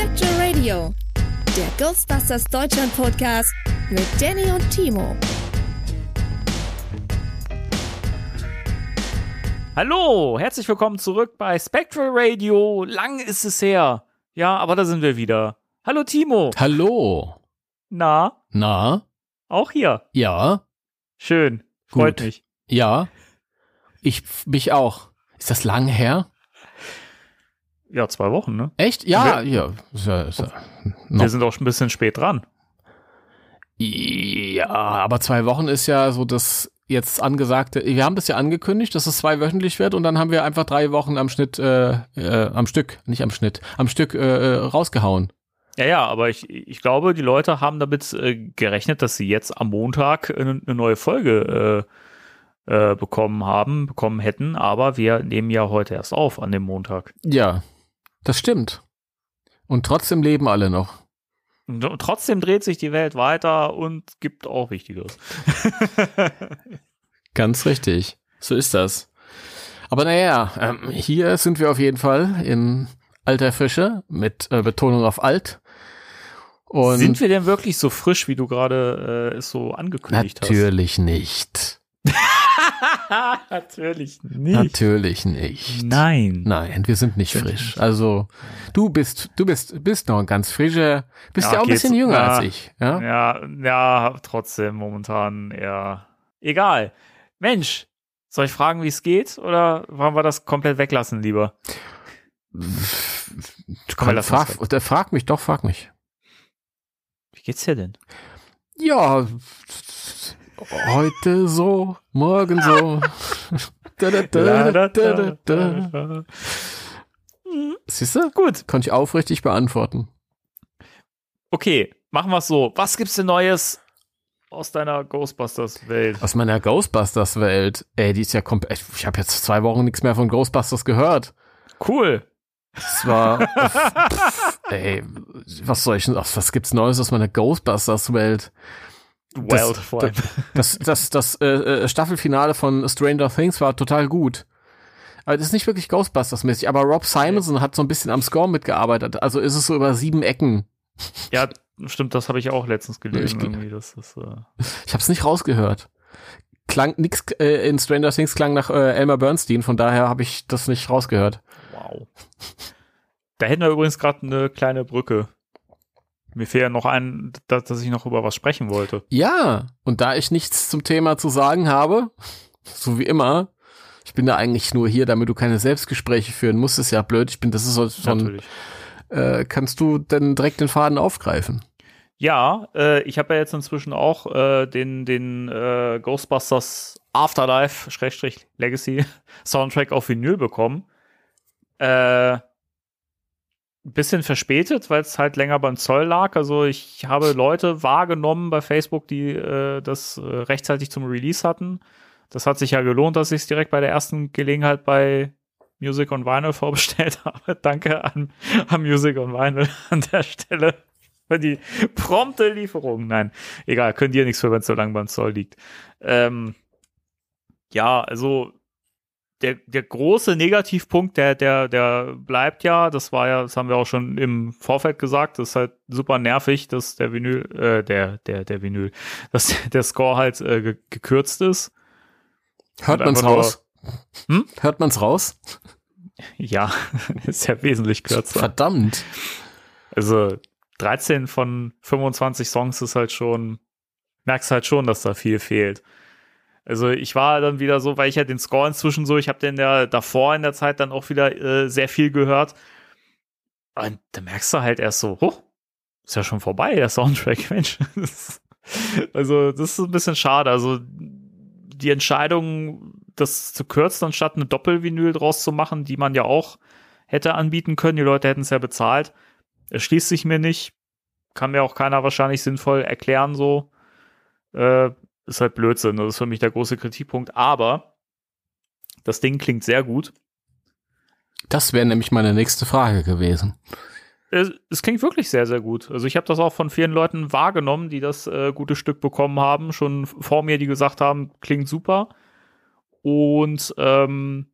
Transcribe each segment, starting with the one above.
Spectral Radio, der Ghostbusters Deutschland Podcast mit Danny und Timo. Hallo, herzlich willkommen zurück bei Spectral Radio. Lang ist es her. Ja, aber da sind wir wieder. Hallo Timo. Hallo. Na, Na? auch hier. Ja? Schön. Freut Gut. mich. Ja? Ich mich auch. Ist das lang her? Ja, zwei Wochen, ne? Echt? Ja, ja. Ja, Wir sind auch schon ein bisschen spät dran. ja, aber zwei Wochen ist ja so das jetzt angesagte. Wir haben das ja angekündigt, dass es zweiwöchentlich wird und dann haben wir einfach drei Wochen am Schnitt, äh, äh, am Stück, nicht am Schnitt, am Stück äh, äh, rausgehauen. Ja, ja, aber ich, ich glaube, die Leute haben damit äh, gerechnet, dass sie jetzt am Montag eine, eine neue Folge äh, äh, bekommen haben, bekommen hätten, aber wir nehmen ja heute erst auf an dem Montag. Ja, das stimmt. Und trotzdem leben alle noch. Und trotzdem dreht sich die Welt weiter und gibt auch Wichtigeres. Ganz richtig. So ist das. Aber naja, ähm, hier sind wir auf jeden Fall in alter Fische mit äh, Betonung auf alt. Und Sind wir denn wirklich so frisch, wie du gerade äh, es so angekündigt natürlich hast? Natürlich nicht. Natürlich nicht. Nein. Nein, wir sind nicht frisch. Also du bist, du bist, bist noch ein ganz frischer, bist Ja, ja, auch ein bisschen jünger ja. als ich. Ja? Ja, ja, trotzdem momentan eher egal. Mensch, soll ich fragen, wie es geht oder wollen wir das komplett weglassen lieber? Komm, lass frag, der frag mich, doch, frag mich. Wie geht's dir denn? Ja, heute so, morgen so. da, da, da. Siehst du? Gut, Konnte ich aufrichtig beantworten. okay, machen wir so. Was gibt's denn Neues aus deiner Ghostbusters-Welt? Aus meiner Ghostbusters-Welt. Ey, die ist ja komplett. Ich habe jetzt zwei Wochen nichts mehr von Ghostbusters gehört. Cool. Das war. pff, ey, was soll ich denn. Was, was gibt's Neues aus meiner Ghostbusters-Welt? Wild vor allem. Das, das, das äh, äh, Staffelfinale von Stranger Things war total gut. Aber das ist nicht wirklich Ghostbusters-mäßig. Aber Rob Simonson hat so ein bisschen am Score mitgearbeitet. Also ist es so über sieben Ecken. Ja, stimmt, das habe ich auch letztens gelesen. Ich-. Das ist, äh, Ich habe es nicht rausgehört. Klang nix äh, in Stranger Things klang nach äh, Elmer Bernstein. Von daher habe ich das nicht rausgehört. wow. Da hätten wir übrigens gerade eine kleine Brücke. Mir fehlt ja noch ein, dass, dass ich noch über was sprechen wollte. Ja, und da ich nichts zum Thema zu sagen habe, so wie immer, ich bin da eigentlich nur hier, damit du keine Selbstgespräche führen musst, ist ja blöd. Ich bin, das ist so, so Natürlich. äh, kannst du denn direkt den Faden aufgreifen? Ja, äh, ich habe ja jetzt inzwischen auch äh, den, den äh, Ghostbusters Afterlife Schrägstrich Legacy Soundtrack auf Vinyl bekommen. Äh, bisschen verspätet, weil es halt länger beim Zoll lag. Also ich habe Leute wahrgenommen bei Facebook, die äh, das äh, rechtzeitig zum Release hatten. Das hat sich ja gelohnt, dass ich es direkt bei der ersten Gelegenheit bei Music on Vinyl vorbestellt habe. Danke an, an Music on Vinyl an der Stelle für die prompte Lieferung. Nein, egal, könnt ihr nichts für, wenn es so lange beim Zoll liegt. Ähm, ja, also der, der große Negativpunkt, der, der, der bleibt ja, das war ja, das haben wir auch schon im Vorfeld gesagt, das ist halt super nervig, dass der Vinyl, äh, der, der, der Vinyl, dass der Score halt äh, ge gekürzt ist. Hört man's raus? Hm? Hört man's raus? Ja, ist ja wesentlich kürzer. Verdammt. Also 13 von 25 Songs ist halt schon, merkst halt schon, dass da viel fehlt. Also ich war dann wieder so, weil ich ja den Score inzwischen so, ich habe den ja davor in der Zeit dann auch wieder äh, sehr viel gehört. Und da merkst du halt erst so, hoch, ist ja schon vorbei, der Soundtrack, Mensch. also das ist ein bisschen schade. Also die Entscheidung, das zu kürzen, anstatt eine Doppelvinyl draus zu machen, die man ja auch hätte anbieten können, die Leute hätten es ja bezahlt, erschließt sich mir nicht. Kann mir auch keiner wahrscheinlich sinnvoll erklären, so. Äh, ist halt Blödsinn. Das ist für mich der große Kritikpunkt. Aber das Ding klingt sehr gut. Das wäre nämlich meine nächste Frage gewesen. Es, es, klingt wirklich sehr, sehr gut. Also ich habe das auch von vielen Leuten wahrgenommen, die das äh, gute Stück bekommen haben, schon vor mir, die gesagt haben, klingt super. Und ähm,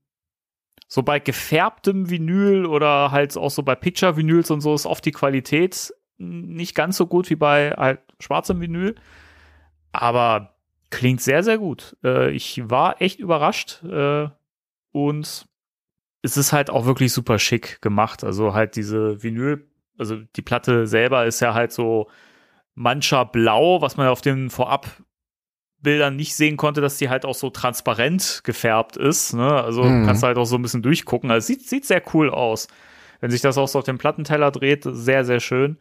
so bei gefärbtem Vinyl oder halt auch so bei Picture-Vinyls und so ist oft die Qualität nicht ganz so gut wie bei halt schwarzem Vinyl. Aber klingt sehr, sehr gut. Äh, ich war echt überrascht äh, und es ist halt auch wirklich super schick gemacht. Also halt diese Vinyl, also die Platte selber ist ja halt so mancher blau, was man auf den Vorabbildern nicht sehen konnte, dass die halt auch so transparent gefärbt ist. Ne? Also mhm. kannst du halt auch so ein bisschen durchgucken. Also sieht, sieht sehr cool aus. Wenn sich das auch so auf dem Plattenteller dreht, sehr, sehr schön.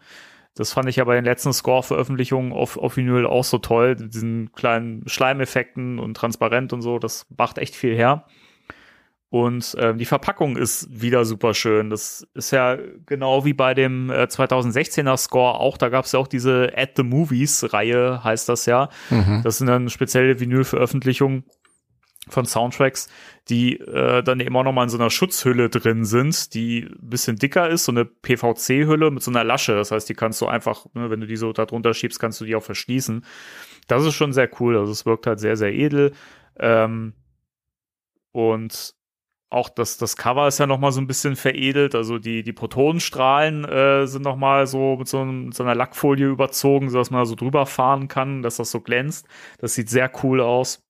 Das fand ich ja bei den letzten Score-Veröffentlichungen auf, auf Vinyl auch so toll. Diesen kleinen Schleimeffekten und transparent und so. Das macht echt viel her. Und äh, die Verpackung ist wieder super schön. Das ist ja genau wie bei dem äh, 2016er Score auch. Da gab es ja auch diese At the Movies Reihe, heißt das ja. Mhm. Das sind dann spezielle Vinyl-Veröffentlichungen von Soundtracks, die äh, dann immer noch mal in so einer Schutzhülle drin sind, die ein bisschen dicker ist, so eine PVC-Hülle mit so einer Lasche. Das heißt, die kannst du einfach, ne, wenn du die so da drunter schiebst, kannst du die auch verschließen. Das ist schon sehr cool. Also es wirkt halt sehr, sehr edel. Ähm, und auch das, das Cover ist ja noch mal so ein bisschen veredelt. Also die, die Protonenstrahlen äh, sind noch mal so mit so, mit so einer Lackfolie überzogen, sodass man da so drüber fahren kann, dass das so glänzt. Das sieht sehr cool aus.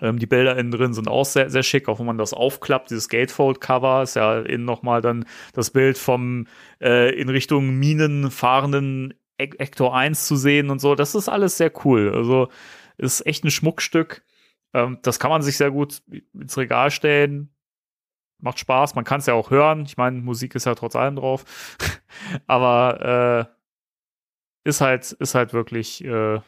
Ähm, die Bilder innen drin sind auch sehr, sehr schick, auch wenn man das aufklappt. Dieses Gatefold-Cover ist ja innen nochmal dann das Bild vom äh, in Richtung Minen fahrenden Ector 1 zu sehen und so. Das ist alles sehr cool. Also ist echt ein Schmuckstück. Ähm, das kann man sich sehr gut ins Regal stellen. Macht Spaß. Man kann es ja auch hören. Ich meine, Musik ist ja trotz allem drauf. Aber äh, ist halt, ist halt wirklich, äh,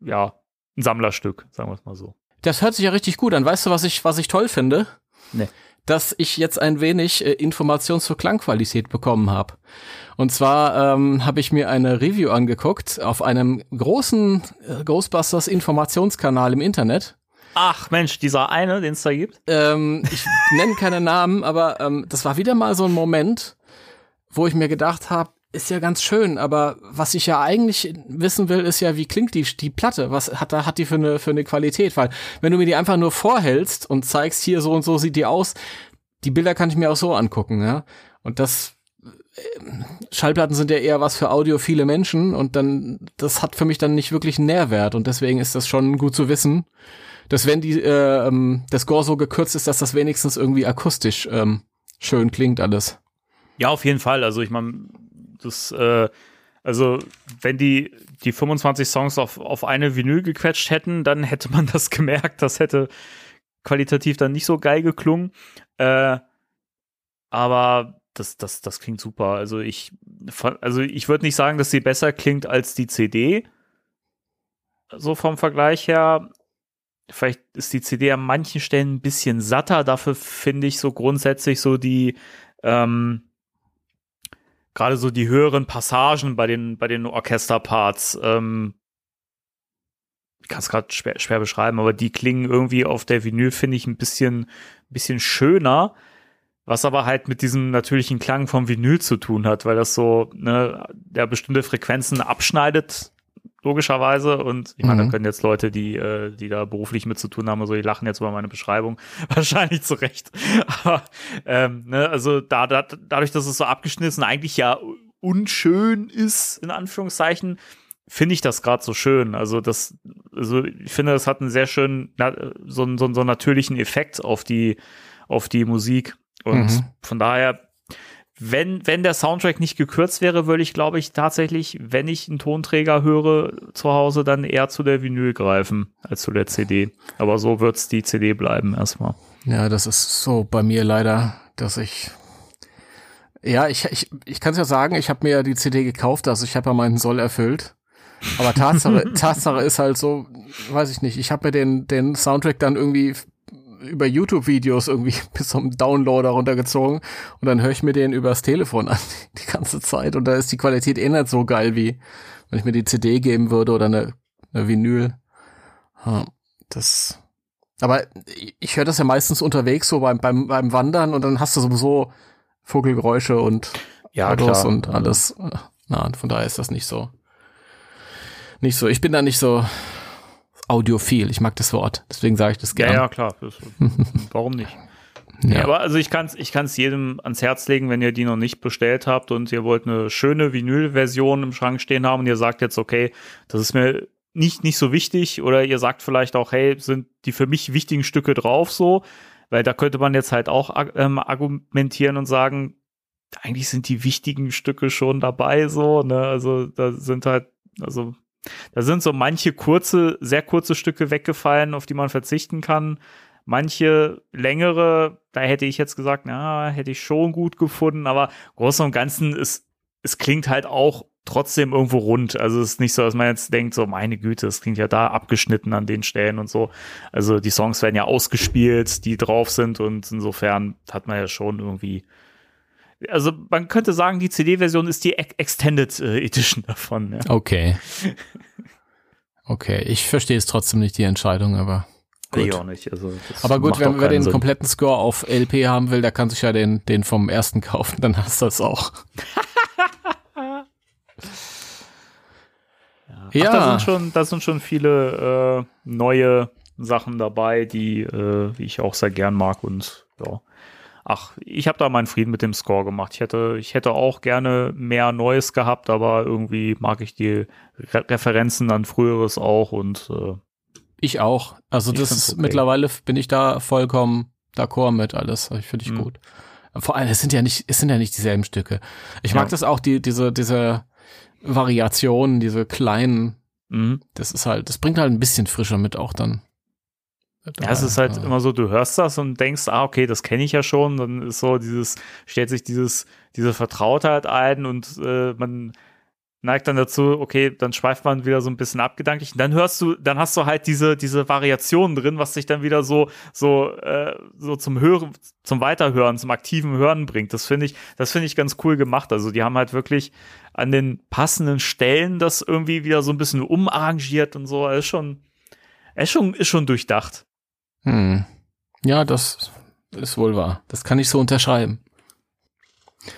ja, ein Sammlerstück, sagen wir es mal so. Das hört sich ja richtig gut an. Weißt du, was ich, was ich toll finde? Nee. Dass ich jetzt ein wenig äh, Information zur Klangqualität bekommen habe. Und zwar ähm, habe ich mir eine Review angeguckt auf einem großen äh, Ghostbusters Informationskanal im Internet. Ach Mensch, dieser eine, den es da gibt. Ähm, ich nenne keine Namen, aber ähm, das war wieder mal so ein Moment, wo ich mir gedacht habe, ist ja ganz schön, aber was ich ja eigentlich wissen will, ist ja, wie klingt die, die Platte? Was hat da, hat die für eine, für eine Qualität? Weil, wenn du mir die einfach nur vorhältst und zeigst, hier so und so sieht die aus, die Bilder kann ich mir auch so angucken, ja. Und das, äh, Schallplatten sind ja eher was für audiophile Menschen und dann, das hat für mich dann nicht wirklich einen Nährwert und deswegen ist das schon gut zu wissen, dass wenn die, äh, ähm, das Score so gekürzt ist, dass das wenigstens irgendwie akustisch ähm, schön klingt alles. Ja, auf jeden Fall. Also ich meine, das, äh, also, wenn die die 25 Songs auf, auf eine Vinyl gequetscht hätten, dann hätte man das gemerkt. Das hätte qualitativ dann nicht so geil geklungen. Äh, aber das, das, das klingt super. Also ich, also ich würde nicht sagen, dass sie besser klingt als die CD. So vom Vergleich her. Vielleicht ist die CD an manchen Stellen ein bisschen satter. Dafür finde ich so grundsätzlich so die, ähm, gerade so die höheren Passagen bei den, bei den Orchesterparts, ähm, ich kann es gerade schwer, schwer beschreiben, aber die klingen irgendwie auf der Vinyl, finde ich, ein bisschen, bisschen schöner, was aber halt mit diesem natürlichen Klang vom Vinyl zu tun hat, weil das so, ne, der bestimmte Frequenzen abschneidet logischerweise. Und ich meine, mhm. da können jetzt Leute, die, äh, die da beruflich mit zu tun haben, so, die lachen jetzt über meine Beschreibung. Wahrscheinlich zu Recht. Aber ähm, ne, also da, da, dadurch, dass es so abgeschnitten eigentlich ja unschön ist, in Anführungszeichen, finde ich das gerade so schön. Also das, also ich finde, das hat einen sehr schönen, so, so, so einen natürlichen Effekt auf die, auf die Musik. Und mhm. von daher wenn, wenn der Soundtrack nicht gekürzt wäre, würde ich, glaube ich, tatsächlich, wenn ich einen Tonträger höre zu Hause, dann eher zu der Vinyl greifen als zu der CD. Aber so wird's die CD bleiben erstmal. Ja, das ist so bei mir leider, dass ich ja, ich, ich, ich kann es ja sagen, ich habe mir die CD gekauft, also ich habe ja meinen Soll erfüllt. Aber Tatsache, Tatsache ist halt so, weiß ich nicht, ich habe mir den, den Soundtrack dann irgendwie über YouTube-Videos irgendwie bis zum Downloader runtergezogen und dann höre ich mir den übers Telefon an die ganze Zeit und da ist die Qualität eh nicht so geil wie wenn ich mir die CD geben würde oder eine, eine Vinyl. Ja, das. Aber ich höre das ja meistens unterwegs so beim, beim, beim Wandern und dann hast du sowieso Vogelgeräusche und Ja, Autos klar. und alles. Na, von daher ist das nicht so. Nicht so. Ich bin da nicht so audiophil. Ich mag das Wort. Deswegen sage ich das Ja, gerne. ja, klar. Das, warum nicht? Nee, aber also ich kann es ich kann's jedem ans Herz legen, wenn ihr die noch nicht bestellt habt und ihr wollt eine schöne Vinyl-Version im Schrank stehen haben und ihr sagt jetzt, okay, das ist mir nicht, nicht so wichtig oder ihr sagt vielleicht auch, hey, sind die für mich wichtigen Stücke drauf so, weil da könnte man jetzt halt auch ähm, argumentieren und sagen, eigentlich sind die wichtigen Stücke schon dabei so, ne, also da sind halt, also da sind so manche kurze, sehr kurze Stücke weggefallen, auf die man verzichten kann. Manche längere, da hätte ich jetzt gesagt, na, hätte ich schon gut gefunden, aber Großen und Ganzen ist, es klingt halt auch trotzdem irgendwo rund. Also es ist nicht so, dass man jetzt denkt, so meine Güte, es klingt ja da abgeschnitten an den Stellen und so. Also die Songs werden ja ausgespielt, die drauf sind und insofern hat man ja schon irgendwie also man könnte sagen, die CD-Version ist die Ex- Extended äh, Edition davon. Ja. Okay. Okay, ich verstehe es trotzdem nicht, die Entscheidung, aber gut. Ich auch nicht. Also Aber gut, wenn wer den Sinn. kompletten Score auf LP haben will, der kann sich ja den, den vom ersten kaufen, dann hast du das auch. Ach, da sind schon, da sind schon viele äh, neue Sachen dabei, die, äh, die ich auch sehr gern mag und ja. Ach, ich habe da meinen Frieden mit dem Score gemacht. Ich hätte, ich hätte auch gerne mehr Neues gehabt, aber irgendwie mag ich die Re Referenzen an früheres auch und äh, Ich auch. Also Ich das ist okay. mittlerweile bin ich da vollkommen d'accord mit alles. Ich finde ich Mhm. gut. Vor allem, es sind ja nicht, es sind ja nicht dieselben Stücke. Ich Ja. mag das auch, die, diese, diese Variationen, diese kleinen, mhm. das ist halt, das bringt halt ein bisschen frischer mit auch dann. Ja, es ist halt Ja. immer so, du hörst das und denkst, ah, okay, das kenne ich ja schon. Dann ist so dieses, stellt sich dieses, diese Vertrautheit ein und äh, man neigt dann dazu, okay, dann schweift man wieder so ein bisschen abgedanklich. Und dann hörst du, dann hast du halt diese, diese Variationen drin, was dich dann wieder so, so, äh, so zum Hören, zum Weiterhören, zum aktiven Hören bringt. Das finde ich, das finde ich ganz cool gemacht. Also die haben halt wirklich an den passenden Stellen das irgendwie wieder so ein bisschen umarrangiert und so. Ist schon, ist schon, ist schon durchdacht. Hm. Ja, das ist wohl wahr. Das kann ich so unterschreiben.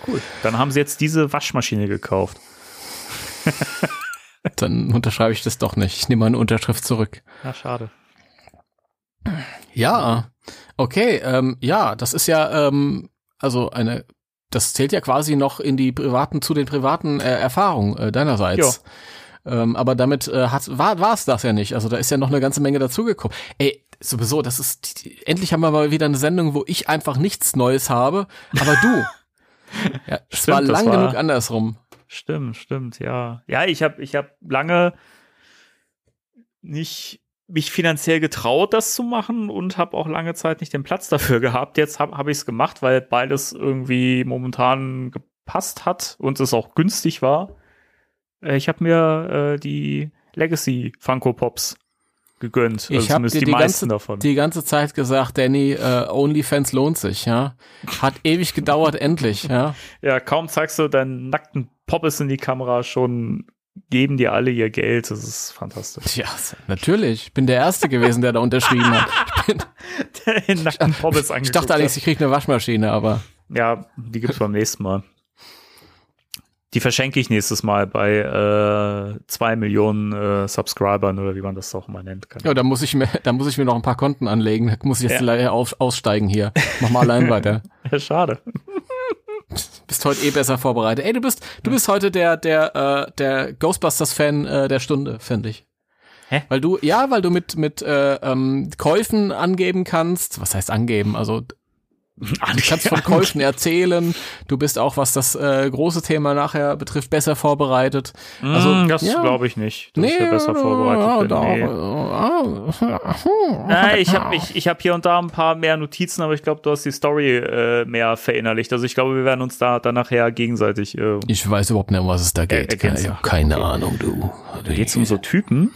Cool. Dann haben sie jetzt diese Waschmaschine gekauft. Dann unterschreibe ich das doch nicht. Ich nehme meine Unterschrift zurück. Ja, schade. Ja, okay, ähm, ja, das ist ja, ähm, also eine, das zählt ja quasi noch in die privaten, zu den privaten äh, Erfahrungen äh, deinerseits. Ähm, aber damit äh, hat, war war es das ja nicht. Also da ist ja noch eine ganze Menge dazugekommen. Ey, sowieso, das ist, endlich haben wir mal wieder eine Sendung, wo ich einfach nichts Neues habe, aber du. ja, es Stimmt, war das lang war- genug andersrum. Stimmt, stimmt, ja. Ja, ich habe ich hab lange nicht mich finanziell getraut, das zu machen und habe auch lange Zeit nicht den Platz dafür gehabt. Jetzt habe hab ich es gemacht, weil beides irgendwie momentan gepasst hat und es auch günstig war. Äh, Ich habe mir äh, die Legacy Funko Pops gegönnt. Ich also habe zumindest dir die, die meisten ganze, davon. die ganze Zeit gesagt, Danny, äh, OnlyFans lohnt sich, ja. Hat ewig gedauert, endlich, ja. Ja, kaum zeigst du deinen nackten Poppes in die Kamera, schon geben dir alle ihr Geld. Das ist fantastisch. Ja, natürlich. Ich bin der Erste gewesen, der da unterschrieben hat. Ich, bin, Den nackten Poppes ich angeguckt dachte eigentlich, hat. ich kriege eine Waschmaschine, aber Ja, die gibt's beim nächsten Mal. Die verschenke ich nächstes Mal bei äh, zwei Millionen äh, Subscribern oder wie man das auch mal nennt. Kann. ja, da muss ich mir, da muss ich mir noch ein paar Konten anlegen. Da muss ich jetzt Ja. leider auf, aussteigen hier. Mach mal allein weiter. Ja, schade. Bist heute eh besser vorbereitet. Ey, du bist, du bist heute der, der, äh, der Ghostbusters-Fan äh, der Stunde, finde ich. Hä? Weil du, ja, weil du mit, mit äh, ähm, Käufen angeben kannst. Was heißt angeben? Also Du kannst von Käufen erzählen. Du bist auch, was das äh, große Thema nachher betrifft, besser vorbereitet. Also, Mm, das ja. glaube ich nicht, dass ich da besser vorbereitet bin. Nee. Nee. Ja, ich habe ich, ich hab hier und da ein paar mehr Notizen, aber ich glaube, du hast die Story äh, mehr verinnerlicht. Also ich glaube, wir werden uns da dann nachher gegenseitig. Äh, Ich weiß überhaupt nicht, um was es da geht. hab keine Ahnung, du. Geht's um so Typen?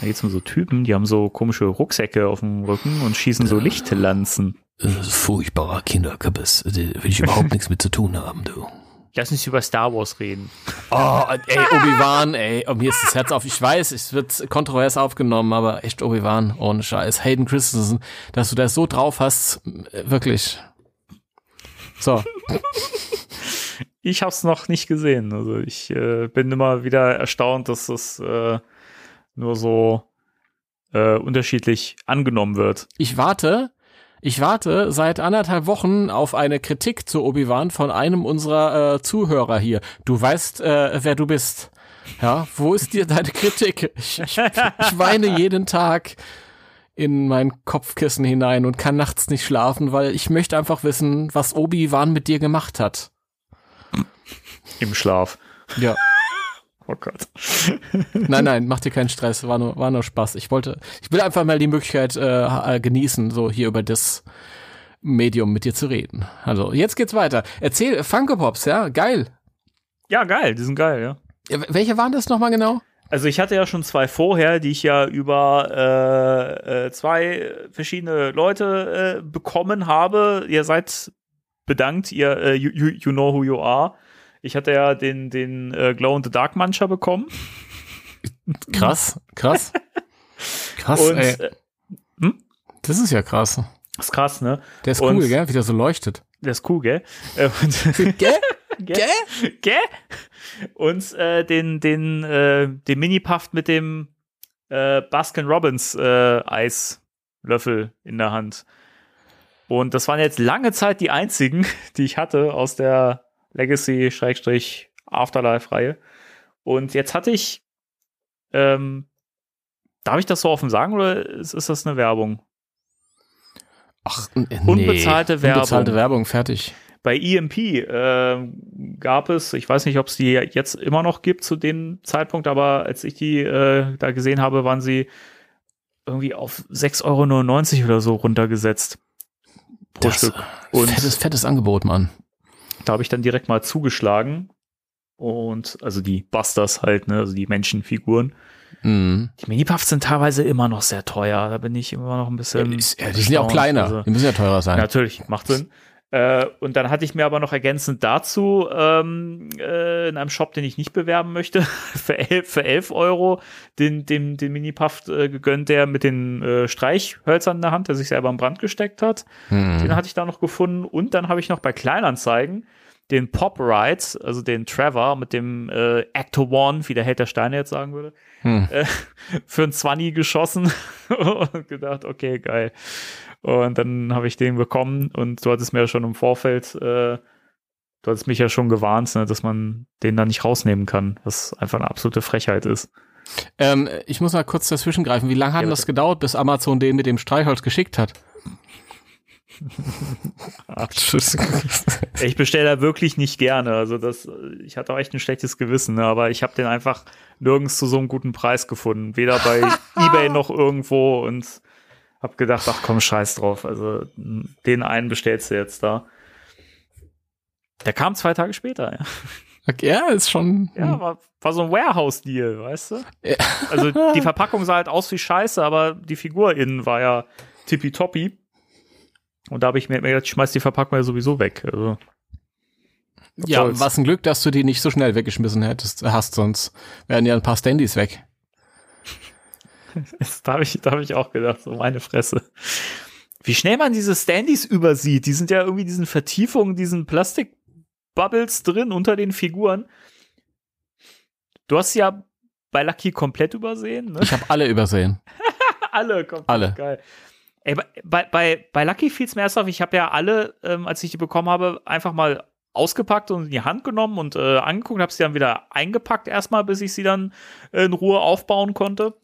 Da geht's um so Typen, die haben so komische Rucksäcke auf dem Rücken und schießen so Lichtlanzen. Das ist furchtbarer Kinderkappes. Da will ich überhaupt nichts mit zu tun haben, du. Lass uns über Star Wars reden. Oh, ey, Obi-Wan, ey, oh, mir ist das Herz auf. Ich weiß, es wird kontrovers aufgenommen, aber echt Obi-Wan, ohne Scheiß. Hayden Christensen, dass du das so drauf hast, wirklich. So. Ich hab's noch nicht gesehen. Also ich äh, bin immer wieder erstaunt, dass das äh, nur so äh, unterschiedlich angenommen wird. Ich warte, ich warte seit anderthalb Wochen auf eine Kritik zu Obi-Wan von einem unserer äh, Zuhörer hier. Du weißt, äh, wer du bist. Ja, wo ist dir deine Kritik? Ich, ich, ich weine jeden Tag in mein Kopfkissen hinein und kann nachts nicht schlafen, weil ich möchte einfach wissen, was Obi-Wan mit dir gemacht hat. Im Schlaf. Ja. Oh Gott. Nein, nein, mach dir keinen Stress, war nur, war nur Spaß. Ich wollte, ich will einfach mal die Möglichkeit äh, genießen, so hier über das Medium mit dir zu reden. Also, jetzt geht's weiter. Erzähl, Funko Pops, ja, geil. Ja, geil, die sind geil, ja. Ja, Welche waren das nochmal genau? Also ich hatte ja schon zwei vorher, die ich ja über äh, äh, zwei verschiedene Leute äh, bekommen habe. Ihr seid bedankt, ihr äh, you you know who you are. Ich hatte ja den, den äh, Glow in the Dark Mancher bekommen. Krass, krass. Krass, Und ey. äh, Das ist ja krass. ist krass, ne? Der ist Und- cool, gell? Wie der so leuchtet. Der ist cool, gell? Äh, und, Gell? gell? Gell? Und äh, den, den, äh, den Mini-Puff mit dem äh, Baskin Robbins äh, Eislöffel in der Hand. Und das waren jetzt lange Zeit die einzigen, die ich hatte aus der Legacy-Afterlife-Reihe. Und jetzt hatte ich, ähm, darf ich das so offen sagen oder ist, ist das eine Werbung? Ach, nee. Unbezahlte Werbung. Unbezahlte Werbung, fertig. Bei EMP äh, gab es, ich weiß nicht, ob es die jetzt immer noch gibt zu dem Zeitpunkt, aber als ich die äh, da gesehen habe, waren sie irgendwie auf 6,99 Euro oder so runtergesetzt. Pro Das- Stück. Und Fettes, fettes Angebot, Mann. Da habe ich dann direkt mal zugeschlagen. Und also die Busters halt, ne, also die Menschenfiguren. Mhm. Die Minipuffs sind teilweise immer noch sehr teuer. Da bin ich immer noch ein bisschen. Ist- ja, die sind ja auch kleiner. Also- die müssen ja teurer sein. Natürlich, macht Sinn. Äh, und dann hatte ich mir aber noch ergänzend dazu ähm, äh, in einem Shop, den ich nicht bewerben möchte, für 11, für 11 Euro den, den, den Mini-Puff äh, gegönnt, der mit den äh, Streichhölzern in der Hand, der sich selber im Brand gesteckt hat. Mhm. Den hatte ich da noch gefunden. Und dann habe ich noch bei Kleinanzeigen den Pop Ride, also den Trevor mit dem äh, Actor One, wie der Held der Steine jetzt sagen würde, Hm. äh, für ein 20 geschossen und gedacht, okay, geil. Und dann habe ich den bekommen und du hattest mir ja schon im Vorfeld, äh, du hattest mich ja schon gewarnt, ne, dass man den da nicht rausnehmen kann, was einfach eine absolute Frechheit ist. Ähm, ich muss mal kurz dazwischen greifen. Wie lange hat Ja, das gedauert, bis Amazon den mit dem Streichholz geschickt hat? Ich bestelle da wirklich nicht gerne. Also das, ich hatte auch echt ein schlechtes Gewissen, ne? aber ich habe den einfach nirgends zu so einem guten Preis gefunden. Weder bei eBay noch irgendwo und habe gedacht, ach komm, scheiß drauf. Also den einen bestellst du jetzt da. Der kam zwei Tage später, ja. Okay, ja, ist schon. Ja, war, war so ein Warehouse-Deal, weißt du? Ja. Also die Verpackung sah halt aus wie Scheiße, aber die Figur innen war ja tippitoppi. Und da habe ich mir gedacht, ich schmeiß die Verpackung ja sowieso weg. Also, Ja, was ein Glück, dass du die nicht so schnell weggeschmissen hättest, hast, sonst wären ja ein paar Standys weg. Das, da habe ich, da hab ich auch gedacht, so meine Fresse. Wie schnell man diese Standys übersieht. Die sind ja irgendwie diesen Vertiefungen, diesen Plastikbubbles drin unter den Figuren. Du hast sie ja bei Lucky komplett übersehen, ne? Ich habe alle übersehen. alle komplett Alle. geil. Ey, bei- bei, bei, bei Lucky fiel es mir erst auf, ich habe ja alle, ähm, als ich die bekommen habe, einfach mal ausgepackt und in die Hand genommen und äh, angeguckt, habe sie dann wieder eingepackt erstmal, bis ich sie dann äh, in Ruhe aufbauen konnte.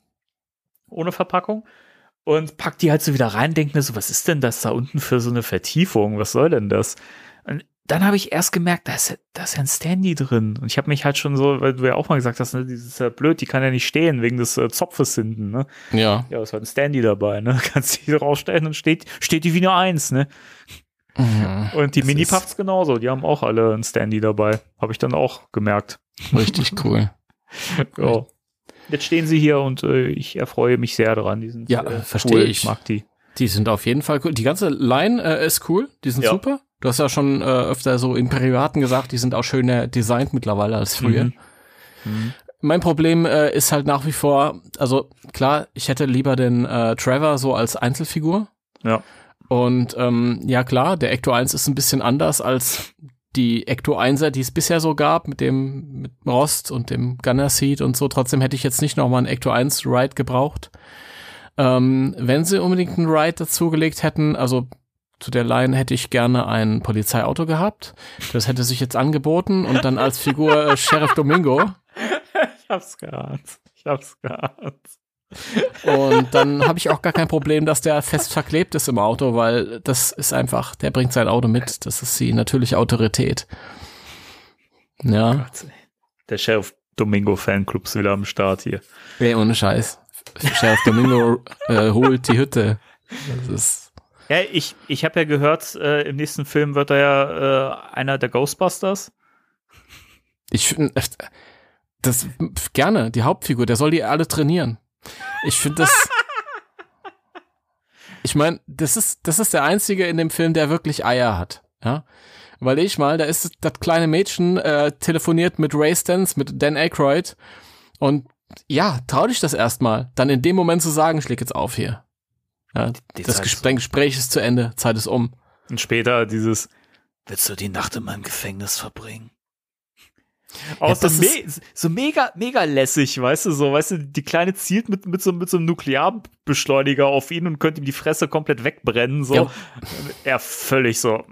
Ohne Verpackung. Und pack die halt so wieder rein, denk mir so, was ist denn das da unten für so eine Vertiefung? Was soll denn das? Und dann habe ich erst gemerkt, da ist, ja- da ist ja ein Standy drin. Und ich habe mich halt schon so, weil du ja auch mal gesagt hast, ne, dieses ist ja blöd, die kann ja nicht stehen wegen des äh, Zopfes hinten, ne? Ja. Ja, es war ein Standy dabei, ne? Kannst die rausstellen und steht, steht die wie eine Eins, ne? Und die Mini-Puffs genauso, die haben auch alle ein Standy dabei. Habe ich dann auch gemerkt. Richtig cool. Ja. Jetzt stehen sie hier und äh, ich erfreue mich sehr daran. Die sind, Ja, äh, verstehe cool. ich. Ich mag die. Die sind auf jeden Fall cool. Die ganze Line äh, ist cool. Die sind Ja. super. Du hast ja schon äh, öfter so im Privaten gesagt, die sind auch schöner designt mittlerweile als früher. Mhm. Mein Problem äh, ist halt nach wie vor, also klar, ich hätte lieber den äh, Trevor so als Einzelfigur. Ja. Und ähm, ja klar, der Ecto 1 ist ein bisschen anders als die Ecto 1er, die es bisher so gab, mit dem mit Rost und dem Gunner Seat und so. Trotzdem hätte ich jetzt nicht nochmal einen Ecto 1 Ride gebraucht. Ähm, wenn sie unbedingt einen Ride dazugelegt hätten, also zu der Line hätte ich gerne ein Polizeiauto gehabt. Das hätte sich jetzt angeboten und dann als Figur äh, Sheriff Domingo. Ich hab's geahnt. Ich hab's geahnt. Und dann habe ich auch gar kein Problem, dass der fest verklebt ist im Auto, weil das ist einfach, der bringt sein Auto mit. Das ist die natürliche Autorität. Ja, Der Sheriff Domingo Fanclub ist wieder am Start hier. ey, ohne Scheiß. Sheriff Domingo äh, holt die Hütte. Das ist, Ja, ich, ich habe ja gehört, äh, im nächsten Film wird er ja äh, einer der Ghostbusters. ich finde, das gerne, die Hauptfigur, der soll die alle trainieren. Ich finde das. Ich meine, das ist, das ist der einzige in dem Film, der wirklich Eier hat. Ja. Weil ich mal, da ist das kleine Mädchen äh, telefoniert mit Ray Stans, mit Dan Aykroyd und ja, trau dich das erstmal. Dann in dem Moment zu sagen, ich leg jetzt auf hier. Ja, das Zeit Ges ist dein Gespräch ist zu Ende, Zeit ist um. Und später dieses Willst du die Nacht in meinem Gefängnis verbringen? Auch so, das me so mega, mega lässig, weißt du, so, weißt du, die Kleine zielt mit, mit, so, mit so einem Nuklearbeschleuniger auf ihn und könnte ihm die Fresse komplett wegbrennen, so. Ja. Er völlig so.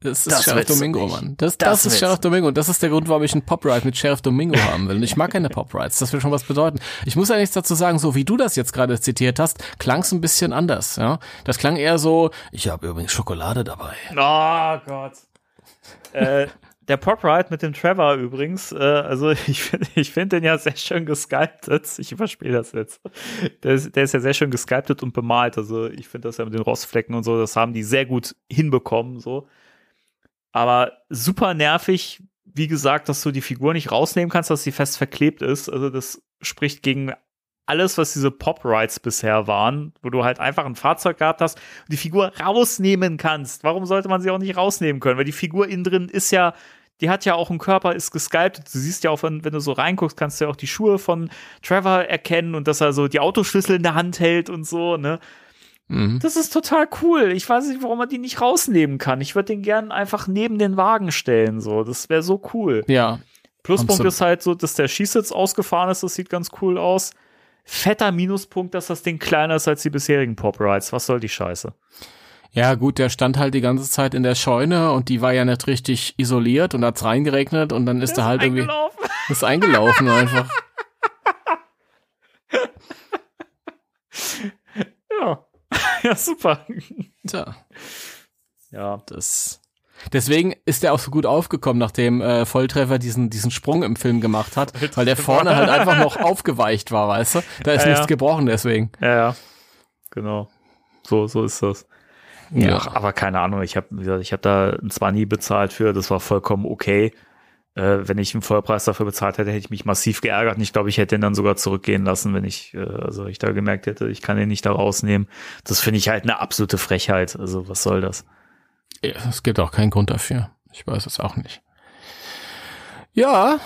Das ist Das Sheriff Domingo, nicht. Mann. Das, Das das, ist Sheriff Domingo. Und das ist der Grund, warum ich einen Pop-Ride mit Sheriff Domingo haben will. Und ich mag keine Pop-Rides. Das will schon was bedeuten. Ich muss ja nichts dazu sagen, so wie du das jetzt gerade zitiert hast, klang es ein bisschen anders, ja. Das klang eher so, ich habe übrigens Schokolade dabei. Oh Gott. äh, der Pop Ride mit dem Trevor übrigens, äh, also ich finde ich find den ja sehr schön gesculptet. Ich überspiele das jetzt. Der ist, der ist ja sehr schön gesculptet und bemalt. Also ich finde das ja mit den Rostflecken und so, das haben die sehr gut hinbekommen. So. Aber super nervig, wie gesagt, dass du die Figur nicht rausnehmen kannst, dass sie fest verklebt ist. Also das spricht gegen alles, was diese Pop-Rides bisher waren, wo du halt einfach ein Fahrzeug gehabt hast und die Figur rausnehmen kannst. Warum sollte man sie auch nicht rausnehmen können? Weil die Figur innen drin ist ja, die hat ja auch einen Körper, ist gesculptet. Du siehst ja auch, wenn, wenn du so reinguckst, kannst du ja auch die Schuhe von Trevor erkennen und dass er so die Autoschlüssel in der Hand hält und so, ne? Mhm. Das ist total cool. Ich weiß nicht, warum man die nicht rausnehmen kann. Ich würde den gern einfach neben den Wagen stellen, so. Das wäre so cool. Ja. Pluspunkt Absolut. ist halt so, dass der Schießsitz ausgefahren ist. Das sieht ganz cool aus. Fetter Minuspunkt, dass das Ding kleiner ist als die bisherigen Pop Rides. Was soll die Scheiße? Ja, gut, der stand halt die ganze Zeit in der Scheune und die war ja nicht richtig isoliert und hat's reingeregnet und dann ist er halt irgendwie, Eingelaufen. ist eingelaufen einfach. Ja. ja, super. Tja. Ja. Das. Deswegen ist er auch so gut aufgekommen, nachdem äh, Volltreffer diesen, diesen Sprung im Film gemacht hat, weil der vorne halt einfach noch aufgeweicht war, weißt du? Da ist Ja, nichts ja. gebrochen deswegen. Ja, ja. Genau. So, so ist das. Ja, aber keine Ahnung, ich habe ich hab da zwar nie bezahlt für, das war vollkommen okay. Äh, wenn ich einen Vollpreis dafür bezahlt hätte, hätte ich mich massiv geärgert und ich glaube, ich hätte ihn dann sogar zurückgehen lassen, wenn ich, äh, also ich da gemerkt hätte, ich kann den nicht da rausnehmen. Das finde ich halt eine absolute Frechheit. Also was soll das? Ja, es gibt auch keinen Grund dafür. Ich weiß es auch nicht. Ja,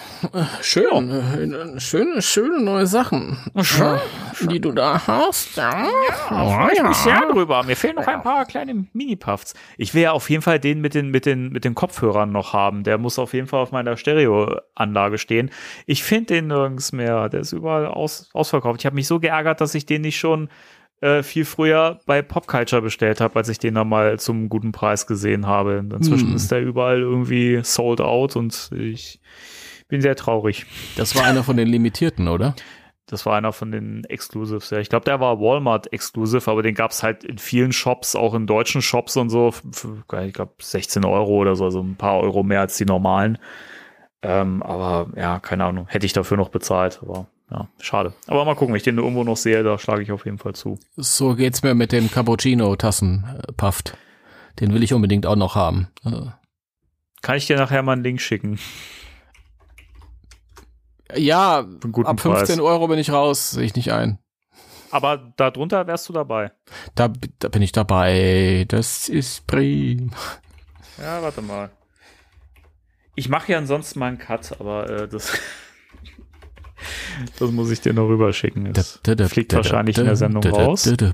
schön, äh, schöne, schöne neue Sachen, Schön, äh, die du da hast. Ja, freue ich mich sehr drüber. Mir fehlen noch ein paar kleine Mini-Puffs. Ich will ja auf jeden Fall den mit den, mit den, mit den Kopfhörern noch haben. Der muss auf jeden Fall auf meiner Stereoanlage stehen. Ich finde den nirgends mehr. Der ist überall aus, ausverkauft. Ich habe mich so geärgert, dass ich den nicht schon äh, viel früher bei Popculture bestellt habe, als ich den dann mal zum guten Preis gesehen habe. Inzwischen Hm. ist der überall irgendwie sold out und ich bin sehr traurig. Das war einer von den Limitierten, oder? Das war einer von den Exclusives. Ja, ich glaube, der war Walmart Exclusive, aber den gab es halt in vielen Shops, auch in deutschen Shops und so. Für, ich glaube, 16 Euro oder so, also ein paar Euro mehr als die normalen. Ähm, aber ja, keine Ahnung, hätte ich dafür noch bezahlt. Aber ja, schade. Aber mal gucken, wenn ich den irgendwo noch sehe, da schlage ich auf jeden Fall zu. So geht's mir mit dem Cappuccino-Tassen-Puft. Den will ich unbedingt auch noch haben. Kann ich dir nachher mal einen Link schicken? Ja, ab 15 Preis. Euro bin ich raus, sehe ich nicht ein. Aber darunter wärst du dabei. Da, da bin ich dabei. Das ist prima. Ja, warte mal. Ich mache ja ansonsten mal einen Cut, aber äh, das, das muss ich dir noch rüberschicken. Das fliegt wahrscheinlich in der Sendung raus. Äh,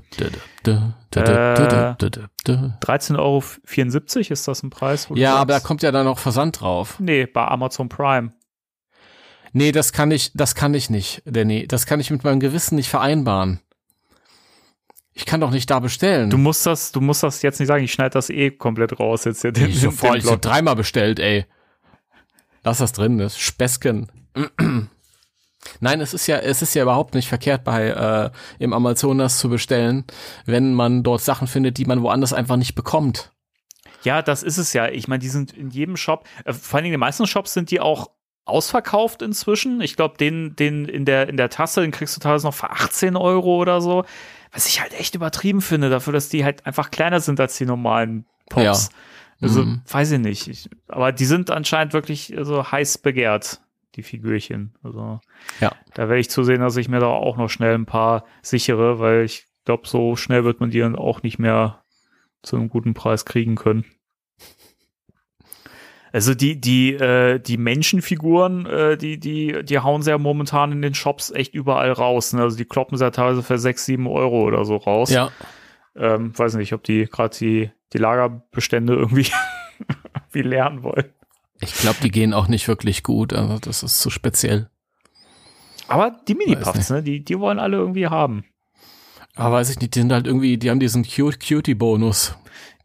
13,74 Euro ist das ein Preis? Ja, aber da kommt ja dann noch Versand drauf. Nee, bei Amazon Prime. Nee, das kann ich, das kann ich nicht, Danny. Das kann ich mit meinem Gewissen nicht vereinbaren. Ich kann doch nicht da bestellen. Du musst das, du musst das jetzt nicht sagen, ich schneide das eh komplett raus jetzt. Den, ich den so Blog. dreimal bestellt, ey. Lass das drin, das Späßchen. Nein, es ist ja, es ist ja überhaupt nicht verkehrt bei äh, im Amazonas zu bestellen, wenn man dort Sachen findet, die man woanders einfach nicht bekommt. Ja, das ist es ja. Ich meine, die sind in jedem Shop, äh, vor allen Dingen in den meisten Shops sind die auch ausverkauft inzwischen. Ich glaube, den, den in der, in der Tasse, den kriegst du teilweise noch für 18 Euro oder so. Was ich halt echt übertrieben finde, dafür, dass die halt einfach kleiner sind als die normalen Pops. Ja. Also, Mhm. weiß ich nicht. Ich, aber die sind anscheinend wirklich so heiß begehrt, die Figürchen. Also, Ja. da werde ich zusehen, dass ich mir da auch noch schnell ein paar sichere, weil ich glaube, so schnell wird man die dann auch nicht mehr zu einem guten Preis kriegen können. Also die, die, äh, die Menschenfiguren, äh, die, die, die hauen sie ja momentan in den Shops echt überall raus. Ne? Also die kloppen sie ja teilweise für 6, 7 Euro oder so raus. Ja. Ähm, weiß nicht, ob die gerade die, die Lagerbestände irgendwie wie lernen wollen. Ich glaube, die gehen auch nicht wirklich gut. Also das ist zu speziell. Aber die Mini-Puffs, ne, die, die wollen alle irgendwie haben. Aber weiß ich nicht, die sind halt irgendwie, die haben diesen Cute Cutie Bonus.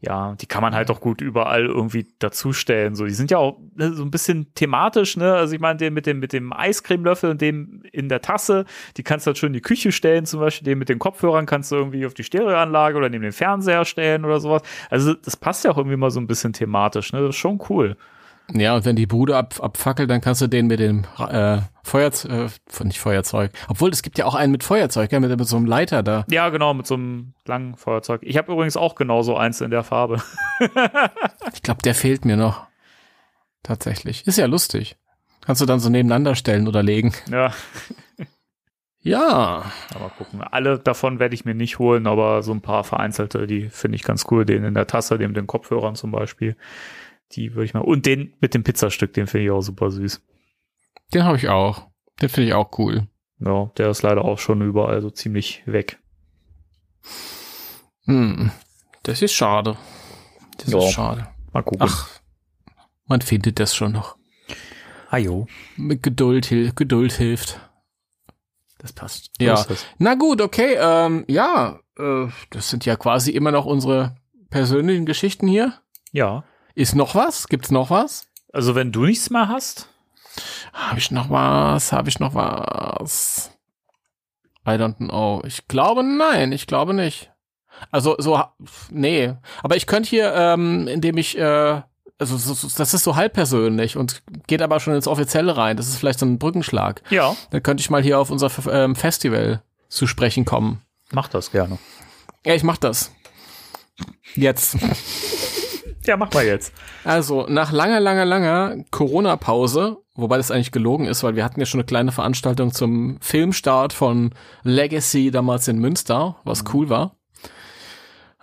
Ja, die kann man halt auch gut überall irgendwie dazustellen. So, die sind ja auch ne, so ein bisschen thematisch, ne? Also ich meine, den mit dem, mit dem Eiscremelöffel und dem in der Tasse, die kannst du halt schön in die Küche stellen, zum Beispiel. Den mit den Kopfhörern kannst du irgendwie auf die Stereoanlage oder neben den Fernseher stellen oder sowas. Also das passt ja auch irgendwie mal so ein bisschen thematisch, ne? Das ist schon cool. Ja, und wenn die Bude ab, abfackelt, dann kannst du den mit dem äh, Feuerzeug, äh, nicht Feuerzeug. Obwohl, es gibt ja auch einen mit Feuerzeug, ja, mit, mit so einem Leiter da. Ja, genau, mit so einem langen Feuerzeug. Ich habe übrigens auch genauso eins in der Farbe. Ich glaube, der fehlt mir noch. Tatsächlich. Ist ja lustig. Kannst du dann so nebeneinander stellen oder legen. Ja, Ja. aber gucken. Alle davon werde ich mir nicht holen, aber so ein paar vereinzelte, die finde ich ganz cool. Den in der Tasse, den mit den Kopfhörern zum Beispiel. Die würde ich mal. Und den mit dem Pizzastück, den finde ich auch super süß. Den habe ich auch. Den finde ich auch cool. Ja, der ist leider auch schon überall so ziemlich weg. Hm. Das ist schade. Das Ja. ist schade. Mal gucken. Ach, man findet das schon noch. Ajo. Mit Geduld, Geduld hilft. Das passt. Ja. Na gut, okay. Ähm, ja, äh, das sind ja quasi immer noch unsere persönlichen Geschichten hier. Ja. Ist noch was? Gibt's noch was? Also wenn du nichts mehr hast, Habe ich noch was? Habe ich noch was? I don't know. Ich glaube nein, ich glaube nicht. Also so nee, aber ich könnte hier ähm, indem ich äh, also so, so, das ist so halb persönlich und geht aber schon ins offizielle rein. Das ist vielleicht so ein Brückenschlag. ja, Dann könnte ich mal hier auf unser ähm, Festival zu sprechen kommen. mach das gerne. Ja, ich mach das. Jetzt. Ja, mach mal jetzt. Also, nach langer, langer, langer Corona-Pause, wobei das eigentlich gelogen ist, weil wir hatten ja schon eine kleine Veranstaltung zum Filmstart von Legacy damals in Münster, was cool war.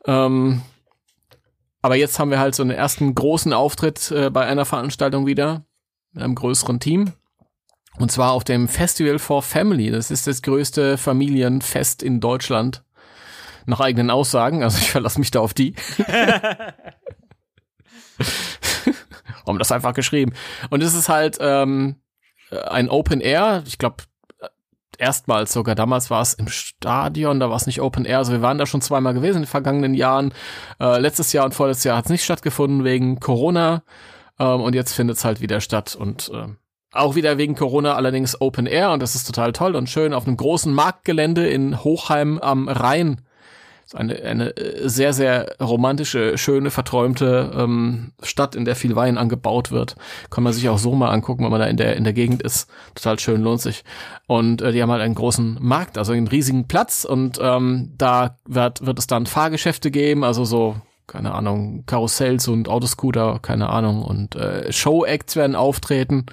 Ähm, aber jetzt haben wir halt so einen ersten großen Auftritt äh, bei einer Veranstaltung wieder mit einem größeren Team. Und zwar auf dem Festival for Family. Das ist das größte Familienfest in Deutschland. Nach eigenen Aussagen. Also ich verlasse mich da auf die. haben das einfach geschrieben. Und es ist halt ähm, ein Open Air. Ich glaube, erstmals sogar. Damals war es im Stadion, da war es nicht Open Air. Also wir waren da schon zweimal gewesen in den vergangenen Jahren. Äh, letztes Jahr und vorletztes Jahr hat es nicht stattgefunden wegen Corona. Ähm, und jetzt findet es halt wieder statt. Und ähm, auch wieder wegen Corona allerdings Open Air. Und das ist total toll und schön auf einem großen Marktgelände in Hochheim am Rhein. Eine, eine äh, sehr, sehr romantische, schöne, verträumte ähm, Stadt, in der viel Wein angebaut wird. Kann man sich auch so mal angucken, wenn man da in der, in der Gegend ist. Total schön, lohnt sich. Und äh, die haben halt einen großen Markt, also einen riesigen Platz. Und ähm, da wird, wird es dann Fahrgeschäfte geben, also so, keine Ahnung, Karussells und Autoscooter, keine Ahnung. Und äh, Show-Acts werden auftreten.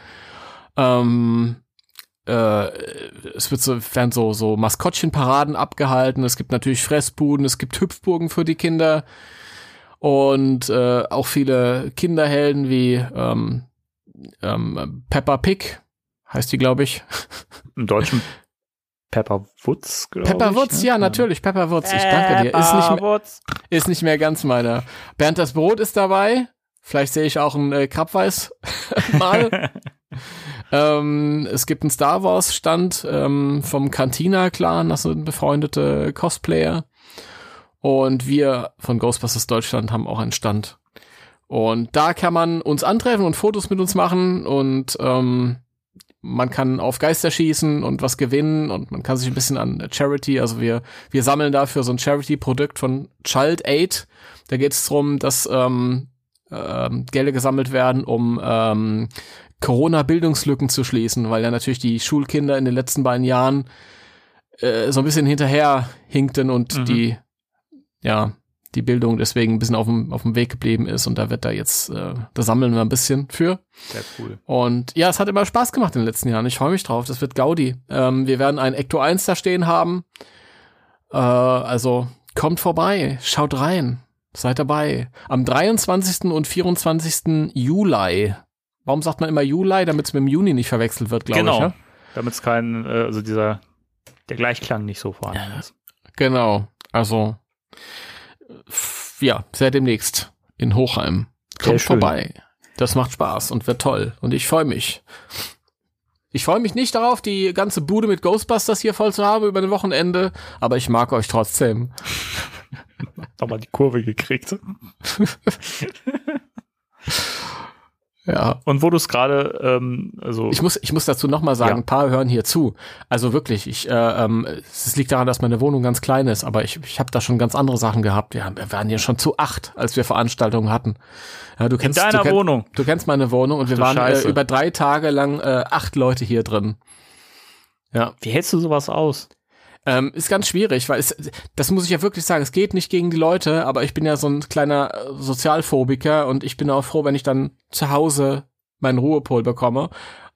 Ähm, äh, es wird so, werden so, so Maskottchenparaden abgehalten. Es gibt natürlich Fressbuden, es gibt Hüpfburgen für die Kinder und äh, auch viele Kinderhelden wie ähm, ähm, Peppa Pig heißt die, glaube ich. Im Deutschen Pepper Woods, glaube Pepper ich. Woods, ne? ja, natürlich, Pepper Woods. Ich danke dir. Ist nicht, mehr, ist nicht mehr ganz meiner. Bernd das Brot ist dabei. Vielleicht sehe ich auch einen äh, Krabbeis mal. ähm, es gibt einen Star Wars Stand ähm, vom Cantina Clan, das sind befreundete Cosplayer. Und wir von Ghostbusters Deutschland haben auch einen Stand. Und da kann man uns antreffen und Fotos mit uns machen und ähm, man kann auf Geister schießen und was gewinnen und man kann sich ein bisschen an Charity, also wir, wir sammeln dafür so ein Charity-Produkt von Child Aid. Da geht es darum, dass ähm, ähm, Gelder gesammelt werden, um ähm, Corona-Bildungslücken zu schließen, weil ja natürlich die Schulkinder in den letzten beiden Jahren äh, so ein bisschen hinterher hinkten und Mhm. die, ja, die Bildung deswegen ein bisschen auf dem, auf dem Weg geblieben ist und da wird da jetzt, äh, da sammeln wir ein bisschen für. Sehr cool. Und ja, es hat immer Spaß gemacht in den letzten Jahren. Ich freue mich drauf. Das wird Gaudi. Ähm, wir werden ein Ecto 1 da stehen haben. Äh, also kommt vorbei, schaut rein, seid dabei. Am 23. und 24. Juli. Warum sagt man immer Juli? Damit es mit dem Juni nicht verwechselt wird, glaube Genau. ich. Ja? Damit es kein, äh, also dieser, der Gleichklang nicht so vorhanden ist. Genau. Also ja, sehr demnächst in Hochheim. Kommt vorbei. Das macht Spaß und wird toll. Und ich freue mich. Ich freue mich nicht darauf, die ganze Bude mit Ghostbusters hier voll zu haben über ein Wochenende, aber ich mag euch trotzdem. Nochmal die Kurve gekriegt. Ja. Und wo du es gerade, ähm, also Ich muss, ich muss dazu nochmal sagen, Ja. ein paar hören hier zu. Also wirklich, ich, äh, ähm, es liegt daran, dass meine Wohnung ganz klein ist, aber ich, ich habe da schon ganz andere Sachen gehabt. Wir, haben, wir waren hier schon zu acht, als wir Veranstaltungen hatten. Ja, du in kennst, deiner du, kenn- Wohnung. Du kennst meine Wohnung und wir Du waren äh, über drei Tage lang äh, acht Leute hier drin. Ja, Wie hältst du sowas aus? Ähm, ist ganz schwierig, weil es, das muss ich ja wirklich sagen, es geht nicht gegen die Leute, aber ich bin ja so ein kleiner äh, Sozialphobiker und ich bin auch froh, wenn ich dann zu Hause meinen Ruhepol bekomme.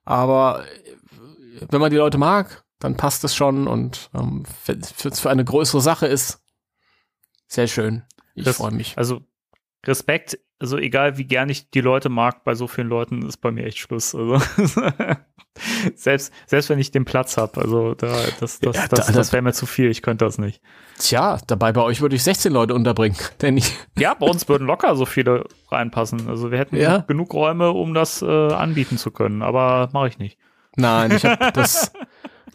Aber äh, wenn man die Leute mag, dann passt es schon und ähm, wenn es für eine größere Sache ist, sehr schön. Ich freue mich. Also Respekt, also egal wie gern ich die Leute mag, bei so vielen Leuten ist bei mir echt Schluss. Also selbst, selbst wenn ich den Platz habe, also da, das, das, Ja, das, da- das wäre mir zu viel, ich könnte das nicht. Tja, dabei bei euch würde ich 16 Leute unterbringen, denn ich, Ja, bei uns würden locker so viele reinpassen. Also wir hätten Ja. genug Räume, um das äh, anbieten zu können, aber mache ich nicht. Nein, ich habe das,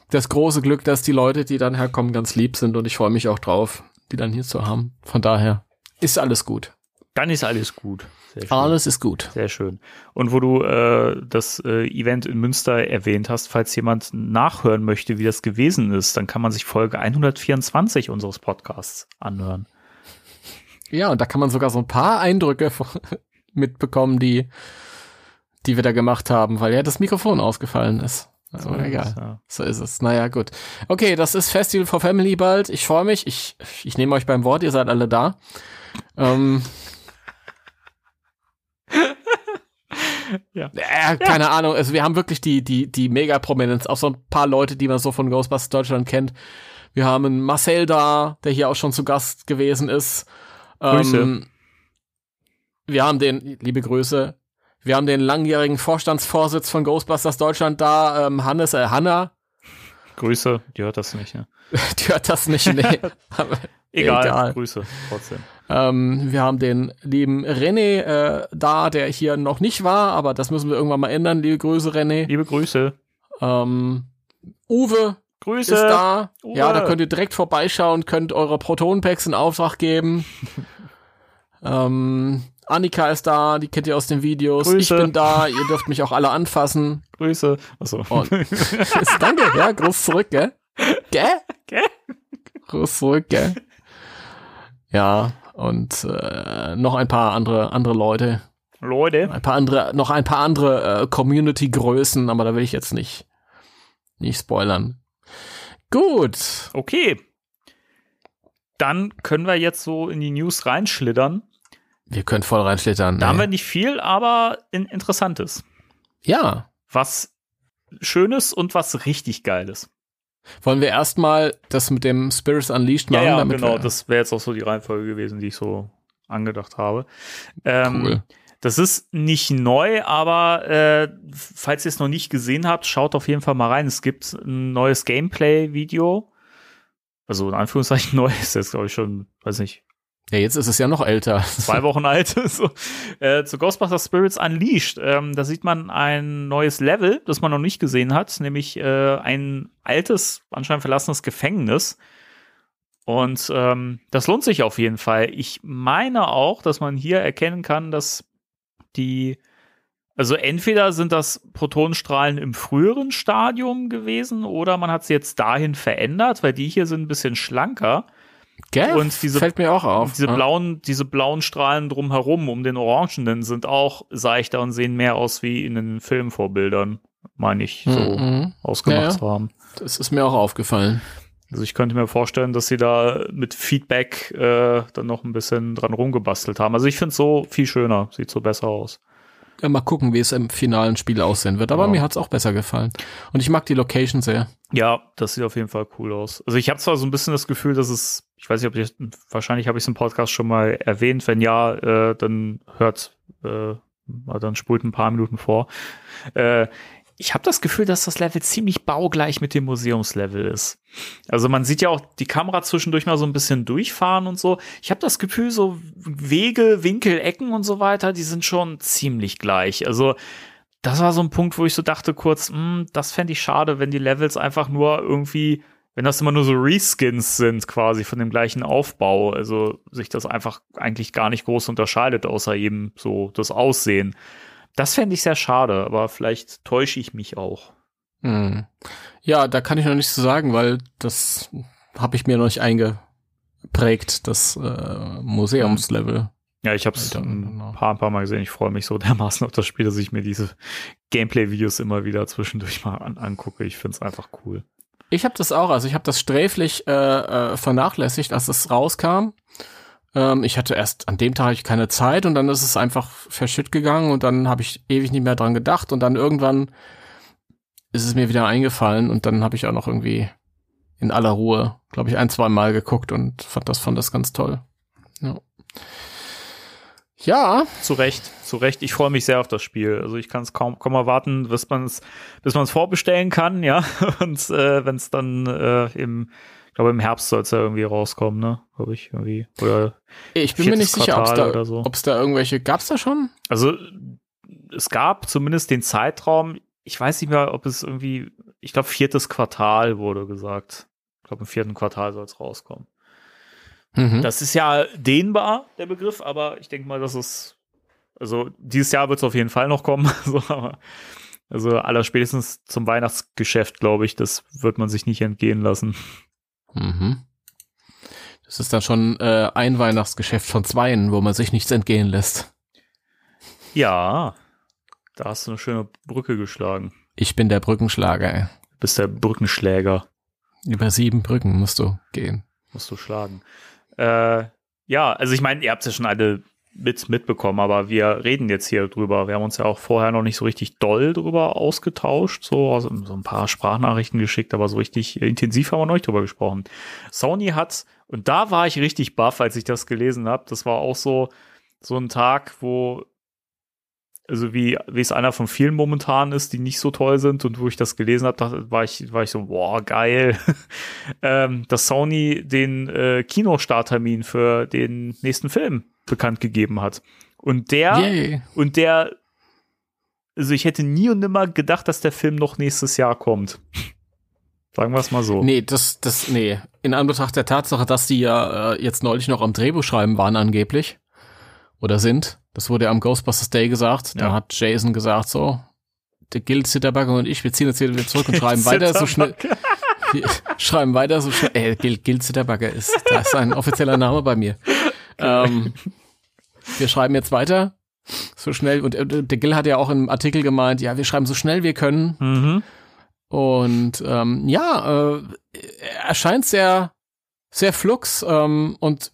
das große Glück, dass die Leute, die dann herkommen, ganz lieb sind und ich freue mich auch drauf, die dann hier zu haben. Von daher ist alles gut. Dann ist alles gut. Alles ist gut. Sehr schön. Und wo du äh, das äh, Event in Münster erwähnt hast, falls jemand nachhören möchte, wie das gewesen ist, dann kann man sich Folge 124 unseres Podcasts anhören. Ja, und da kann man sogar so ein paar Eindrücke mitbekommen, die, die wir da gemacht haben, weil ja das Mikrofon ausgefallen ist. Also, ist egal. es, ja. So ist es. Naja, gut. Okay, das ist Festival for Family bald. Ich freue mich. Ich, ich nehme euch beim Wort. Ihr seid alle da. Ähm, Ja. Äh, keine Ahnung. Also wir haben wirklich die, die, die Mega-Prominenz. Auch so ein paar Leute, die man so von Ghostbusters Deutschland kennt. Wir haben einen Marcel da, der hier auch schon zu Gast gewesen ist. Grüße. Ähm, wir haben den, liebe Grüße, wir haben den langjährigen Vorstandsvorsitz von Ghostbusters Deutschland da, ähm, Hannes, äh, Hanna. Grüße, die hört das nicht. Ne? Die hört das nicht. Aber Egal, Egal. Grüße trotzdem. Ähm, wir haben den lieben René äh, da, der hier noch nicht war, aber das müssen wir irgendwann mal ändern. Liebe Grüße, René. Liebe Grüße. Ähm, Uwe Grüße. ist da. Uwe. Ja, da könnt ihr direkt vorbeischauen, könnt eure Protonpacks in Auftrag geben. ähm, Annika ist da, die kennt ihr aus den Videos. Grüße. Ich bin da, ihr dürft mich auch alle anfassen. Grüße. Achso. Und danke, ja, groß zurück, gell? Gell? Gell? Groß zurück, gell? Ja, und äh, noch ein paar andere andere Leute, Leute. ein paar andere, noch ein paar andere äh, Community-Größen, aber da will ich jetzt nicht nicht spoilern. Gut. Okay. Dann können wir jetzt so in die News reinschlittern. Wir können voll reinschlittern. Da haben ey. wir nicht viel, aber in Interessantes. ja, Was Schönes und was richtig Geiles. Wollen wir erstmal das mit dem Spirits Unleashed machen? Ja, ja genau. Das wäre jetzt auch so die Reihenfolge gewesen, die ich so angedacht habe. Ähm, Cool. Das ist nicht neu, aber äh, falls ihr es noch nicht gesehen habt, schaut auf jeden Fall mal rein. Es gibt ein neues Gameplay-Video. Also in Anführungszeichen neu, ist jetzt glaube ich schon, weiß nicht, Ja, jetzt ist es ja noch älter. zwei Wochen alt. so. äh, zu Ghostbusters Spirits Unleashed. Ähm, da sieht man ein neues Level, das man noch nicht gesehen hat, nämlich äh, ein altes, anscheinend verlassenes Gefängnis. Und ähm, das lohnt sich auf jeden Fall. Ich meine auch, dass man hier erkennen kann, dass die, also entweder sind das Protonenstrahlen im früheren Stadium gewesen oder man hat sie jetzt dahin verändert, weil die hier sind ein bisschen schlanker. Gell? Und diese- fällt mir auch auf. Diese Ja. blauen, diese blauen Strahlen drumherum, um den orangenen, sind auch seichter und sehen mehr aus wie in den Filmvorbildern, meine ich, so Mhm. ausgemacht Ja, zu haben. Das ist mir auch aufgefallen. Also ich könnte mir vorstellen, dass sie da mit Feedback äh, dann noch ein bisschen dran rumgebastelt haben. Also ich finde es so viel schöner, sieht so besser aus. Ja, mal gucken, wie es im finalen Spiel aussehen wird. Aber Ja. mir hat's auch besser gefallen. Und ich mag die Location sehr. Ja, das sieht auf jeden Fall cool aus. Also ich habe zwar so ein bisschen das Gefühl, dass es, ich weiß nicht, ob ich, wahrscheinlich habe ich es im Podcast schon mal erwähnt. Wenn ja, äh, dann hört, äh, dann spult ein paar Minuten vor. Äh, ich habe das Gefühl, dass das Level ziemlich baugleich mit dem Museumslevel ist. Also man sieht ja auch die Kamera zwischendurch mal so ein bisschen durchfahren und so. Ich habe das Gefühl, so Wege, Winkel, Ecken und so weiter, die sind schon ziemlich gleich. Also das war so ein Punkt, wo ich so dachte kurz, hm, das fände ich schade, wenn die Levels einfach nur irgendwie, wenn das immer nur so Reskins sind quasi von dem gleichen Aufbau, also sich das einfach eigentlich gar nicht groß unterscheidet, außer eben so das Aussehen. Das fände ich sehr schade, aber vielleicht täusche ich mich auch. Hm. Ja, da kann ich noch nichts zu sagen, weil das habe ich mir noch nicht eingeprägt, das äh, Museumslevel. Ja, ich habe es ein paar, ein paar Mal gesehen. Ich freue mich so dermaßen auf das Spiel, dass ich mir diese Gameplay-Videos immer wieder zwischendurch mal an, angucke. Ich finde es einfach cool. Ich habe das auch, also ich habe das sträflich äh, äh, vernachlässigt, als es rauskam. Ähm, ich hatte erst an dem Tag keine Zeit und dann ist es einfach verschütt gegangen und dann habe ich ewig nicht mehr dran gedacht und dann irgendwann ist es mir wieder eingefallen und dann habe ich auch noch irgendwie in aller Ruhe, glaube ich, ein, zwei Mal geguckt und fand das, fand das ganz toll. Ja. Ja, Zu Recht, zu Recht. Ich freue mich sehr auf das Spiel. Also ich kann es kaum, kaum erwarten, bis man es bis man's vorbestellen kann, ja. Und äh, wenn es dann äh, im, glaube im Herbst soll es ja irgendwie rauskommen, ne? Glaube ich irgendwie. Oder ich bin mir nicht sicher, ob es Quartal da, so. da irgendwelche, gab's da schon? also es gab zumindest den Zeitraum, ich weiß nicht mehr, ob es irgendwie, ich glaube, viertes Quartal wurde gesagt. Ich glaube, im vierten Quartal soll es rauskommen. Mhm. Das ist ja dehnbar, der Begriff, aber ich denke mal, dass es, also dieses Jahr wird es auf jeden Fall noch kommen. so, aber, also aller spätestens zum Weihnachtsgeschäft, glaube ich, das wird man sich nicht entgehen lassen. Mhm. Das ist dann schon äh, ein Weihnachtsgeschäft von zweien, wo man sich nichts entgehen lässt. Ja, da hast du eine schöne Brücke geschlagen. Ich bin der Brückenschlager. Ey. Du bist der Brückenschläger, Über sieben Brücken musst du gehen. musst du schlagen. Äh, ja, also ich meine, ihr habt es ja schon alle mit mitbekommen, aber wir reden jetzt hier drüber. Wir haben uns ja auch vorher noch nicht so richtig doll drüber ausgetauscht, so, also so ein paar Sprachnachrichten geschickt, aber so richtig intensiv haben wir noch nicht drüber gesprochen. Sony hat, und da war ich richtig baff, als ich das gelesen habe. Das war auch so, so ein Tag, wo, also wie, wie es einer von vielen momentan ist, die nicht so toll sind und wo ich das gelesen habe, war ich, war ich so, boah, geil, ähm, dass Sony den äh, Kinostarttermin für den nächsten Film bekannt gegeben hat. Und der, Yay. und der, also ich hätte nie und nimmer gedacht, dass der Film noch nächstes Jahr kommt. Sagen wir es mal so. Nee, das, das, nee. In Anbetracht der Tatsache, dass die ja äh, jetzt neulich noch am Drehbuch schreiben waren angeblich. Oder sind. Das wurde ja am Ghostbusters Day gesagt. Da Ja. hat Jason gesagt so, der Gil Zitterbagger und ich, wir ziehen jetzt wieder zurück und schreiben weiter so schnell. Schreiben weiter so schnell. Äh, Gil, Gil Zitterbagger ist, da ist ein offizieller Name bei mir. Ähm, wir schreiben jetzt weiter. So schnell. Und äh, der Gil hat ja auch im Artikel gemeint, ja, wir schreiben so schnell wir können. Mhm. Und ähm, ja, äh, er scheint sehr, sehr flux ähm, und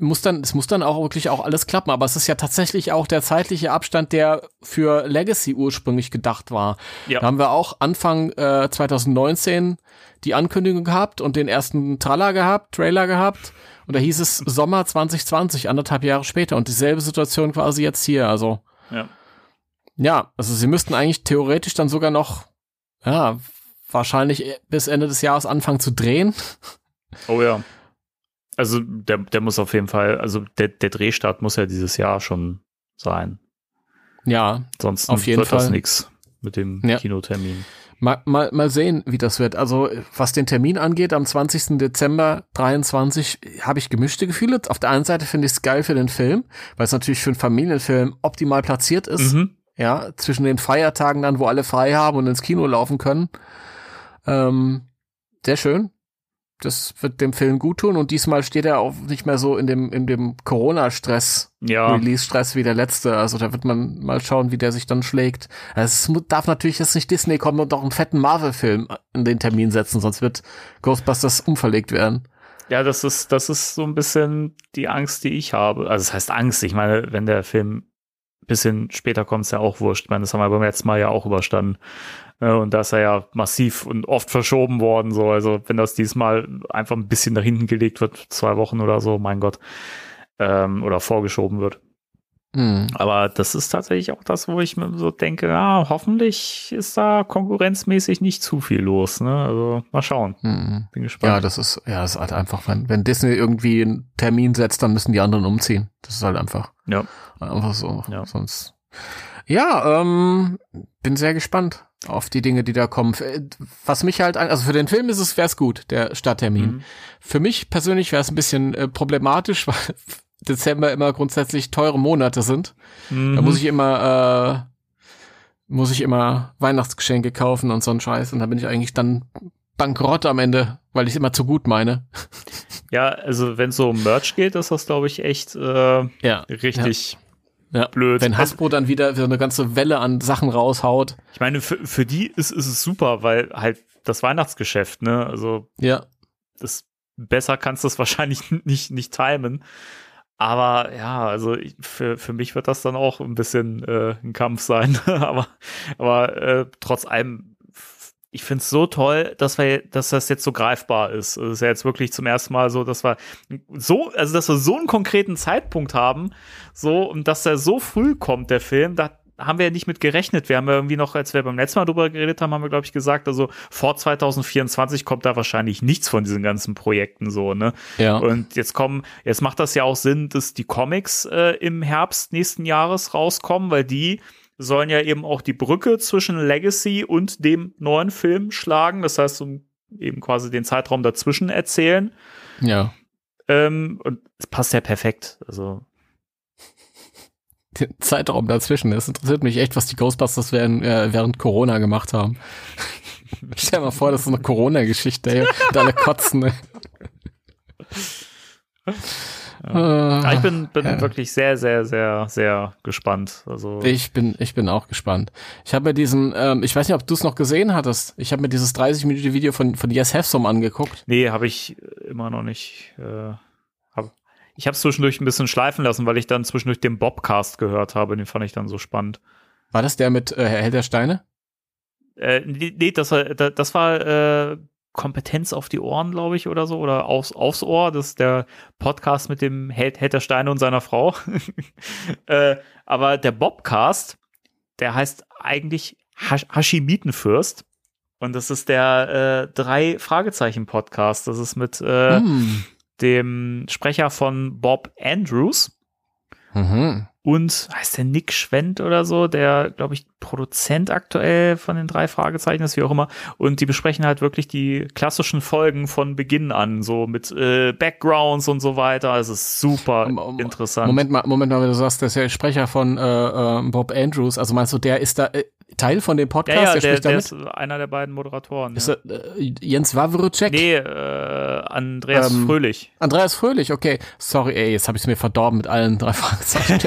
muss dann, es muss dann auch wirklich auch alles klappen, aber es ist ja tatsächlich auch der zeitliche Abstand, der für Legacy ursprünglich gedacht war. Ja. Da haben wir auch Anfang äh, 2019 die Ankündigung gehabt und den ersten Trailer gehabt, Trailer gehabt. Und da hieß es Sommer 2020, anderthalb Jahre später. Und dieselbe Situation quasi jetzt hier. Also, Ja. ja, also sie müssten eigentlich theoretisch dann sogar noch, ja, wahrscheinlich bis Ende des Jahres anfangen zu drehen. Oh ja. Also der, der muss auf jeden Fall, also der, der Drehstart muss ja dieses Jahr schon sein. Ja, Sonst Auf jeden wird das Fall. nichts mit dem Ja. Kinotermin. Mal, mal, mal sehen, wie das wird. Also, was den Termin angeht, am 20. Dezember 23 habe ich gemischte Gefühle. Auf der einen Seite finde ich es geil für den Film, weil es natürlich für einen Familienfilm optimal platziert ist. Mhm. Ja, zwischen den Feiertagen dann, wo alle frei haben und ins Kino laufen können. Ähm, sehr schön. Das wird dem Film gut tun und diesmal steht er auch nicht mehr so in dem, in dem Corona-Stress Ja, Release-Stress wie der letzte. Also da wird man mal schauen, wie der sich dann schlägt. Es mu- darf natürlich jetzt nicht Disney kommen und doch einen fetten Marvel-Film in den Termin setzen, sonst wird Ghostbusters umverlegt werden. ja, das ist, das ist so ein bisschen die Angst, die ich habe. Also es heißt Angst. Ich meine, wenn der Film ein bisschen später kommt, ist ja auch wurscht. Ich meine, das haben wir beim letzten Mal ja auch überstanden. Äh, Und da ist er ja massiv und oft verschoben worden. So, also wenn das diesmal einfach ein bisschen nach hinten gelegt wird, zwei Wochen oder so, mein Gott, ähm, oder vorgeschoben wird. Hm. Aber das ist tatsächlich auch das, wo ich mir so denke, ja, hoffentlich ist da konkurrenzmäßig nicht zu viel los. Ne? Also mal schauen. Hm. Bin gespannt. Ja, das ist, ja, das ist halt einfach, wenn, wenn Disney irgendwie einen Termin setzt, dann müssen die anderen umziehen. Das ist halt einfach, ja. einfach so. Ja. Sonst. Ja, ähm, bin sehr gespannt auf die Dinge, die da kommen. Was mich halt, also für den Film ist es, wäre es gut, der Starttermin. Mhm. Für mich persönlich wäre es ein bisschen äh, problematisch, weil Dezember immer grundsätzlich teure Monate sind. Da Mhm. muss ich immer, äh, muss ich immer Weihnachtsgeschenke kaufen und so ein Scheiß. Und da bin ich eigentlich dann bankrott am Ende, weil ich es immer zu gut meine. Ja, also wenn es so um Merch geht, ist das, glaube ich, echt äh, Ja. richtig Ja. Blöd. Wenn Also, Hasbro dann wieder so eine ganze Welle an Sachen raushaut. ich meine, für, für die ist, ist es super, weil halt das Weihnachtsgeschäft, ne, also Ja. das besser kannst du es wahrscheinlich nicht, nicht timen. Aber ja, also ich, für, für mich wird das dann auch ein bisschen äh, ein Kampf sein. aber aber äh, trotz allem, ich finde es so toll, dass wir, dass das jetzt so greifbar ist. Es ist ja jetzt wirklich zum ersten Mal so, dass wir so, also dass wir so einen konkreten Zeitpunkt haben, so und dass er so früh kommt, der Film, da haben wir ja nicht mit gerechnet. Wir haben ja irgendwie noch, als wir beim letzten Mal drüber geredet haben, haben wir, glaube ich, gesagt, also vor 2024 kommt da wahrscheinlich nichts von diesen ganzen Projekten so, ne? Ja. Und jetzt kommen, jetzt macht das ja auch Sinn, dass die Comics äh, im Herbst nächsten Jahres rauskommen, weil die sollen ja eben auch die Brücke zwischen Legacy und dem neuen Film schlagen. Das heißt, um eben quasi den Zeitraum dazwischen erzählen. ja. Ähm, und es passt ja perfekt. Also, Den Zeitraum dazwischen. Es interessiert mich echt, was die Ghostbusters während, äh, während Corona gemacht haben. Stell dir mal vor, das ist eine Corona-Geschichte, ey. Und alle kotzen, ey. ja, ich bin, bin ja. wirklich sehr, sehr, sehr, sehr gespannt. Also, Ich bin, ich bin auch gespannt. Ich habe mir diesen, ähm, ich weiß nicht, ob du es noch gesehen hattest. Ich habe mir dieses 30-minütige Video von, von Yes Have Some angeguckt. Nee, habe ich immer noch nicht. Äh, hab, ich habe es zwischendurch ein bisschen schleifen lassen, weil ich dann zwischendurch den Bobcast gehört habe. Den fand ich dann so spannend. War das der mit äh, Herr Held der Steine? Äh, nee, das war, da- das war äh, Kompetenz auf die Ohren, glaube ich, oder so. Oder aufs, aufs Ohr. Das ist der Podcast mit dem Held, Held der Steine und seiner Frau. äh, aber der Bobcast, der heißt eigentlich Hasch Hashimitenfürst. Und das ist der äh, drei Fragezeichen Podcast. Das ist mit äh, Hm. dem Sprecher von Bob Andrews Mhm. und heißt der Nick Schwendt oder so, der, glaube ich, Produzent aktuell von den drei Fragezeichen ist, wie auch immer. Und die besprechen halt wirklich die klassischen Folgen von Beginn an, so mit äh, Backgrounds und so weiter. Es ist super Um- um- interessant. Moment mal, Moment mal, wenn du sagst, das ist der Sprecher von äh, äh, Bob Andrews. Also meinst du, der ist da äh, Teil von dem ja, Podcast? ja, der der, der mit? ist einer der beiden Moderatoren. Ist ja. er, äh, Jens Wawrczyk? Nee, äh, Andreas Ähm, Fröhlich. Andreas Fröhlich, okay. Sorry, ey, jetzt habe ich es mir verdorben mit allen drei Fragezeichen,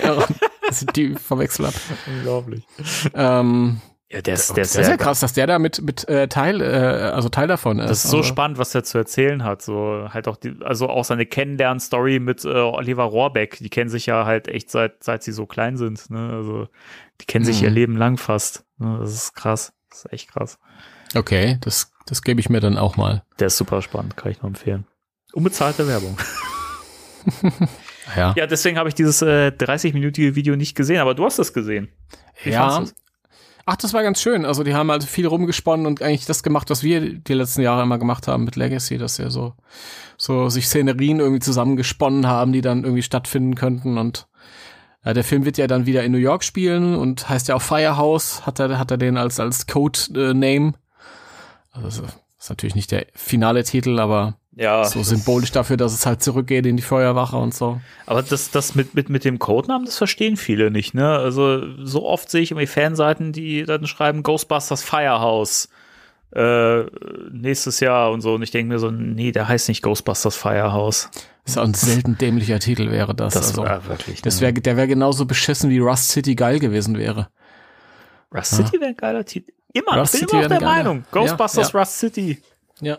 dass ich die verwechselt habe. Unglaublich. Ähm, Ja, der ist, der Der ist ist ja krass, dass der da mit, mit äh, Teil, äh, also Teil davon ist. Das ist so also, spannend, was er zu erzählen hat. So halt auch die, also auch seine Kennenlern-Story mit äh, Oliver Rohrbeck. Die kennen sich ja halt echt seit, seit sie so klein sind. Ne? Also die kennen sich Mhm. ihr Leben lang fast. Ne? Das ist krass. Das ist echt krass. Okay, das, das gebe ich mir dann auch mal. Der ist super spannend, kann ich nur empfehlen. Unbezahlte Werbung. Ja. Ja, deswegen habe ich dieses äh, 30-minütige Video nicht gesehen, aber du hast es gesehen. Wie Ja. Ach, das war ganz schön. Also die haben also viel rumgesponnen und eigentlich das gemacht, was wir die letzten Jahre immer gemacht haben mit Legacy, dass ja so, so sich Szenerien irgendwie zusammengesponnen haben, die dann irgendwie stattfinden könnten und ja, der Film wird ja dann wieder in New York spielen und heißt ja auch Firehouse, hat er, hat er den als, als Code-Name. also das ist natürlich nicht der finale Titel, aber Ja, so symbolisch dafür, dass es halt zurückgeht in die Feuerwache und so. aber das, das mit, mit, mit dem Codenamen, das verstehen viele nicht, ne? Also so oft sehe ich irgendwie Fanseiten, die dann schreiben Ghostbusters Firehouse äh, nächstes Jahr und so. Und ich denke mir so, nee, der heißt nicht Ghostbusters Firehouse. Das ist auch ein selten dämlicher Titel wäre das. Das also, war wirklich. das wär, der wäre genauso beschissen wie Rust City geil gewesen wäre. Rust City wäre ein geiler Titel. Immer, Rust ich bin City immer wär der geiler. Meinung. Ghostbusters Ja, Rust City. Ja.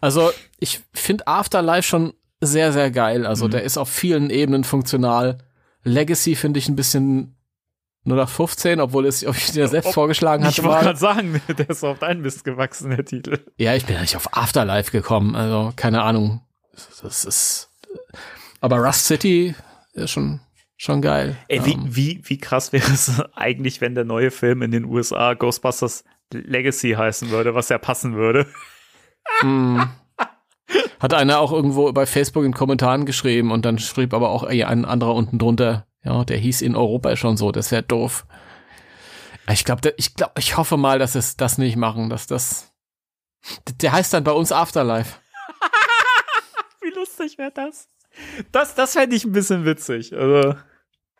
Also, ich finde Afterlife schon sehr, sehr geil. Also, Mhm. der ist auf vielen Ebenen funktional. Legacy finde ich ein bisschen nur nach 15, obwohl es ob ich dir selbst Ob- vorgeschlagen hatte. Ich wollte mal. gerade sagen, der ist auf deinen Mist gewachsen, der Titel. Ja, ich bin ja nicht auf Afterlife gekommen. Also, keine Ahnung. Das ist. Aber Rust City ist schon, schon geil. Ey, wie, Ähm, wie, wie krass wäre es eigentlich, wenn der neue Film in den USA Ghostbusters Legacy heißen würde, was ja passen würde? Mm. Hat einer auch irgendwo bei Facebook in Kommentaren geschrieben und dann schrieb aber auch ein anderer unten drunter, ja, der hieß in Europa schon so, das wäre doof. Ich glaube, ich glaube, ich hoffe mal, dass es das nicht machen, dass das der heißt dann bei uns Afterlife. Lustig wäre das? Das, das fände ich ein bisschen witzig. Also,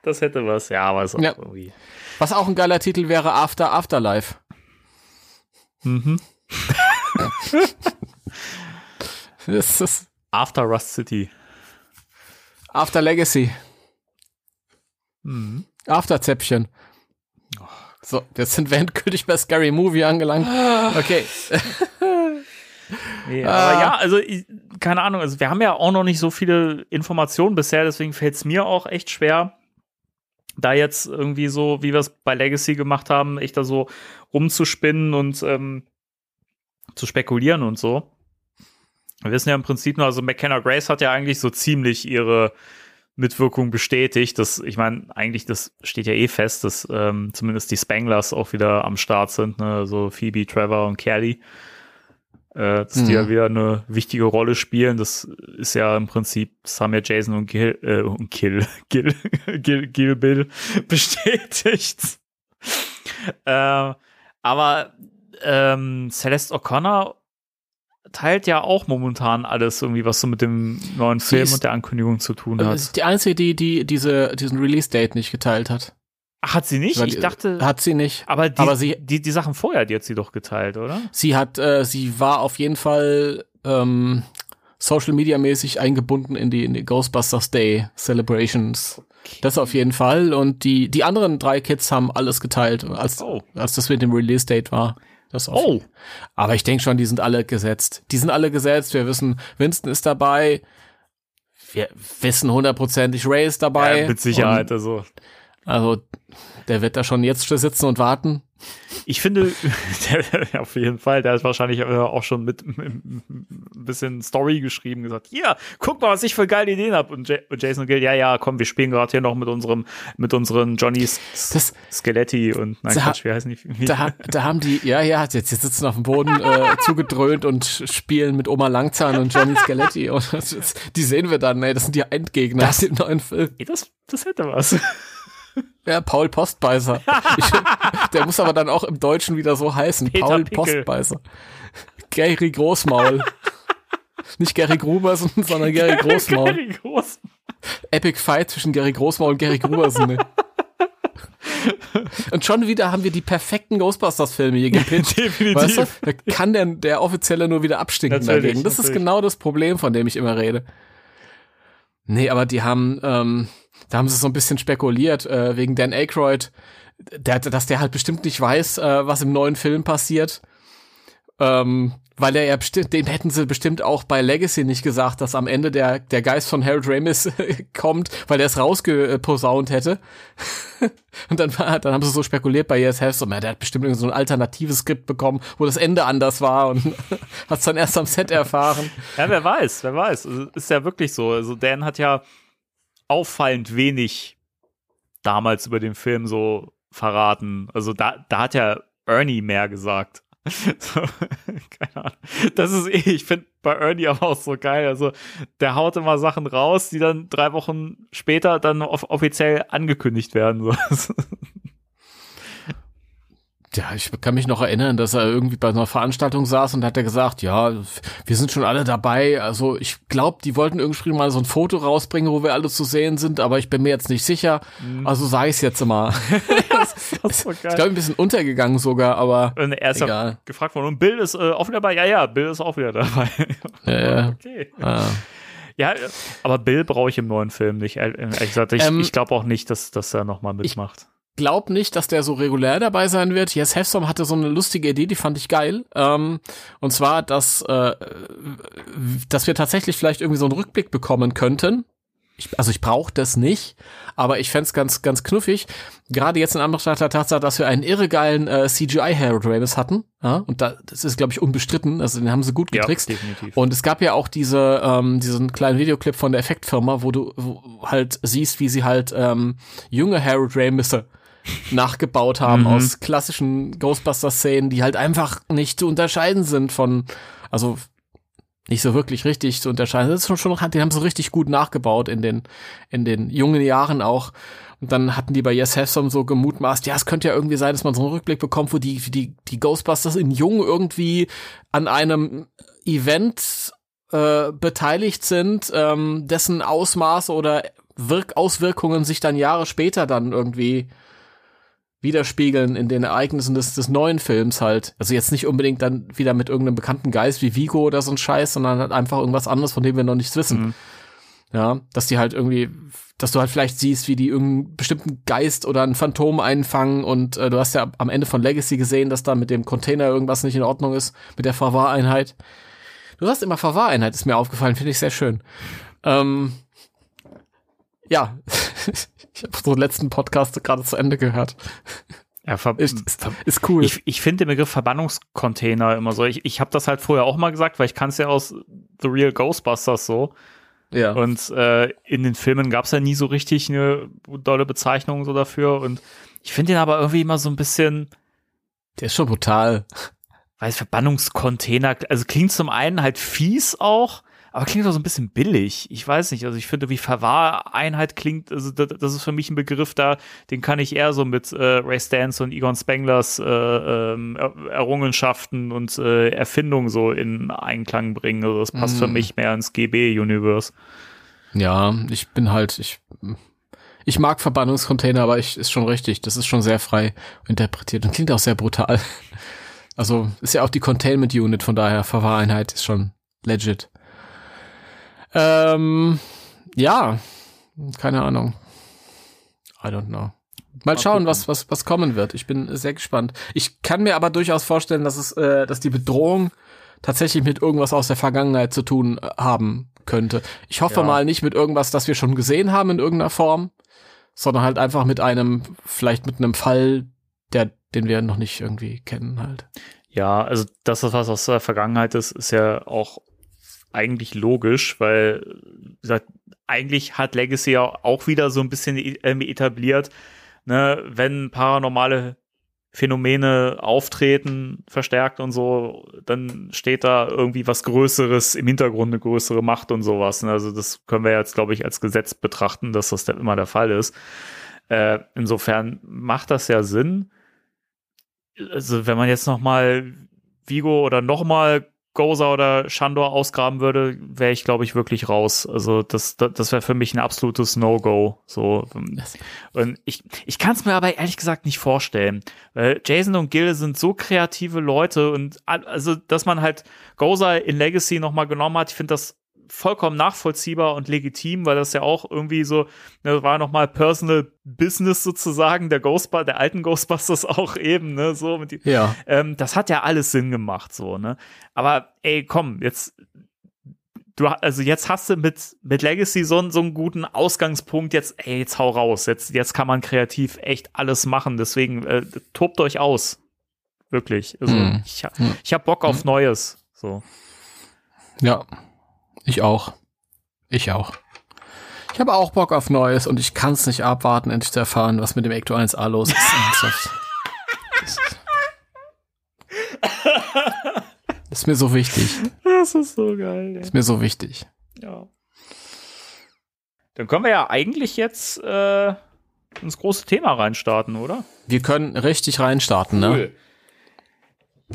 das hätte was. Ja, aber ist auch Ja. irgendwie. Was auch ein geiler Titel wäre After Afterlife. Mhm. Das ist After Rust City. After Legacy, Mhm. After Zäpfchen. So, jetzt sind wir endgültig bei Scary Movie angelangt. Okay. Nee, Ah. aber ja, also ich, keine Ahnung, also wir haben ja auch noch nicht so viele Informationen bisher, deswegen fällt es mir auch echt schwer, da jetzt irgendwie so, wie wir es bei Legacy gemacht haben, echt da so rumzuspinnen und ähm, zu spekulieren und so. Wir wissen ja im Prinzip nur, also McKenna Grace hat ja eigentlich so ziemlich ihre Mitwirkung bestätigt. Das, ich meine, eigentlich, das steht ja eh fest, dass ähm, zumindest die Spanglers auch wieder am Start sind, ne? So Phoebe, Trevor und Kelly äh, dass die Mhm. ja wieder eine wichtige Rolle spielen. Das ist ja im Prinzip, das haben ja Jason und Gil, äh, und Kill, Gil, Gil, Gil Bill bestätigt. äh, aber ähm, Celeste O'Connor teilt ja auch momentan alles irgendwie, was so mit dem neuen Film ist- und der Ankündigung zu tun hat. ist die einzige, die, die diese, diesen Release-Date nicht geteilt hat. Ach, hat sie nicht? Ich dachte, Hat sie nicht. aber, die, aber sie- die, die Sachen vorher, die hat sie doch geteilt, oder? Sie hat, äh, sie war auf jeden Fall ähm, Social Media mäßig eingebunden in die, in die Ghostbusters Day Celebrations. Das auf jeden Fall. Und die, die anderen drei Kids haben alles geteilt, als, Oh. als das mit dem Release Date war. Das auf Oh, Aber ich denke schon, die sind alle gesetzt. Die sind alle gesetzt. Wir wissen, Winston ist dabei. Wir wissen hundertprozentig, Ray ist dabei. ja, mit Sicherheit. Und, Also, also, der wird da schon jetzt sitzen und warten. Ich finde, der, auf jeden Fall, der hat wahrscheinlich äh, auch schon mit, mit ein bisschen Story geschrieben, gesagt, hier, guck mal, was ich für geile Ideen habe. Und, und Jason Gill, ja, ja, komm, wir spielen gerade hier noch mit unserem, mit unseren Johnnys Das, Skeletti und nein, Da- Quatsch, wie heißen die? Da, da haben die, ja, ja, jetzt, jetzt sitzen auf dem Boden äh, zugedröhnt und spielen mit Oma Langzahn und Johnny Skeletti. Und das, die sehen wir dann, ey, das sind die Endgegner Das- im neuen Film. Ey, das, das hätte was. Ja, Paul Postbeißer. Ich, der muss aber dann auch im Deutschen wieder so heißen. Peter Paul Pickel. Postbeißer. Gary Großmaul. Nicht Gary Gruberson, sondern Gary Großmaul. Gary Groß. Epic Fight zwischen Gary Großmaul und Gary Gruberson. Ne? Und schon wieder haben wir die perfekten Ghostbusters-Filme hier gepitcht. Definitiv. Weißt du, da kann der, der Offizielle nur wieder abstinken Natürlich, dagegen. Das ist natürlich. genau das Problem, von dem ich immer rede. Nee, aber die haben, ähm, da haben sie so ein bisschen spekuliert, äh, wegen Dan Aykroyd der, dass der halt bestimmt nicht weiß, äh, was im neuen Film passiert. Ähm, weil er ja bestimmt, dem hätten sie bestimmt auch bei Legacy nicht gesagt, dass am Ende der, der Geist von Harold Ramis kommt, weil er es rausgeposaunt hätte. und dann, war, dann haben sie so spekuliert bei ESF, so, der hat bestimmt so ein alternatives Skript bekommen, wo das Ende anders war und hat es dann erst am Set erfahren. Ja, wer weiß, wer weiß. Also, ist ja wirklich so. Also Dan hat ja auffallend wenig damals über den Film so verraten. Also da, da hat ja Ernie mehr gesagt. So, keine Ahnung. Das ist eh, ich finde bei Ernie aber auch so geil. Also, der haut immer Sachen raus, die dann drei Wochen später dann off offiziell angekündigt werden. So. Ja, ich kann mich noch erinnern, dass er irgendwie bei einer Veranstaltung saß und hat er gesagt, ja, wir sind schon alle dabei. Also ich glaube, die wollten irgendwie mal so ein Foto rausbringen, wo wir alle zu sehen sind, aber ich bin mir jetzt nicht sicher. Mhm. Also ich es jetzt mal. so ich glaube, ein bisschen untergegangen sogar, aber und er ist egal. Ja gefragt worden. Und Bill ist äh, auch wieder dabei. Ja, ja, Bill ist auch wieder dabei. ja, okay. Ah. Ja, aber Bill brauche ich im neuen Film nicht. Ehrlich gesagt, ich, ähm, ich glaube auch nicht, dass, dass er nochmal mitmacht. Ich glaube nicht, dass der so regulär dabei sein wird. Yes Hefsom hatte so eine lustige Idee, die fand ich geil. Ähm, und zwar, dass, äh, dass wir tatsächlich vielleicht irgendwie so einen Rückblick bekommen könnten. Ich, also ich brauche das nicht, aber ich fände ganz, ganz knuffig. Gerade jetzt in Anbetracht der Tatsache, dass wir einen irregeilen äh, CGI Harold Ramis hatten. Ja, und da, das ist, glaube ich, unbestritten. Also den haben sie gut getrickst. Ja, definitiv. Und es gab ja auch diese, ähm, diesen kleinen Videoclip von der Effektfirma, wo du wo halt siehst, wie sie halt ähm, junge Harold Ramisse nachgebaut haben mhm. aus klassischen Ghostbusters-Szenen, die halt einfach nicht zu unterscheiden sind von, also nicht so wirklich richtig zu unterscheiden. Das ist schon, schon, die haben so richtig gut nachgebaut in den, in den jungen Jahren auch. Und dann hatten die bei Yes Have Some so gemutmaßt, ja, es könnte ja irgendwie sein, dass man so einen Rückblick bekommt, wo die, die, die Ghostbusters in Jung irgendwie an einem Event äh, beteiligt sind, ähm, dessen Ausmaße oder Wirk Auswirkungen sich dann Jahre später dann irgendwie widerspiegeln in den Ereignissen des, des neuen Films halt. Also jetzt nicht unbedingt dann wieder mit irgendeinem bekannten Geist wie Vigo oder so ein Scheiß, sondern halt einfach irgendwas anderes, von dem wir noch nichts wissen. Mhm. Ja, dass die halt irgendwie, dass du halt vielleicht siehst, wie die irgendeinen bestimmten Geist oder ein Phantom einfangen und äh, du hast ja am Ende von Legacy gesehen, dass da mit dem Container irgendwas nicht in Ordnung ist, mit der Verwahreinheit. Du sagst immer Verwahreinheit, ist mir aufgefallen, finde ich sehr schön. Ähm, ja, Ich habe so den letzten Podcast gerade zu Ende gehört. Ja, ist, ist, ist, cool. Ich, ich finde den Begriff Verbannungscontainer immer so. Ich, ich habe das halt vorher auch mal gesagt, weil ich kann es ja aus The Real Ghostbusters so. Ja. Und äh, in den Filmen gab es ja nie so richtig eine dolle Bezeichnung so dafür. Und ich finde den aber irgendwie immer so ein bisschen. Der ist schon brutal. Weiß Verbannungscontainer, also klingt zum einen halt fies auch, aber klingt doch so ein bisschen billig. Ich weiß nicht, also ich finde, wie Verwahreinheit klingt, also das, das ist für mich ein Begriff da, den kann ich eher so mit äh, Ray Stans und Egon Spenglers äh, ähm, Errungenschaften und äh, Erfindungen so in Einklang bringen. Also das passt mm. für mich mehr ins GB-Universe. Ja, ich bin halt, ich, ich mag Verbannungscontainer, aber ich ist schon richtig. Das ist schon sehr frei interpretiert und klingt auch sehr brutal. Also ist ja auch die Containment Unit, von daher Verwahreinheit ist schon legit. Ähm, ja, keine Ahnung. I don't know. Mal schauen, was, was, was kommen wird. Ich bin sehr gespannt. Ich kann mir aber durchaus vorstellen, dass es, äh, dass die Bedrohung tatsächlich mit irgendwas aus der Vergangenheit zu tun äh, haben könnte. Ich hoffe ja. mal nicht mit irgendwas, das wir schon gesehen haben in irgendeiner Form, sondern halt einfach mit einem, vielleicht mit einem Fall, der, den wir noch nicht irgendwie kennen halt. Ja, also das, was aus der Vergangenheit ist, ist ja auch eigentlich logisch, weil gesagt, eigentlich hat Legacy ja auch wieder so ein bisschen ähm, etabliert, ne, wenn paranormale Phänomene auftreten, verstärkt und so, dann steht da irgendwie was Größeres im Hintergrund, eine größere Macht und sowas. Ne? Also das können wir jetzt, glaube ich, als Gesetz betrachten, dass das immer der Fall ist. Äh, insofern macht das ja Sinn. Also wenn man jetzt noch mal Vigo oder noch mal Goza oder Shandor ausgraben würde, wäre ich, glaube ich, wirklich raus. Also das, das, das wäre für mich ein absolutes No-Go. So. Und ich, ich kann es mir aber ehrlich gesagt nicht vorstellen. Weil Jason und Gil sind so kreative Leute und also, dass man halt Goza in Legacy nochmal genommen hat, ich finde das vollkommen nachvollziehbar und legitim, weil das ja auch irgendwie so, ne, war nochmal Personal Business sozusagen der Ghostbusters, der alten Ghostbusters auch eben, ne, so mit die, Ja. ähm, das hat ja alles Sinn gemacht, so, ne. Aber ey, komm, jetzt, du, also jetzt hast du mit, mit Legacy so, einen- so einen guten Ausgangspunkt, jetzt, ey, jetzt hau raus, jetzt, jetzt kann man kreativ echt alles machen, deswegen, äh, tobt euch aus. Wirklich. Also, Mhm. ich, ha- ich hab Bock auf Neues, so. Ja. Ich auch. Ich auch. Ich habe auch Bock auf Neues und ich kann es nicht abwarten, endlich zu erfahren, was mit dem Ecto 1A los ist. Das ist mir so wichtig. Das ist so geil, ey. Ist mir so wichtig. Ja. Dann können wir ja eigentlich jetzt äh, ins große Thema reinstarten, oder? Wir können richtig reinstarten, ne?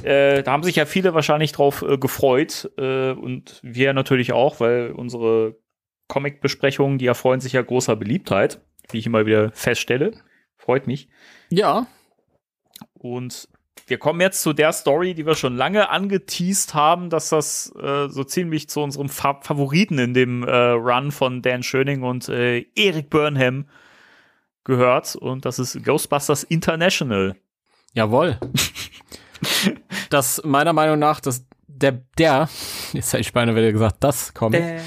Äh, da haben sich ja viele wahrscheinlich drauf äh, gefreut äh, und wir natürlich auch, weil unsere Comic-Besprechungen, die erfreuen sich ja großer Beliebtheit, wie ich immer wieder feststelle. Freut mich. Ja. Und wir kommen jetzt zu der Story, die wir schon lange angeteased haben, dass das äh, so ziemlich zu unserem Fa Favoriten in dem äh, Run von Dan Schöning und äh, Eric Burnham gehört. Und das ist Ghostbusters International. Jawohl. das meiner Meinung nach, das der, der, jetzt hätte ich beinahe wieder gesagt, das Comic,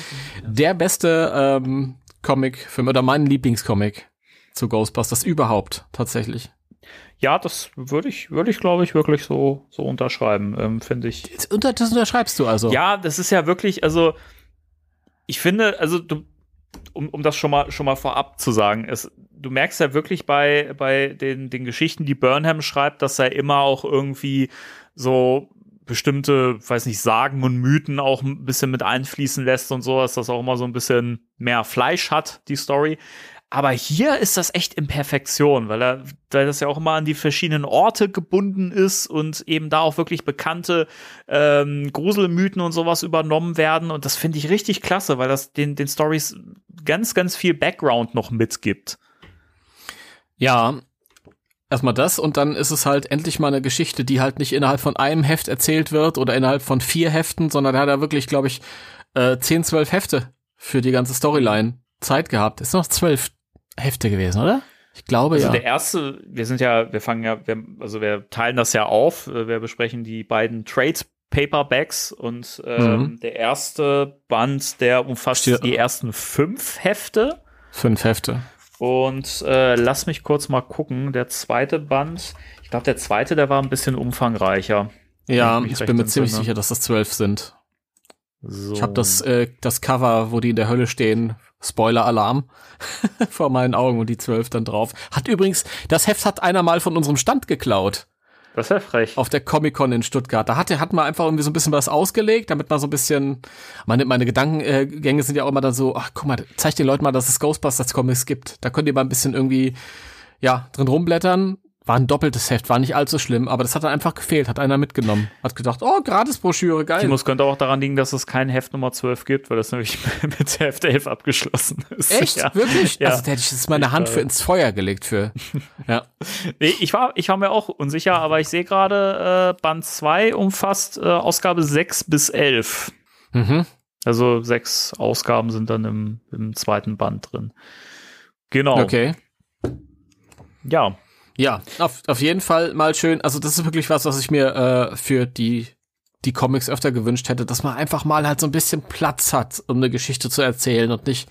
der beste ähm, Comic-Film oder mein Lieblingscomic zu Ghostbusters überhaupt, tatsächlich. Ja, das würde ich, würde ich, glaube ich, wirklich so, so unterschreiben, ähm, finde ich. Das, unter, das unterschreibst du also. Ja, das ist ja wirklich, also ich finde, also du, um, um das schon mal, schon mal vorab zu sagen, es, du merkst ja wirklich bei, bei den, den Geschichten, die Burnham schreibt, dass er immer auch irgendwie so bestimmte, weiß nicht, Sagen und Mythen auch ein bisschen mit einfließen lässt und so, dass das auch immer so ein bisschen mehr Fleisch hat, die Story. Aber hier ist das echt in Perfektion, weil er, weil das ja auch immer an die verschiedenen Orte gebunden ist und eben da auch wirklich bekannte ähm, Gruselmythen und sowas übernommen werden. Und das finde ich richtig klasse, weil das den, den Stories ganz, ganz viel Background noch mitgibt. Ja, erstmal das und dann ist es halt endlich mal eine Geschichte, die halt nicht innerhalb von einem Heft erzählt wird oder innerhalb von vier Heften, sondern da hat er wirklich, glaube ich, äh, 10, 12 Hefte für die ganze Storyline Zeit gehabt. Ist noch zwölf Hefte gewesen, oder? Ich glaube Also ja. der erste, wir sind ja, wir fangen ja, wir, also wir teilen das ja auf, äh, wir besprechen die beiden Trade Paperbacks und ähm, Mhm. der erste Band, der umfasst Steht- die ersten fünf Hefte. Fünf Hefte. Und äh, lass mich kurz mal gucken. Der zweite Band, ich glaube, der zweite, der war ein bisschen umfangreicher. Ja, ich bin mir ziemlich entsinne. sicher, dass das zwölf sind. So. Ich habe das, äh, das Cover, wo die in der Hölle stehen, Spoiler-Alarm, vor meinen Augen und die zwölf dann drauf. Hat übrigens, das Heft hat einer mal von unserem Stand geklaut. Das ist ja frech. auf der Comic-Con in Stuttgart. Da hat, hat man einfach irgendwie so ein bisschen was ausgelegt, damit man so ein bisschen, meine, meine Gedankengänge sind ja auch immer dann so, ach guck mal, zeig den Leuten mal, dass es Ghostbusters Comics gibt. Da könnt ihr mal ein bisschen irgendwie, ja, drin rumblättern. War ein doppeltes Heft, war nicht allzu schlimm, aber das hat dann einfach gefehlt, hat einer mitgenommen. Hat gedacht, oh, Gratisbroschüre, geil. Timus könnte auch daran liegen, dass es kein Heft Nummer 12 gibt, weil das nämlich mit Heft 11 abgeschlossen ist. Echt? Ja. Wirklich? Ja. Also da hätte ich jetzt meine Hand für ins Feuer gelegt für. Ja. Nee, ich war, ich war mir auch unsicher, aber ich sehe gerade, äh, Band 2 umfasst äh, Ausgabe 6 bis 11. Mhm. Also sechs Ausgaben sind dann im, im zweiten Band drin. Genau. Okay. Ja. Ja, auf, auf jeden Fall mal schön. Also das ist wirklich was, was ich mir äh, für die die Comics öfter gewünscht hätte, dass man einfach mal halt so ein bisschen Platz hat, um eine Geschichte zu erzählen und nicht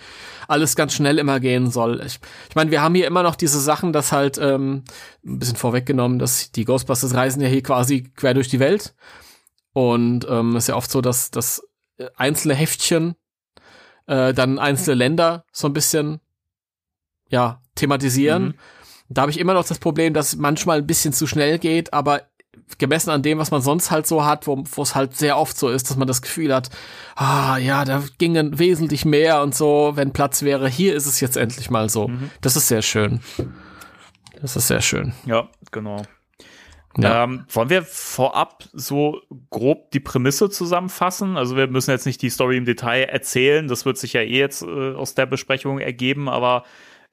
alles ganz schnell immer gehen soll. Ich, ich meine, wir haben hier immer noch diese Sachen, dass halt ähm, ein bisschen vorweggenommen, dass die Ghostbusters reisen ja hier quasi quer durch die Welt und ähm, ist ja oft so, dass dass einzelne Heftchen äh, dann einzelne Länder so ein bisschen ja thematisieren. Mhm. Da habe ich immer noch das Problem, dass es manchmal ein bisschen zu schnell geht, aber gemessen an dem, was man sonst halt so hat, wo es halt sehr oft so ist, dass man das Gefühl hat, ah ja, da ginge wesentlich mehr und so, wenn Platz wäre. Hier ist es jetzt endlich mal so. Mhm. Das ist sehr schön. Das ist sehr schön. Ja, genau. Ja. Ähm, wollen wir vorab so grob die Prämisse zusammenfassen? Also wir müssen jetzt nicht die Story im Detail erzählen, das wird sich ja eh jetzt äh, aus der Besprechung ergeben, aber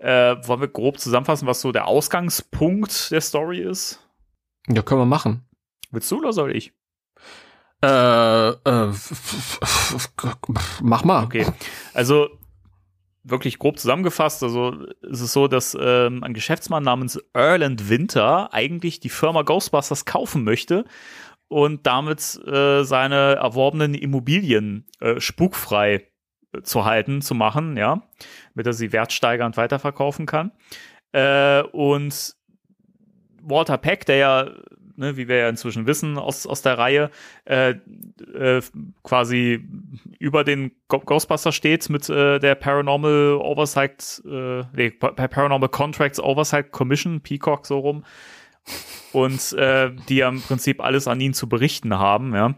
äh, wollen wir grob zusammenfassen, was so der Ausgangspunkt der Story ist? ja, können wir machen. Willst du oder soll ich? Äh, äh, mach mal. Okay. Also wirklich grob zusammengefasst, also ist es so, dass ähm, ein Geschäftsmann namens Erland Winter eigentlich die Firma Ghostbusters kaufen möchte und damit äh, seine erworbenen Immobilien äh, spukfrei äh, zu halten, zu machen, ja, damit er sie wertsteigernd weiterverkaufen kann. Äh, und Walter Peck, der ja ne, wie wir ja inzwischen wissen aus, aus der Reihe, äh, äh, quasi über den Ghostbuster steht mit äh, der Paranormal Oversight, äh, nee, Paranormal Contracts Oversight Commission, Peacock so rum. Und äh, die ja im Prinzip alles an ihn zu berichten haben, ja.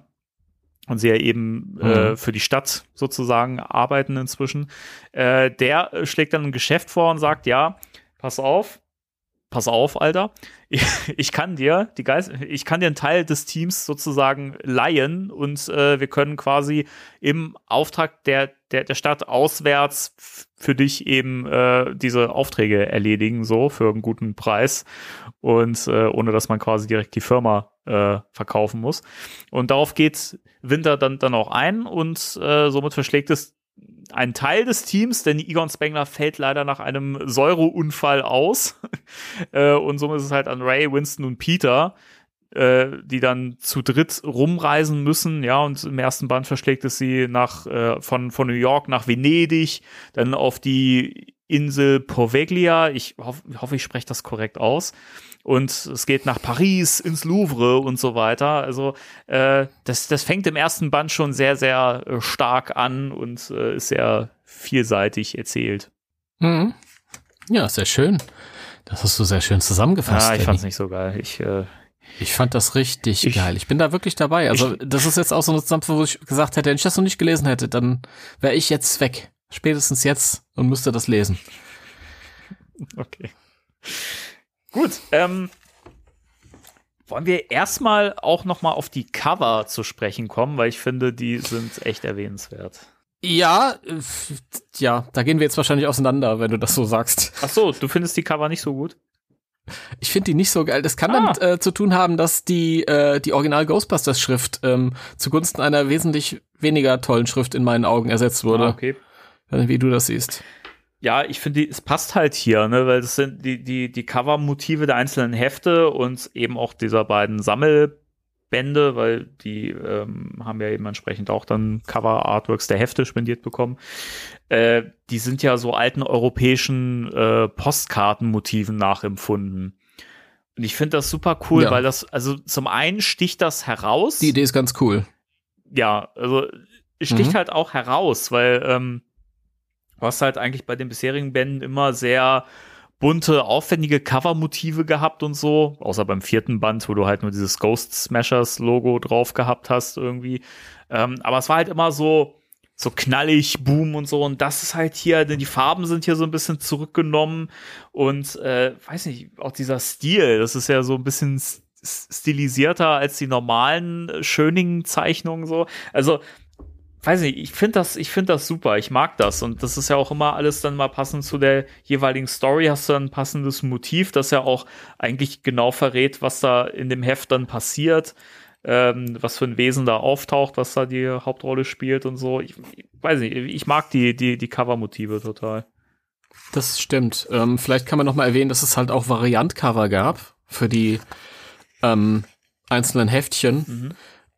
Und sie ja eben äh, mhm. äh, für die Stadt sozusagen arbeiten inzwischen. Äh, der schlägt dann ein Geschäft vor und sagt, ja, pass auf, pass auf, Alter, ich, ich kann dir die Geist, ich kann dir einen Teil des Teams sozusagen leihen und äh, wir können quasi im Auftrag der, der, der Stadt auswärts für dich eben äh, diese Aufträge erledigen, so für einen guten Preis und äh, ohne dass man quasi direkt die Firma äh, verkaufen muss. Und darauf geht Winter dann, dann auch ein und äh, somit verschlägt es ein Teil des Teams, denn Egon Spengler fällt leider nach einem Säureunfall aus. äh, und somit ist es halt an Ray, Winston und Peter, äh, die dann zu dritt rumreisen müssen. Ja, und im ersten Band verschlägt es sie nach, äh, von, von New York nach Venedig, dann auf die Insel Poveglia. Ich hoff, hoffe, ich spreche das korrekt aus und es geht nach Paris, ins Louvre und so weiter. Also äh, das, das fängt im ersten Band schon sehr, sehr äh, stark an und äh, ist sehr vielseitig erzählt. Mhm. Ja, sehr schön. Das hast du sehr schön zusammengefasst. Ja, ich fand's nicht so geil. Ich, äh, ich fand das richtig ich, geil. Ich bin da wirklich dabei. Also, ich, das ist jetzt auch so eine Zusammenfassung, wo ich gesagt hätte, wenn ich das noch nicht gelesen hätte, dann wäre ich jetzt weg. Spätestens jetzt und müsste das lesen. Okay. Gut, ähm, wollen wir erstmal auch noch mal auf die Cover zu sprechen kommen, weil ich finde, die sind echt erwähnenswert. Ja, äh, ja, da gehen wir jetzt wahrscheinlich auseinander, wenn du das so sagst. Ach so, du findest die Cover nicht so gut? Ich finde die nicht so geil. Das kann ah. damit äh, zu tun haben, dass die äh, die Original Ghostbusters Schrift ähm, zugunsten einer wesentlich weniger tollen Schrift in meinen Augen ersetzt wurde. Ah, okay. Wie du das siehst ja, ich finde, es passt halt hier, ne, weil das sind die, die, die Cover-Motive der einzelnen Hefte und eben auch dieser beiden Sammelbände, weil die ähm, haben ja eben entsprechend auch dann Cover-Artworks der Hefte spendiert bekommen. Äh, die sind ja so alten europäischen äh, Postkartenmotiven nachempfunden. Und ich finde das super cool, ja. weil das, also zum einen sticht das heraus. Die Idee ist ganz cool. Ja, also sticht mhm. halt auch heraus, weil ähm, Hast halt eigentlich bei den bisherigen Bänden immer sehr bunte, aufwendige Covermotive gehabt und so, außer beim vierten Band, wo du halt nur dieses Ghost Smashers Logo drauf gehabt hast irgendwie. Ähm, aber es war halt immer so, so knallig, boom und so. Und das ist halt hier, denn die Farben sind hier so ein bisschen zurückgenommen und äh, weiß nicht, auch dieser Stil, das ist ja so ein bisschen stilisierter als die normalen äh, Schöning-Zeichnungen so. Also weiß nicht, ich finde das, ich finde das super, ich mag das und das ist ja auch immer alles dann mal passend zu der jeweiligen Story, hast du ein passendes Motiv, das ja auch eigentlich genau verrät, was da in dem Heft dann passiert, ähm, was für ein Wesen da auftaucht, was da die Hauptrolle spielt und so. Ich, ich weiß nicht, ich mag die, die, die Cover-Motive total. Das stimmt. Ähm, vielleicht kann man noch mal erwähnen, dass es halt auch Variant-Cover gab für die ähm, einzelnen Heftchen. Mhm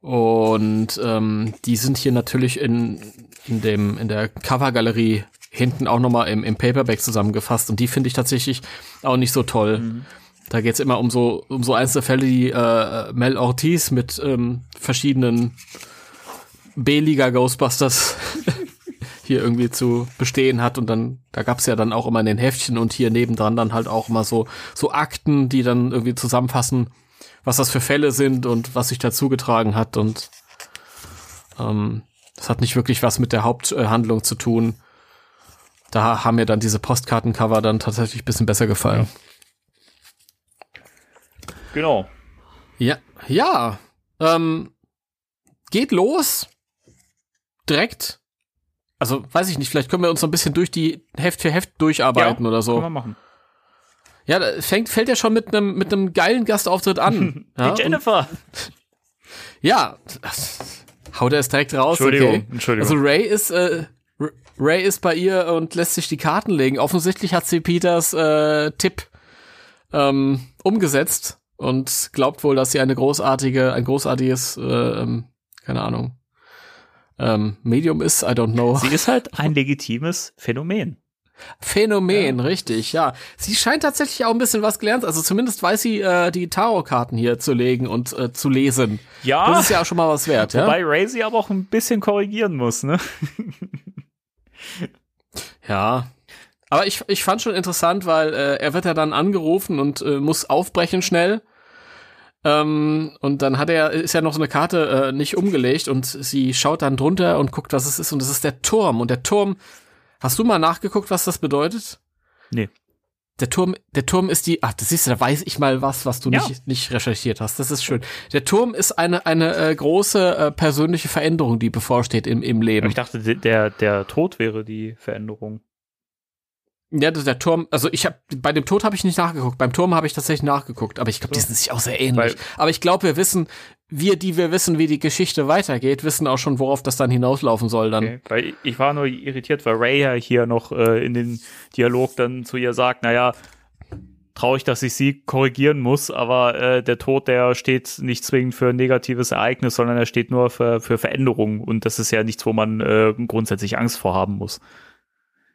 und ähm, die sind hier natürlich in, in, dem, in der Covergalerie hinten auch nochmal im, im Paperback zusammengefasst. Und die finde ich tatsächlich auch nicht so toll. Mhm. Da geht's immer um so, um so einzelne Fälle, die äh, Mel Ortiz mit ähm, verschiedenen B-Liga Ghostbusters hier irgendwie zu bestehen hat. Und dann, da gab's ja dann auch immer in den Heftchen und hier nebendran dann halt auch immer so, so Akten, die dann irgendwie zusammenfassen, was das für Fälle sind und was sich dazu getragen hat und ähm, das hat nicht wirklich was mit der Haupthandlung zu tun. Da haben mir dann diese Postkartencover dann tatsächlich ein bisschen besser gefallen. Genau. Ja, ja. Ähm, geht los. Direkt. Also, weiß ich nicht, vielleicht können wir uns so ein bisschen durch die Heft für Heft durcharbeiten ja, oder so. Können wir machen. Ja, da fängt, fällt ja schon mit einem mit einem geilen Gastauftritt an. ja, Die Jennifer. Und, ja, Haut er es direkt raus, Entschuldigung, okay. Entschuldigung. Also Ray ist, äh, Ray ist bei ihr und lässt sich die Karten legen. Offensichtlich hat sie Peters äh, Tipp ähm, umgesetzt und glaubt wohl, dass sie eine großartige, ein großartiges, äh, ähm, keine Ahnung, ähm, Medium ist, I don't know. Sie ist halt ein legitimes Phänomen. Phänomen, richtig, ja. Sie scheint tatsächlich auch ein bisschen was gelernt, also zumindest weiß sie, äh, die Tarotkarten hier zu legen und äh, zu lesen. Ja, Das ist ja auch schon mal was wert, ja? wobei Ray sie aber auch ein bisschen korrigieren muss, ne? Ja. Aber ich, ich fand schon interessant, weil äh, er wird ja dann angerufen und äh, muss aufbrechen schnell. Ähm, und dann hat er, ist ja noch so eine Karte äh, nicht umgelegt und sie schaut dann drunter und guckt, was es ist. Und es ist der Turm. Und der Turm, hast du mal nachgeguckt, was das bedeutet? Nee. Der Turm, der Turm ist die, ach, das siehst du, da weiß ich mal was, was du Ja. nicht, nicht recherchiert hast. Das ist schön. Der Turm ist eine, eine äh, große äh, persönliche Veränderung, die bevorsteht im, im Leben. Aber ich dachte, der, der Tod wäre die Veränderung. Ja, der Turm, also ich habe bei dem Tod habe ich nicht nachgeguckt, beim Turm habe ich tatsächlich nachgeguckt, aber ich glaube, die sind sich auch sehr ähnlich. Weil- aber ich glaube, wir wissen, wir, die wir wissen, wie die Geschichte weitergeht, wissen auch schon, worauf das dann hinauslaufen soll dann. Okay. Weil ich war nur irritiert, weil Ray ja hier noch äh, in den Dialog dann zu ihr sagt, naja, traurig, dass ich sie korrigieren muss, aber äh, der Tod, der steht nicht zwingend für ein negatives Ereignis, sondern er steht nur für, für Veränderungen und das ist ja nichts, wo man äh, grundsätzlich Angst vor haben muss.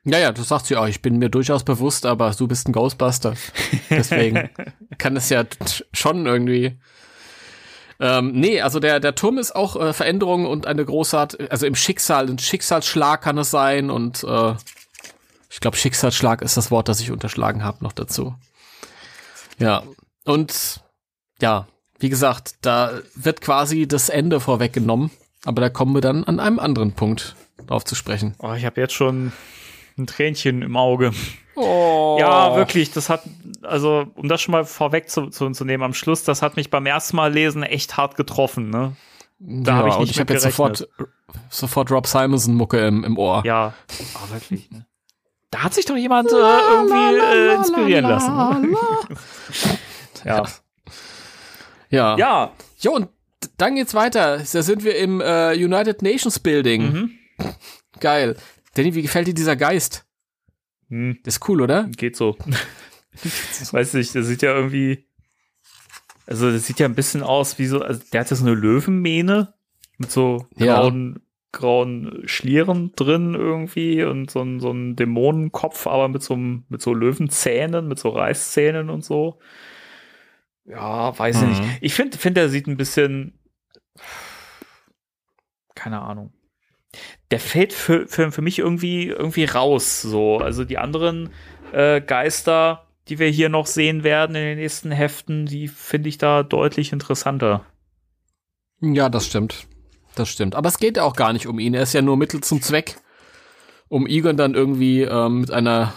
Ja, ja, das sagt sie auch. Ich bin mir durchaus bewusst, aber du bist ein Ghostbuster. Deswegen kann es ja schon irgendwie. Ähm, nee, also der, der Turm ist auch äh, Veränderung und eine großart, also im Schicksal, ein Schicksalsschlag kann es sein und äh, ich glaube, Schicksalsschlag ist das Wort, das ich unterschlagen habe noch dazu. Ja, und ja, wie gesagt, da wird quasi das Ende vorweggenommen, aber da kommen wir dann an einem anderen Punkt drauf zu sprechen. Oh, ich habe jetzt schon ein Tränchen im Auge. Oh. Ja, wirklich, das hat, also, um das schon mal vorweg zu, zu, zu nehmen, am Schluss, das hat mich beim ersten Mal lesen echt hart getroffen, ne? Da hab ich und nicht ich mit habe jetzt sofort, sofort Rob Simonson Mucke im, im Ohr. Ja, oh, wirklich, ne? Da hat sich doch jemand äh, irgendwie äh, inspirieren lassen. Ja. Ja. Ja. Jo, und dann geht's weiter. Da sind wir im äh, United Nations Building. Mhm. Geil. Danny, wie gefällt dir dieser Geist? Hm, Das ist cool, oder? geht so. Weiß nicht, das sieht ja irgendwie. Also, das sieht ja ein bisschen aus wie so. Also, der hat ja so eine Löwenmähne mit so Ja. grauen, grauen Schlieren drin irgendwie und so ein, so ein Dämonenkopf, aber mit so, einem- mit so Löwenzähnen, mit so Reißzähnen und so. Ja, weiß ich Mhm. nicht. Ich finde, find, der sieht ein bisschen. Keine Ahnung. Der fällt für, für, für mich irgendwie, irgendwie raus. So. Also die anderen äh, Geister, die wir hier noch sehen werden in den nächsten Heften, die finde ich da deutlich interessanter. Ja, das stimmt. Das stimmt. Aber es geht ja auch gar nicht um ihn. Er ist ja nur Mittel zum Zweck, um Egon dann irgendwie ähm, mit einer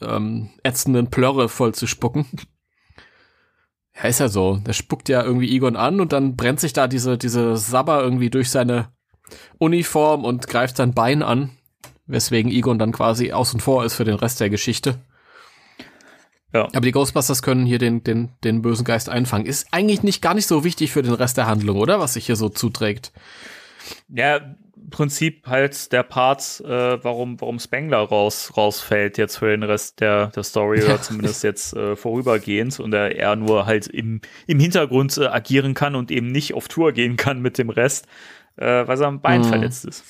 ähm, ätzenden Plörre voll zu spucken. Ja, ist ja so. Der spuckt ja irgendwie Egon an und dann brennt sich da diese, diese Sabber irgendwie durch seine Uniform und greift sein Bein an, weswegen Egon dann quasi außen vor ist für den Rest der Geschichte. Ja. Aber die Ghostbusters können hier den, den, den bösen Geist einfangen. Ist eigentlich nicht gar nicht so wichtig für den Rest der Handlung, oder? Was sich hier so zuträgt. Ja, im Prinzip halt der Part, äh, warum, warum Spengler raus, rausfällt jetzt für den Rest der, der Story oder zumindest jetzt äh, vorübergehend und er, er nur halt im, im Hintergrund äh, agieren kann und eben nicht auf Tour gehen kann mit dem Rest, äh, weil sein Bein Mhm. verletzt ist.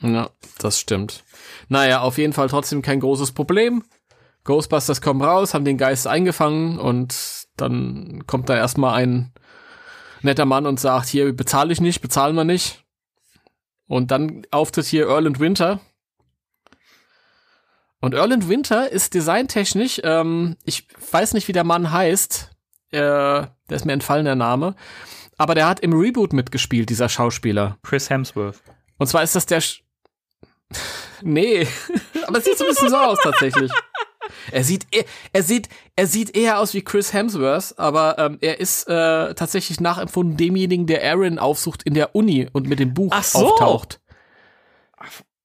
Ja, das stimmt. Naja, auf jeden Fall trotzdem kein großes Problem. Ghostbusters kommen raus, haben den Geist eingefangen und dann kommt da erstmal ein netter Mann und sagt, hier bezahle ich nicht, bezahlen wir nicht. Und dann auftritt hier Erland Winter. Und Erland Winter ist designtechnisch, ähm, ich weiß nicht, wie der Mann heißt, äh, der ist mir entfallen, der Name, aber der hat im Reboot mitgespielt, dieser Schauspieler. Chris Hemsworth. Und zwar ist das der. Sch nee, aber es sieht so ein bisschen so aus tatsächlich. Er sieht, e- er sieht, er sieht eher aus wie Chris Hemsworth, aber ähm, er ist äh, tatsächlich nachempfunden demjenigen, der Aaron aufsucht in der Uni und mit dem Buch Ach so. auftaucht.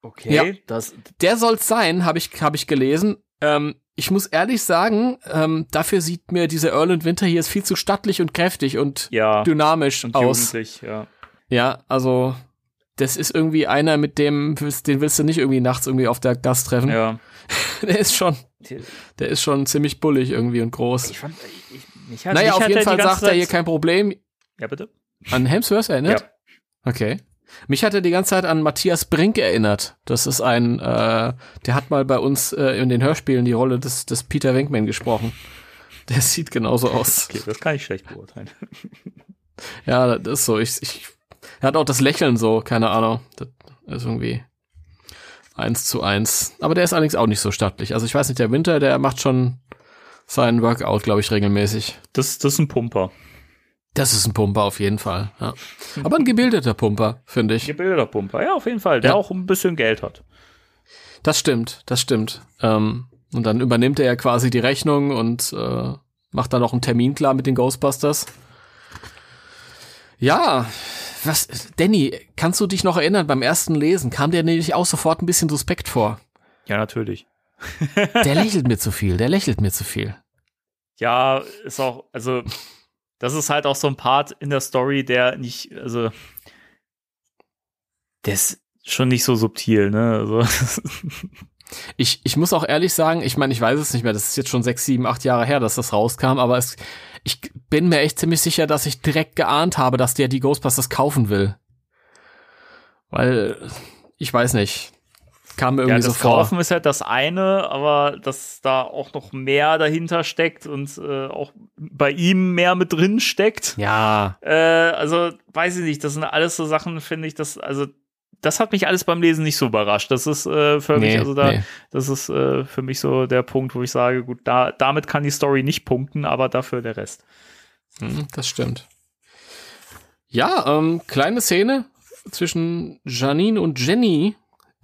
Okay, Ja. das, Der soll's sein, habe ich, hab ich gelesen. Ähm, ich muss ehrlich sagen, ähm, dafür sieht mir dieser Erland Winter hier ist viel zu stattlich und kräftig und ja, dynamisch und aus. ja. Ja, also das ist irgendwie einer, mit dem den willst du nicht irgendwie nachts irgendwie auf der Gast treffen. Ja. Der ist schon, der ist schon ziemlich bullig irgendwie und groß. Ich fand, ich, mich hat, naja, auf jeden Fall sagt er hier Zeit- kein Problem. Ja, bitte? An Hemsworth erinnert? Ja. Okay. Mich hat er die ganze Zeit an Matthias Brink erinnert. Das ist ein, äh, der hat mal bei uns äh, in den Hörspielen die Rolle des, des Peter Venkman gesprochen. Der sieht genauso aus. Okay, das kann ich schlecht beurteilen. Ja, das ist so. Ich, ich, er hat auch das Lächeln so, keine Ahnung. Das ist irgendwie eins zu eins. Aber der ist allerdings auch nicht so stattlich. Also ich weiß nicht, der Winter, der macht schon seinen Workout, glaube ich, regelmäßig. Das, das ist ein Pumper. Das ist ein Pumper auf jeden Fall. Ja. Aber ein gebildeter Pumper, finde ich. Gebildeter Pumper, ja, auf jeden Fall. Der Ja. auch ein bisschen Geld hat. Das stimmt, das stimmt. Ähm, und dann übernimmt er ja quasi die Rechnung und äh, macht dann auch einen Termin klar mit den Ghostbusters. Ja, was, Danny, kannst du dich noch erinnern, beim ersten Lesen kam der nämlich auch sofort ein bisschen suspekt vor. Ja, natürlich. Der lächelt mir zu viel, der lächelt mir zu viel. Ja, ist auch, also, das ist halt auch so ein Part in der Story, der nicht, also, der ist schon nicht so subtil, ne? Also, Ich, ich muss auch ehrlich sagen, ich meine, ich weiß es nicht mehr, das ist jetzt schon sechs, sieben, acht Jahre her, dass das rauskam, aber es, ich bin mir echt ziemlich sicher, dass ich direkt geahnt habe, dass der die Ghostbusters kaufen will. Weil, ich weiß nicht, kam mir ja, irgendwie das so vor. Kaufen ist halt das eine, aber dass da auch noch mehr dahinter steckt und äh, auch bei ihm mehr mit drin steckt. Ja, Äh, also, weiß ich nicht, das sind alles so Sachen, finde ich, das, also, das hat mich alles beim Lesen nicht so überrascht. Das ist äh, für mich, nee, also da, nee. das ist äh, für mich so der Punkt, wo ich sage, gut, da, damit kann die Story nicht punkten, aber dafür der Rest. Hm, das stimmt. Ja, ähm, kleine Szene zwischen Janine und Jenny.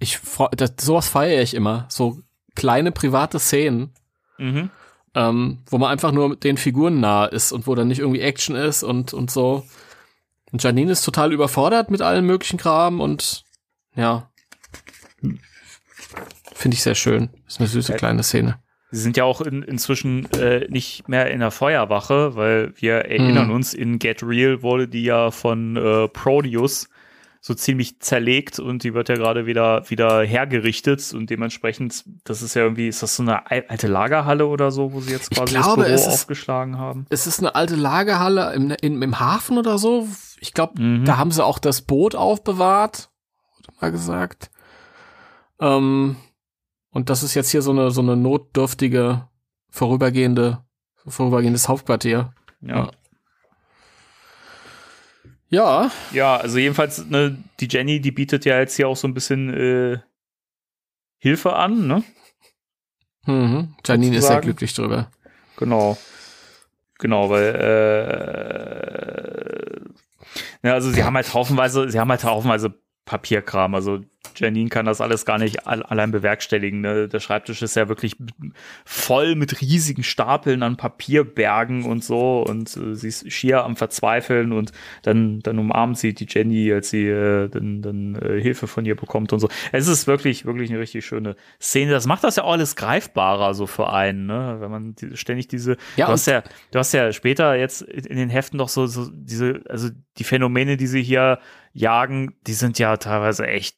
Ich freu, das, sowas feiere ich immer. So kleine private Szenen, Mhm. ähm, wo man einfach nur den Figuren nah ist und wo dann nicht irgendwie Action ist und, und so. Und Janine ist total überfordert mit allem möglichen Kram und ja. Finde ich sehr schön. Ist eine süße Ja. kleine Szene. Sie sind ja auch in, inzwischen äh, nicht mehr in der Feuerwache, weil wir erinnern Mhm. uns, in Get Real wurde die ja von äh, Proteus so ziemlich zerlegt und die wird ja gerade wieder, wieder hergerichtet und dementsprechend, das ist ja irgendwie, ist das so eine al- alte Lagerhalle oder so, wo sie jetzt quasi glaube, das es Büro ist- aufgeschlagen haben? Es ist eine alte Lagerhalle im, im, im Hafen oder so. Ich glaube, Mhm. da haben sie auch das Boot aufbewahrt, wurde mal gesagt. Ähm, und das ist jetzt hier so eine, so eine notdürftige, vorübergehende, vorübergehendes Hauptquartier. Ja. Ja, Ja, also jedenfalls, ne, die Jenny, die bietet ja jetzt hier auch so ein bisschen äh, Hilfe an, ne? mhm. Janine ist sehr Sozusagen. glücklich drüber. Genau. Genau, weil äh, ja, also sie haben halt haufenweise, sie haben halt haufenweise Papierkram. Also Janine kann das alles gar nicht all, allein bewerkstelligen. Ne? Der Schreibtisch ist ja wirklich voll mit riesigen Stapeln an Papierbergen und so und äh, sie ist schier am Verzweifeln und dann, dann umarmt sie die Jenny, als sie äh, dann, dann äh, Hilfe von ihr bekommt und so. Es ist wirklich, wirklich eine richtig schöne Szene. Das macht das ja auch alles greifbarer so für einen, ne? wenn man die, ständig diese Ja, du hast ja, du hast ja später jetzt in den Heften doch so, so diese, also die Phänomene, die sie hier jagen, die sind ja teilweise echt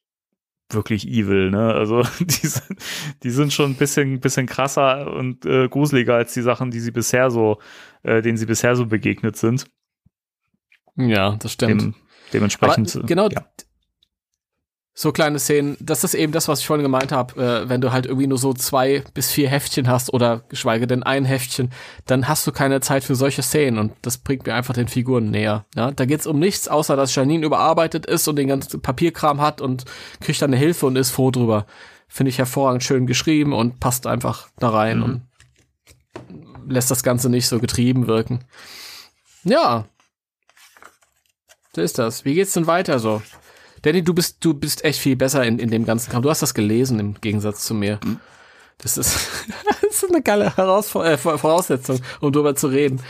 wirklich evil, ne? Also die sind, die sind schon ein bisschen, bisschen krasser und äh, gruseliger als die Sachen, die sie bisher so, äh, denen sie bisher so begegnet sind. Ja, das stimmt. Dem, dementsprechend. Aber genau, ja. So kleine Szenen, das ist eben das, was ich vorhin gemeint habe, äh, wenn du halt irgendwie nur so zwei bis vier Heftchen hast oder geschweige denn ein Heftchen, dann hast du keine Zeit für solche Szenen und das bringt mir einfach den Figuren näher. Ja? Da geht's um nichts, außer dass Janine überarbeitet ist und den ganzen Papierkram hat und kriegt dann eine Hilfe und ist froh drüber. Finde ich hervorragend schön geschrieben und passt einfach da rein Mhm. und lässt das Ganze nicht so getrieben wirken. Ja. So ist das. Wie geht's denn weiter so? Danny, du bist, du bist echt viel besser in, in dem ganzen Kram. Du hast das gelesen im Gegensatz zu mir. Das ist, das ist eine geile Herausfor äh, Voraussetzung, um drüber zu reden.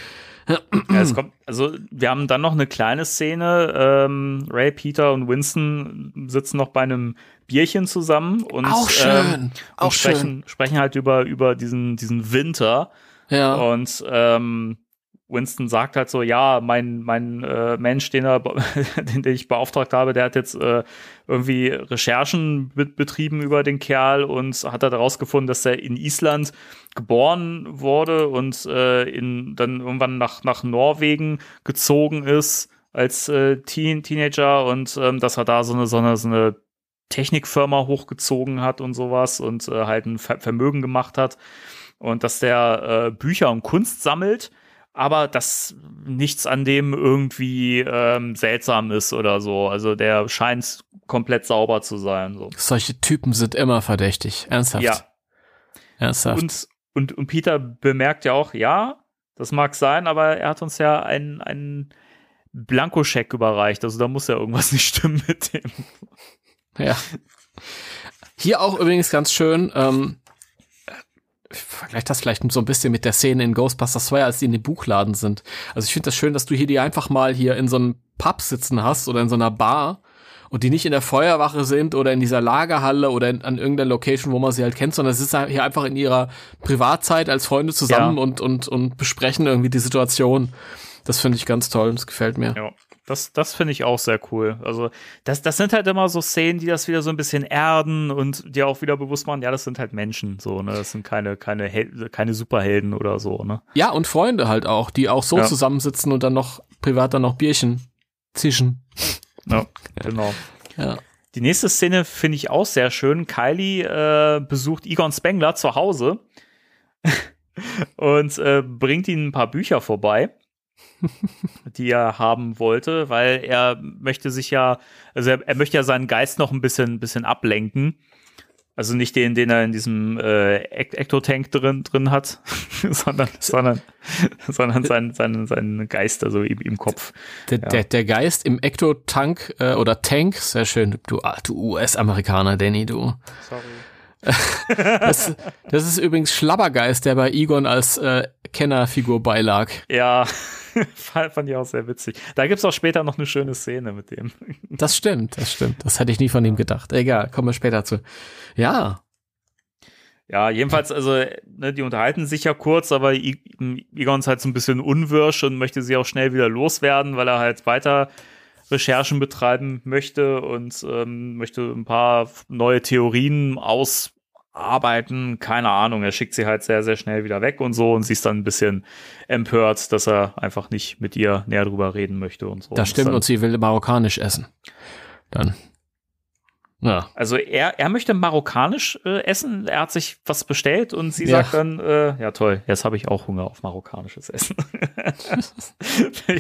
Ja, es kommt, also wir haben dann noch eine kleine Szene. Ähm, Ray, Peter und Winston sitzen noch bei einem Bierchen zusammen und, Auch schön, ähm, auch sprechen, sprechen halt über, über diesen, diesen Winter. Ja. Und ähm, Winston sagt halt so, ja, mein, mein äh, Mensch, den, er, den, den ich beauftragt habe, der hat jetzt äh, irgendwie Recherchen betrieben über den Kerl und hat halt herausgefunden, dass er in Island geboren wurde und äh, in, dann irgendwann nach, nach Norwegen gezogen ist als äh, Teen, Teenager und ähm, dass er da so eine, so eine, so eine Technikfirma hochgezogen hat und sowas und äh, halt ein Ver Vermögen gemacht hat und dass der äh, Bücher und Kunst sammelt, aber dass nichts an dem irgendwie ähm, seltsam ist oder so. Also der scheint komplett sauber zu sein. So. Solche Typen sind immer verdächtig. Ernsthaft. Ja. Ernsthaft. Und, und, und Peter bemerkt ja auch, ja, das mag sein, aber er hat uns ja einen, einen Blankoscheck überreicht. Also da muss ja irgendwas nicht stimmen mit dem. Ja. Hier auch übrigens ganz schön, ähm, ich vergleiche das vielleicht so ein bisschen mit der Szene in Ghostbusters 2, als die in dem Buchladen sind. Also ich finde das schön, dass du hier die einfach mal hier in so einem Pub sitzen hast oder in so einer Bar und die nicht in der Feuerwache sind oder in dieser Lagerhalle oder in, an irgendeiner Location, wo man sie halt kennt, sondern es ist hier einfach in ihrer Privatzeit als Freunde zusammen ja. und, und, und besprechen irgendwie die Situation. Das finde ich ganz toll, das gefällt mir. Ja. Das, das finde ich auch sehr cool. Also, das, das sind halt immer so Szenen, die das wieder so ein bisschen erden und dir auch wieder bewusst machen, ja, das sind halt Menschen, so, ne? Das sind keine, keine, Hel keine Superhelden oder so, ne? Ja, und Freunde halt auch, die auch so ja. zusammensitzen und dann noch privat dann noch Bierchen zischen. Ja, genau. ja. Die nächste Szene finde ich auch sehr schön. Kylie äh, besucht Egon Spengler zu Hause und äh, bringt ihm ein paar Bücher vorbei. Die er haben wollte, weil er möchte sich ja, also er, er, möchte ja seinen Geist noch ein bisschen, bisschen ablenken. Also nicht den, den er in diesem äh, Ectotank drin, drin hat, sondern, sondern, sondern seinen, seinen, seinen Geist, also im, im Kopf. Der, ja. der, der Geist im Ectotank äh, oder Tank, sehr schön, du, du US-Amerikaner, Danny, du. Sorry. das, das, ist übrigens Schlabbergeist, der bei Egon als äh, Kennerfigur beilag. Ja, fand ich auch sehr witzig. Da gibt es auch später noch eine schöne Szene mit dem. Das stimmt, das stimmt. Das hätte ich nie von ihm gedacht. Egal, kommen wir später zu. Ja. Ja, jedenfalls, also, ne, die unterhalten sich ja kurz, aber Egon ist halt so ein bisschen unwirsch und möchte sie auch schnell wieder loswerden, weil er halt weiter Recherchen betreiben möchte und ähm, möchte ein paar neue Theorien aus arbeiten, keine Ahnung, er schickt sie halt sehr, sehr schnell wieder weg und so und sie ist dann ein bisschen empört, dass er einfach nicht mit ihr näher drüber reden möchte und so. Das stimmt und, und sie will marokkanisch essen. Dann. Ja. Also er, er möchte marokkanisch äh, essen, er hat sich was bestellt und sie ja. sagt dann, äh, ja toll, jetzt habe ich auch Hunger auf marokkanisches Essen.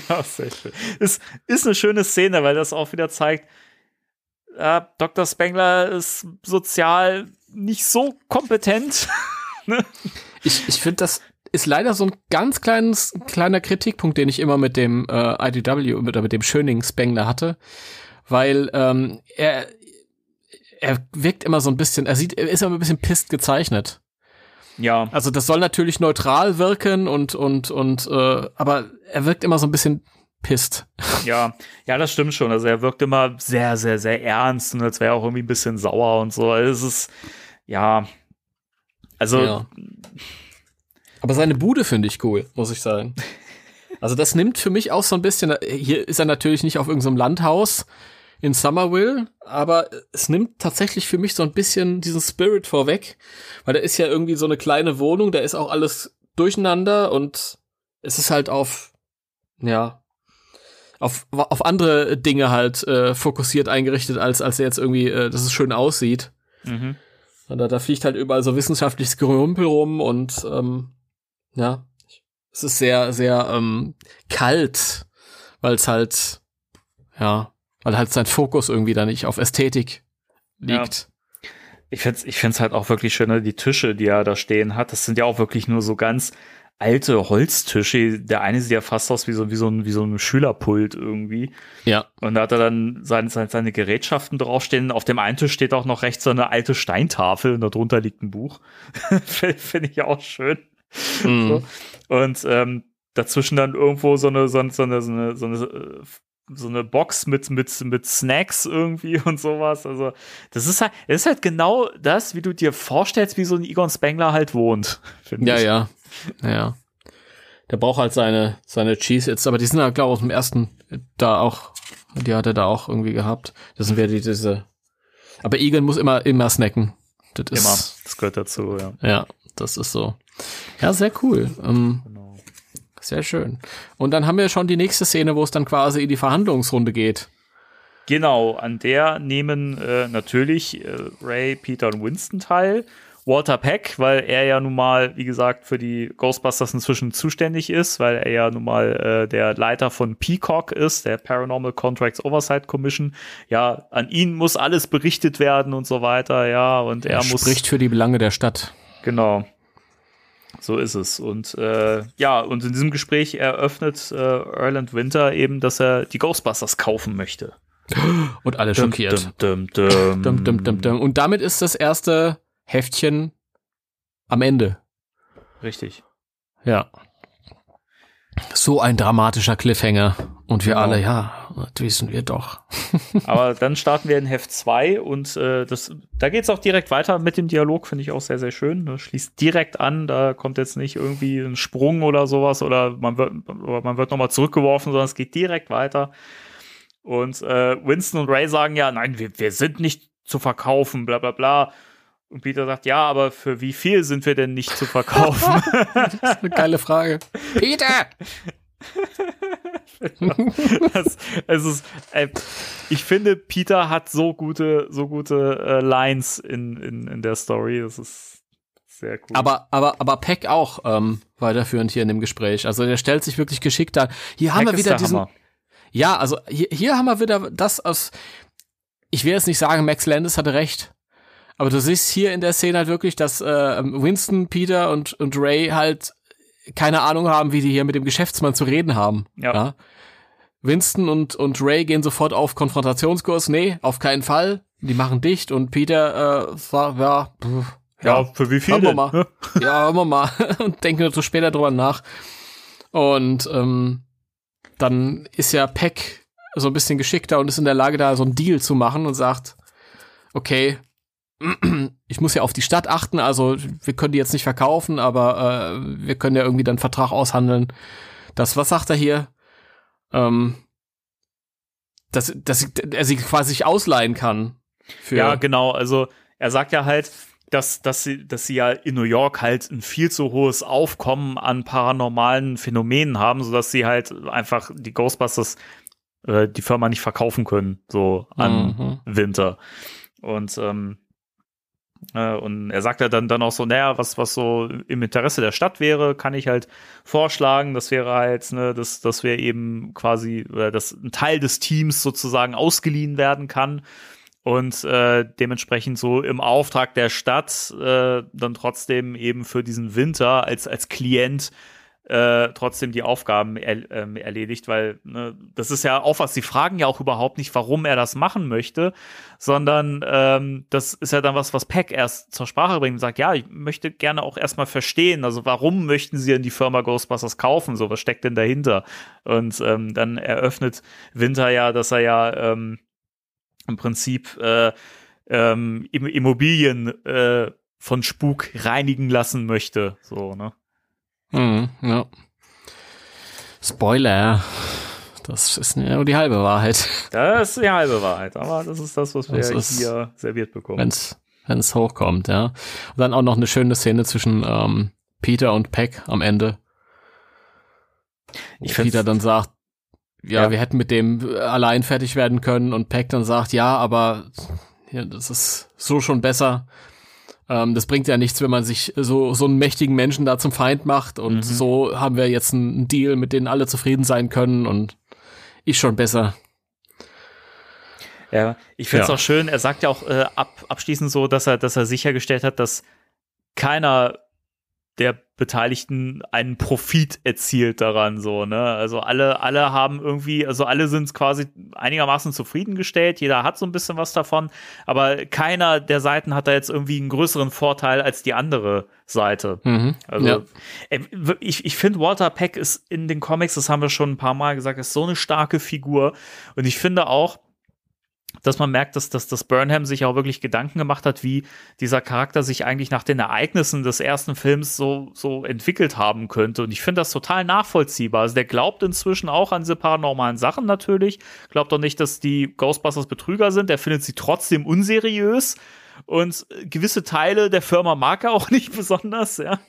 ja, sehr schön. Ist, ist eine schöne Szene, weil das auch wieder zeigt, äh, Dr. Spengler ist sozial nicht so kompetent. ne? Ich, ich finde, das ist leider so ein ganz kleines, kleiner Kritikpunkt, den ich immer mit dem äh, IDW oder mit dem Schöning Spengler hatte, weil ähm, er er wirkt immer so ein bisschen, er sieht, er ist immer ein bisschen pisst gezeichnet. Ja. Also das soll natürlich neutral wirken und und und äh, aber er wirkt immer so ein bisschen pisst. Ja, ja, das stimmt schon. Also er wirkt immer sehr, sehr, sehr ernst und als wäre er auch irgendwie ein bisschen sauer und so. Also es ist ja, also. Ja. Aber seine Bude finde ich cool, muss ich sagen. Also das nimmt für mich auch so ein bisschen, hier ist er natürlich nicht auf irgendeinem Landhaus in Somerville, aber es nimmt tatsächlich für mich so ein bisschen diesen Spirit vorweg, weil da ist ja irgendwie so eine kleine Wohnung, da ist auch alles durcheinander und es ist halt auf, ja, auf, auf andere Dinge halt äh, fokussiert eingerichtet, als, als er jetzt irgendwie, äh, dass es schön aussieht. Mhm. Da, da fliegt halt überall so wissenschaftliches Gerümpel rum und ähm, ja, es ist sehr, sehr ähm, kalt, weil es halt, ja, weil halt sein Fokus irgendwie da nicht auf Ästhetik liegt. Ja. Ich find's, ich find's halt auch wirklich schön, ne? die Tische, die er da stehen hat, das sind ja auch wirklich nur so ganz alte Holztische. Der eine sieht ja fast aus wie so, wie so ein, wie so ein Schülerpult irgendwie. Ja. Und da hat er dann seine, seine, seine Gerätschaften draufstehen. Auf dem einen Tisch steht auch noch rechts so eine alte Steintafel und darunter liegt ein Buch. Finde ich auch schön. Mhm. So. Und ähm, dazwischen dann irgendwo so eine, so eine, so eine, so eine, so eine so eine Box mit, mit, mit Snacks irgendwie und sowas. Also, das ist halt, das ist halt genau das, wie du dir vorstellst, wie so ein Egon Spengler halt wohnt. Ja, ich. ja. Ja. der braucht halt seine, seine Cheese jetzt, aber die sind ja, glaube ich, aus dem ersten da auch, die hat er da auch irgendwie gehabt. Das sind wieder die, diese, aber Egan muss immer, immer snacken. Das ist, Immer. Das gehört dazu, ja. Ja, das ist so. Ja, sehr cool. Ähm, Genau. sehr schön. Und dann haben wir schon die nächste Szene, wo es dann quasi in die Verhandlungsrunde geht. Genau, an der nehmen äh, natürlich äh, Ray, Peter und Winston teil. Walter Peck, weil er ja nun mal, wie gesagt, für die Ghostbusters inzwischen zuständig ist, weil er ja nun mal äh, der Leiter von Peacock ist, der Paranormal Contracts Oversight Commission. Ja, an ihn muss alles berichtet werden und so weiter, ja, und er, Er muss spricht für die Belange der Stadt. Genau. So ist es. Und äh, ja, und in diesem Gespräch eröffnet äh, Erland Winter eben, dass er die Ghostbusters kaufen möchte. Und alle schockiert. Dum, dum, dum. Und damit ist das erste Heftchen am Ende. Richtig. Ja. So ein dramatischer Cliffhanger. Und wir Genau. alle, ja, das wissen wir doch. Aber dann starten wir in Heft 2 und äh, das, da geht es auch direkt weiter mit dem Dialog, finde ich auch sehr, sehr schön. Das schließt direkt an, da kommt jetzt nicht irgendwie ein Sprung oder sowas oder man wird, man wird nochmal zurückgeworfen, sondern es geht direkt weiter. Und äh, Winston und Ray sagen ja, nein, wir, wir sind nicht zu verkaufen, bla bla bla. Und Peter sagt, ja, aber für wie viel sind wir denn nicht zu verkaufen? Das ist eine geile Frage. Peter! das, es ist, äh, ich finde, Peter hat so gute, so gute äh, Lines in, in, in der Story. Das ist sehr cool. Aber, aber, aber Peck auch ähm, weiterführend hier in dem Gespräch. Also der stellt sich wirklich geschickt da. Hier haben Peck wir ist wieder der diesen. Hammer. Ja, also hier, hier haben wir wieder das aus. Ich will jetzt nicht sagen, Max Landis hatte recht. Aber du siehst hier in der Szene halt wirklich, dass äh, Winston, Peter und, und Ray halt keine Ahnung haben, wie die hier mit dem Geschäftsmann zu reden haben. Ja. Winston und, und Ray gehen sofort auf Konfrontationskurs. Nee, auf keinen Fall. Die machen dicht und Peter äh, sagt, ja, pff, ja, für wie viel Hören wir mal. ja, hören wir mal und denken so später drüber nach. Und ähm, dann ist ja Peck so ein bisschen geschickter und ist in der Lage, da so einen Deal zu machen und sagt, okay, ich muss ja auf die Stadt achten, also wir können die jetzt nicht verkaufen, aber äh, wir können ja irgendwie dann Vertrag aushandeln. Das, was sagt er hier? Ähm, dass, dass er sie quasi sich ausleihen kann. Für, Ja, genau. Also er sagt ja halt, dass, dass, sie, dass sie ja in New York halt ein viel zu hohes Aufkommen an paranormalen Phänomenen haben, sodass sie halt einfach die Ghostbusters, äh, die Firma nicht verkaufen können, so an Mhm. Winter. Und ähm, äh, und er sagt ja dann, dann auch so, naja, was, was so im Interesse der Stadt wäre, kann ich halt vorschlagen. Das wäre halt, ne, dass, dass wir eben quasi, dass ein Teil des Teams sozusagen ausgeliehen werden kann und äh, dementsprechend so im Auftrag der Stadt äh, dann trotzdem eben für diesen Winter als, als Klient äh, trotzdem die Aufgaben er, ähm, erledigt, weil ne, das ist ja auch was, sie fragen ja auch überhaupt nicht, warum er das machen möchte, sondern ähm, das ist ja dann was, was Peck erst zur Sprache bringt und sagt, ja, ich möchte gerne auch erstmal verstehen, also warum möchten sie denn die Firma Ghostbusters kaufen, so was steckt denn dahinter? Und ähm, dann eröffnet Winter ja, dass er ja ähm, im Prinzip äh, ähm, Im- Immobilien äh, von Spuk reinigen lassen möchte, so, ne? Mhm, ja. Spoiler. Das ist ja nur die halbe Wahrheit, Das ist die halbe Wahrheit, aber das ist das, was wir Das hier serviert bekommen. wenn's wenn's hochkommt, ja. Und dann auch noch eine schöne Szene zwischen ähm, Peter und Peck am Ende. Ich Peter dann sagt, ja, Ja. wir hätten mit dem allein fertig werden können und Peck dann sagt, ja, aber ja, das ist so schon besser. Ähm, das bringt ja nichts, wenn man sich so, so einen mächtigen Menschen da zum Feind macht und Mhm. so haben wir jetzt einen Deal, mit dem alle zufrieden sein können und ich schon besser. Ja, ich finde es Ja. auch schön, er sagt ja auch äh, ab, abschließend so, dass er, dass er sichergestellt hat, dass keiner der Beteiligten einen Profit erzielt daran, so, ne? Also alle, alle haben irgendwie, also alle sind quasi einigermaßen zufriedengestellt, jeder hat so ein bisschen was davon, aber keiner der Seiten hat da jetzt irgendwie einen größeren Vorteil als die andere Seite. Mhm. Also ja. ich, ich finde, Walter Peck ist in den Comics, das haben wir schon ein paar Mal gesagt, ist so eine starke Figur. Und ich finde auch, dass man merkt, dass, dass, dass Burnham sich auch wirklich Gedanken gemacht hat, wie dieser Charakter sich eigentlich nach den Ereignissen des ersten Films so, so entwickelt haben könnte. Und ich finde das total nachvollziehbar. Also der glaubt inzwischen auch an diese paranormalen Sachen natürlich, glaubt doch nicht, dass die Ghostbusters Betrüger sind, der findet sie trotzdem unseriös. Und gewisse Teile der Firma mag er auch nicht besonders, ja.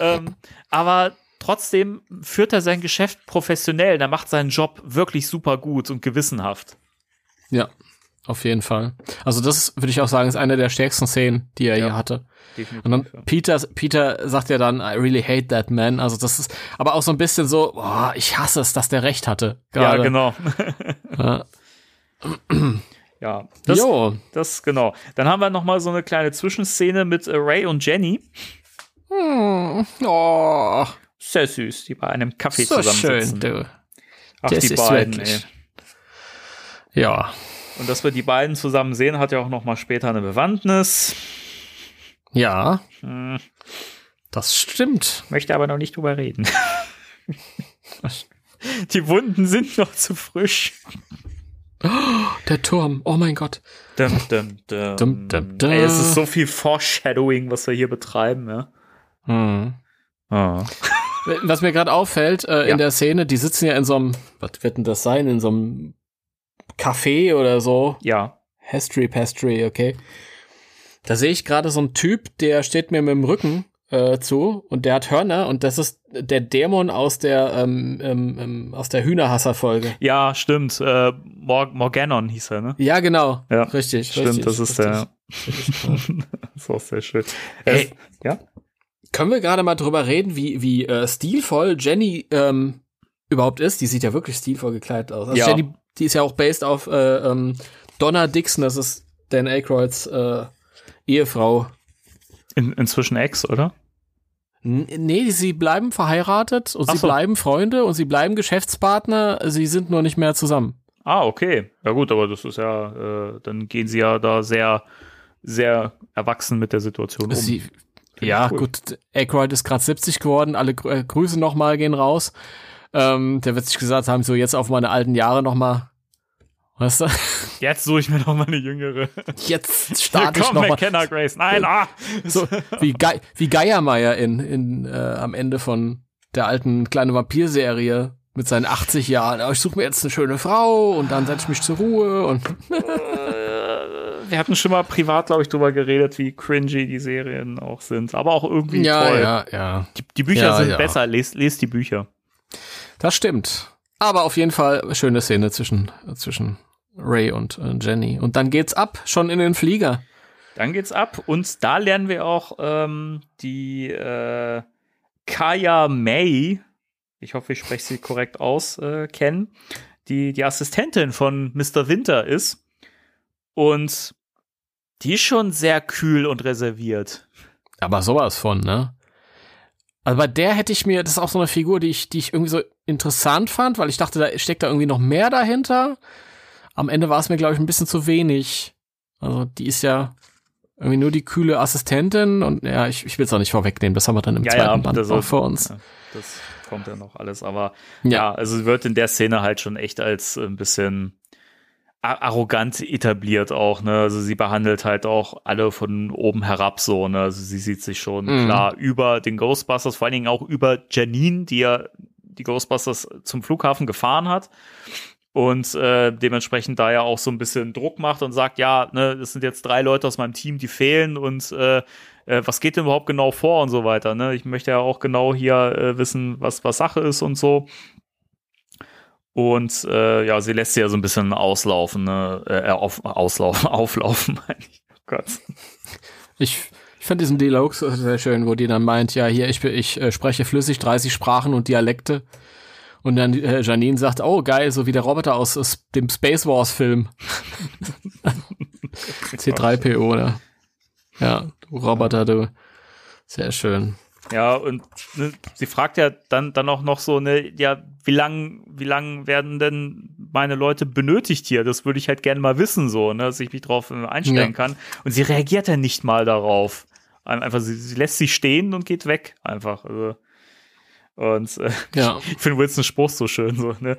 ähm, aber trotzdem führt er sein Geschäft professionell. Er macht seinen Job wirklich super gut und gewissenhaft. Ja, auf jeden Fall. Also das würde ich auch sagen, ist eine der stärksten Szenen, die er ja, hier hatte. Und dann Peter, Peter sagt ja dann, I really hate that man. Also das ist aber auch so ein bisschen so, boah, ich hasse es, dass der Recht hatte. Grade. Ja, genau. ja. ja, das, jo. das genau. Dann haben wir noch mal so eine kleine Zwischenszene mit Ray und Jenny. Hm. Oh. Sehr süß, die bei einem Kaffee so zusammensitzen. Schön, du. Ach, das die beiden, ey. Ja. Und dass wir die beiden zusammen sehen, hat ja auch noch mal später eine Bewandtnis. Ja. Hm. Das stimmt. Möchte aber noch nicht drüber reden. die Wunden sind noch zu frisch. Oh, der Turm, oh mein Gott. Dum, dum, dum. Dum, dum, dum. Ey, es ist so viel Foreshadowing, was wir hier betreiben, ja. Hm. Oh. Was mir gerade auffällt, äh, ja. in der Szene, die sitzen ja in so einem, was wird denn das sein, in so einem Café oder so. Ja. History Pastry, okay. Da sehe ich gerade so einen Typ, der steht mir mit dem Rücken äh, zu und der hat Hörner und das ist der Dämon aus der ähm, ähm, ähm aus der Hühnerhasser-Folge. Ja, stimmt. Äh, Mor Morganon hieß er, ne? Ja, genau. Ja, richtig. Stimmt, richtig, das ist richtig. der. das ist auch sehr schön. Hey, ja. Können wir gerade mal drüber reden, wie wie äh, stilvoll Jenny ähm, überhaupt ist? Die sieht ja wirklich stilvoll gekleidet aus. Also ja. Jenny die ist ja auch based auf äh, ähm, Donna Dixon, das ist Dan Aykroyds äh, Ehefrau. In, inzwischen Ex, oder? N nee, sie bleiben verheiratet und Ach sie so. bleiben Freunde und sie bleiben Geschäftspartner, sie sind nur nicht mehr zusammen. Ah, okay. Ja gut, aber das ist ja, äh, dann gehen sie ja da sehr, sehr erwachsen mit der Situation um. Sie, ja, cool. gut, Aykroyd ist gerade 70 geworden, alle äh, Grüße nochmal gehen raus. Ähm, der wird sich gesagt haben, so jetzt auf meine alten Jahre noch mal. Weißt du? Jetzt suche ich mir noch mal eine jüngere. Jetzt starte ich noch mal. Kenner Grace. Nein, ah. So wie, Ge wie Geiermeier in, in äh, am Ende von der alten kleine Vampir-Serie mit seinen 80 Jahren. Aber ich suche mir jetzt eine schöne Frau und dann setze ich mich zur Ruhe und wir hatten schon mal privat, glaube ich, drüber geredet, wie cringy die Serien auch sind. Aber auch irgendwie ja, toll. Ja, ja, Die, die Bücher ja, sind ja. besser. Lest, lest die Bücher. Das stimmt. Aber auf jeden Fall schöne Szene zwischen, zwischen Ray und äh, Jenny. Und dann geht's ab, schon in den Flieger. Dann geht's ab und da lernen wir auch ähm, die äh, Kaya May, ich hoffe, ich spreche sie korrekt aus, äh, kennen, die die Assistentin von Mr. Winter ist. Und die ist schon sehr kühl und reserviert. Aber sowas von, ne? Also bei der hätte ich mir, das ist auch so eine Figur, die ich, die ich irgendwie so interessant fand, weil ich dachte, da steckt da irgendwie noch mehr dahinter. Am Ende war es mir, glaube ich, ein bisschen zu wenig. Also die ist ja irgendwie nur die kühle Assistentin und ja, ich, ich will es auch nicht vorwegnehmen, das haben wir dann im ja, zweiten ja, Band auch vor uns. Ja, das kommt ja noch alles, aber ja. ja, also wird in der Szene halt schon echt als ein bisschen arrogant etabliert auch, ne? Also sie behandelt halt auch alle von oben herab so, ne? Also sie sieht sich schon mhm. klar über den Ghostbusters, vor allen Dingen auch über Janine, die ja die Ghostbusters zum Flughafen gefahren hat und äh, dementsprechend da ja auch so ein bisschen Druck macht und sagt, ja, ne, es sind jetzt drei Leute aus meinem Team, die fehlen und äh, äh, was geht denn überhaupt genau vor und so weiter. Ne? Ich möchte ja auch genau hier äh, wissen, was, was Sache ist und so. Und äh, ja, sie lässt sie ja so ein bisschen auslaufen, ne? äh, auf, auslaufen, auflaufen, meine ich. Oh Gott. Ich, ich fand diesen Dialog sehr schön, wo die dann meint, ja, hier, ich, ich äh, spreche flüssig 30 Sprachen und Dialekte. Und dann äh, Janine sagt, oh geil, so wie der Roboter aus, aus dem Space Wars Film. C3PO, oder? Ja, du Roboter, du. Sehr schön. Ja, und ne, sie fragt ja dann, dann auch noch so, ne, ja, wie lang, wie lang werden denn meine Leute benötigt hier? Das würde ich halt gerne mal wissen, so, ne, dass ich mich drauf äh, einstellen ja. kann. Und sie reagiert ja nicht mal darauf. Einfach, sie, sie lässt sie stehen und geht weg, einfach. Also, und äh, ja. ich finde Wilsons Spruch so schön, so, ne.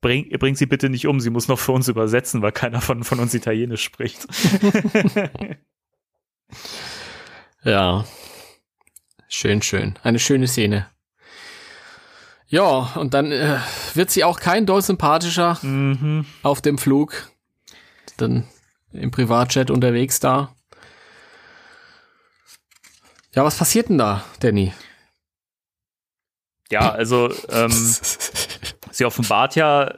bring, bring sie bitte nicht um, sie muss noch für uns übersetzen, weil keiner von, von uns Italienisch spricht. Ja. Schön, schön. Eine schöne Szene. Ja, und dann äh, wird sie auch kein Deut sympathischer mhm. auf dem Flug. Dann im Privatjet unterwegs da. Ja, was passiert denn da, Danny? Ja, also ähm, sie offenbart ja,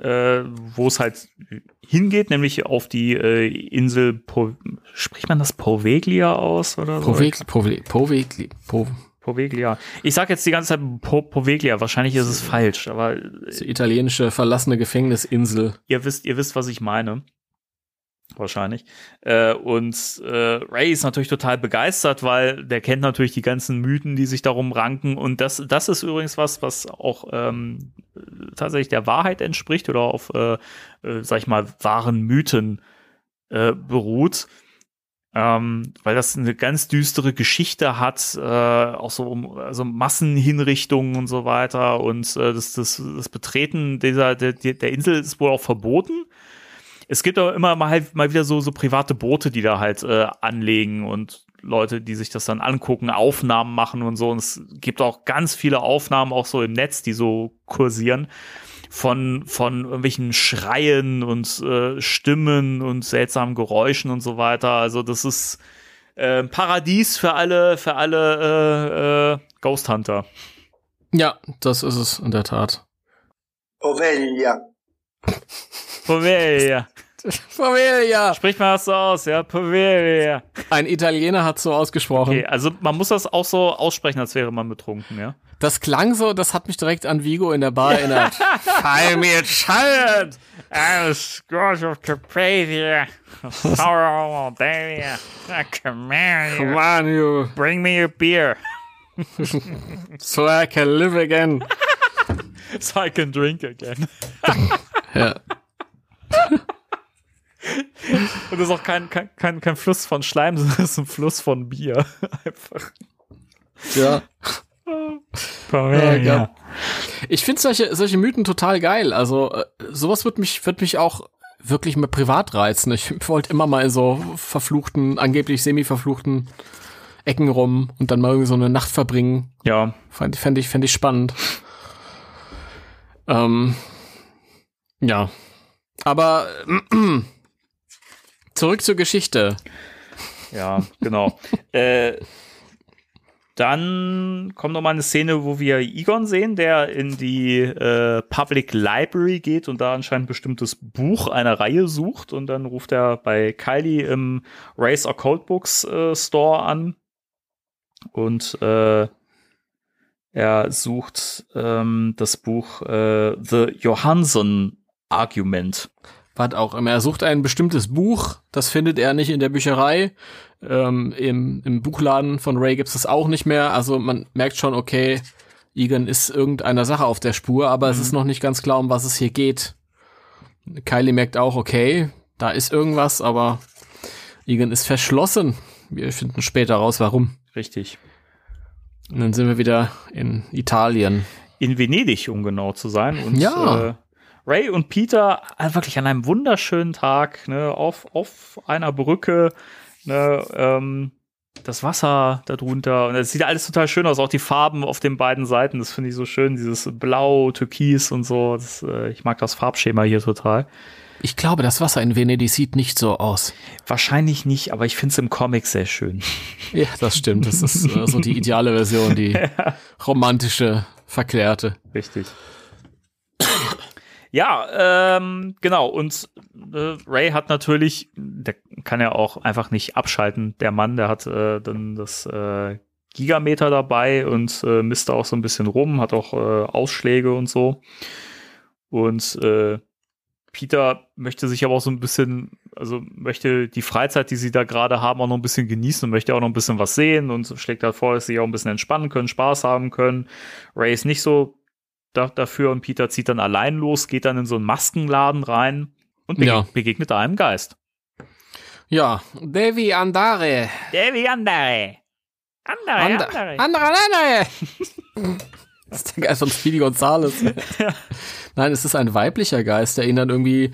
äh, wo es halt hingeht, nämlich auf die äh, Insel, po spricht man das Poveglia aus oder so? Povegli, Povegli, Povegli, po Poveglia. Ich sag jetzt die ganze Zeit po Poveglia, wahrscheinlich ist es falsch, aber die italienische verlassene Gefängnisinsel. ihr wisst, ihr wisst, was ich meine. Wahrscheinlich. Äh, und äh, Ray ist natürlich total begeistert, weil der kennt natürlich die ganzen Mythen, die sich darum ranken. Und das, das ist übrigens was, was auch ähm, tatsächlich der Wahrheit entspricht oder auf, äh, äh, sag ich mal, wahren Mythen äh, beruht. Ähm, weil das eine ganz düstere Geschichte hat, äh, auch so um also Massenhinrichtungen und so weiter. Und äh, das, das, das Betreten dieser der, der Insel ist wohl auch verboten es gibt aber immer mal, halt, mal wieder so, so private Boote, die da halt äh, anlegen und Leute, die sich das dann angucken, Aufnahmen machen und so. Und es gibt auch ganz viele Aufnahmen auch so im Netz, die so kursieren von, von irgendwelchen Schreien und äh, Stimmen und seltsamen Geräuschen und so weiter. Also das ist äh, ein Paradies für alle, für alle äh, äh, Ghost Hunter. Ja, das ist es in der Tat. Poveglia. Poveglia. Poveglia. Sprich mal das so aus, ja? Poveglia. Ein Italiener hat so ausgesprochen. Okay, also man muss das auch so aussprechen, als wäre man betrunken, ja? Das klang so, das hat mich direkt an Vigo in der Bar erinnert. Fall mir Child! I'm scourge of Carpathia. Sorrow. Come here. Come on, you, Bring me a beer. so I can live again. So I can drink again. Ja. Und das ist auch kein, kein, kein, kein Fluss von Schleim, sondern das ist ein Fluss von Bier. Einfach. ja. Ja, ja. Ich finde solche, solche Mythen total geil. Also, äh, sowas wird mich, wird mich auch wirklich mal privat reizen. Ich wollte immer mal in so verfluchten, angeblich semi-verfluchten Ecken rum und dann mal irgendwie so eine Nacht verbringen. Ja, Fand, fänd ich, fänd ich spannend. Ähm, ja. Aber äh, zurück zur Geschichte. Ja, genau. äh, dann kommt noch mal eine Szene, wo wir Egon sehen, der in die äh, Public Library geht und da anscheinend ein bestimmtes Buch einer Reihe sucht. Und dann ruft er bei Kylie im Race or Cold Books äh, Store an. Und äh, er sucht ähm, das Buch äh, The Johansson Argument. Was auch immer. Er sucht ein bestimmtes Buch. Das findet er nicht in der Bücherei. Ähm, im, Im Buchladen von Ray gibt's das auch nicht mehr. Also man merkt schon, okay, Egan ist irgendeiner Sache auf der Spur, aber es ist noch nicht ganz klar, um was es hier geht. Kylie merkt auch, okay, da ist irgendwas, aber Egan ist verschlossen. Wir finden später raus, warum. Richtig. Und dann sind wir wieder in Italien. in Venedig, um genau zu sein. Und Ja. äh, Ray und Peter äh, wirklich an einem wunderschönen Tag, ne, auf, auf einer Brücke, ne, ähm, das Wasser darunter. Und es sieht alles total schön aus, auch die Farben auf den beiden Seiten, das finde ich so schön, dieses Blau, Türkis und so. Das, äh, ich mag das Farbschema hier total. Ich glaube, das Wasser in Venedig sieht nicht so aus. Wahrscheinlich nicht, aber ich finde es im Comic sehr schön. Ja, das stimmt. Das ist äh, so die ideale Version, die romantische, verklärte. Richtig. Ja, ähm, genau. Und äh, Ray hat natürlich, der kann ja auch einfach nicht abschalten. Der Mann, der hat äh, dann das äh, Gigameter dabei und äh, misst da auch so ein bisschen rum, hat auch äh, Ausschläge und so. Und äh, Peter möchte sich aber auch so ein bisschen, also möchte die Freizeit, die sie da gerade haben, auch noch ein bisschen genießen und möchte auch noch ein bisschen was sehen und schlägt halt vor, dass sie auch ein bisschen entspannen können, Spaß haben können. Ray ist nicht so da, dafür und Peter zieht dann allein los, geht dann in so einen Maskenladen rein und bege Ja. begegnet da einem Geist. Ja, Devi Andare. Devi Andere. Andere, Andere, andere, andere. Das ist der Geist von Speedy Gonzales. Nein, es ist ein weiblicher Geist, der ihn dann irgendwie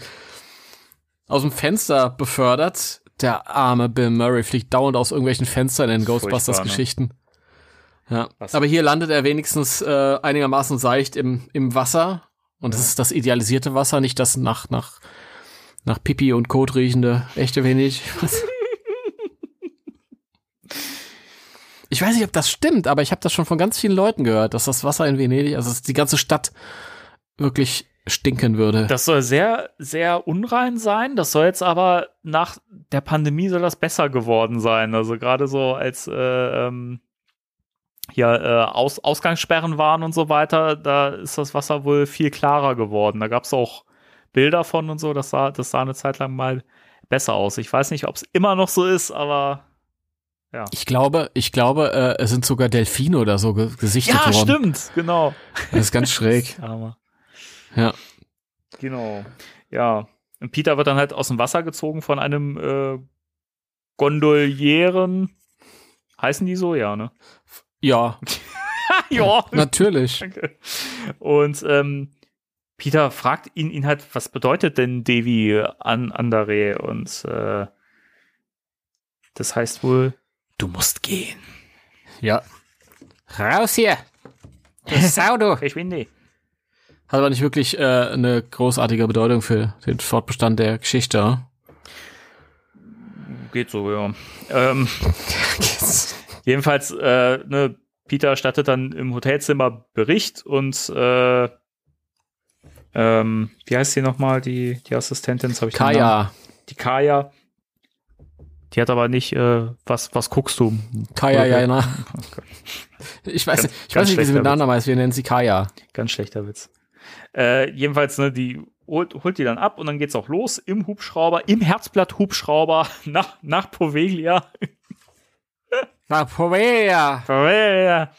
aus dem Fenster befördert. Der arme Bill Murray fliegt dauernd aus irgendwelchen Fenstern in Furchtbar, ne? Ja, aber hier landet er wenigstens äh, einigermaßen seicht im, im Wasser. Und das ist das idealisierte Wasser, nicht das nach, nach, nach Pipi und Kot riechende echte Venedig. Ich weiß nicht, ob das stimmt, aber ich habe das schon von ganz vielen Leuten gehört, dass das Wasser in Venedig, also die ganze Stadt wirklich stinken würde. Das soll sehr, sehr unrein sein. Das soll jetzt aber nach der Pandemie soll das besser geworden sein. Also gerade so als äh, ähm, hier äh, Aus Ausgangssperren waren und so weiter, da ist das Wasser wohl viel klarer geworden. Da gab es auch Bilder von und so. Das sah, das sah eine Zeit lang mal besser aus. Ich weiß nicht, ob es immer noch so ist, aber ich glaube, ich glaube, äh, es sind sogar Delfine oder so ge gesichtet ja, worden. stimmt, genau. Das ist ganz schräg. Ja. Genau. Ja. Und Peter wird dann halt aus dem Wasser gezogen von einem äh, Gondolieren. Heißen die so? Ja, ne? Ja, ja. natürlich. Danke. Und ähm, Peter fragt ihn, ihn halt, was bedeutet denn Devi an Andere? Und äh, das heißt wohl, du musst gehen. Ja. Raus hier! Du Sau, du! Verschwinde. Hat aber nicht wirklich äh, eine großartige Bedeutung für den Fortbestand der Geschichte. Geht so, ja. Ähm, jedenfalls, äh, ne, Peter stattet dann im Hotelzimmer Bericht und äh, ähm, wie heißt sie nochmal, die, die Assistentin? Hab ich. Kaya. Die Kaya. Die hat aber nicht, äh, was, was guckst du? Kaya, Okay. ja, na. Ich weiß, Ganz- ich weiß nicht, wie sie mit schlechter Namen heißt. Wir nennen sie Kaya. Ganz schlechter Witz. Äh, jedenfalls, ne, die holt, holt die dann ab und dann geht's auch los im Hubschrauber, im Herzblatt-Hubschrauber nach, nach Poveglia. Na, Povea, Poveglia.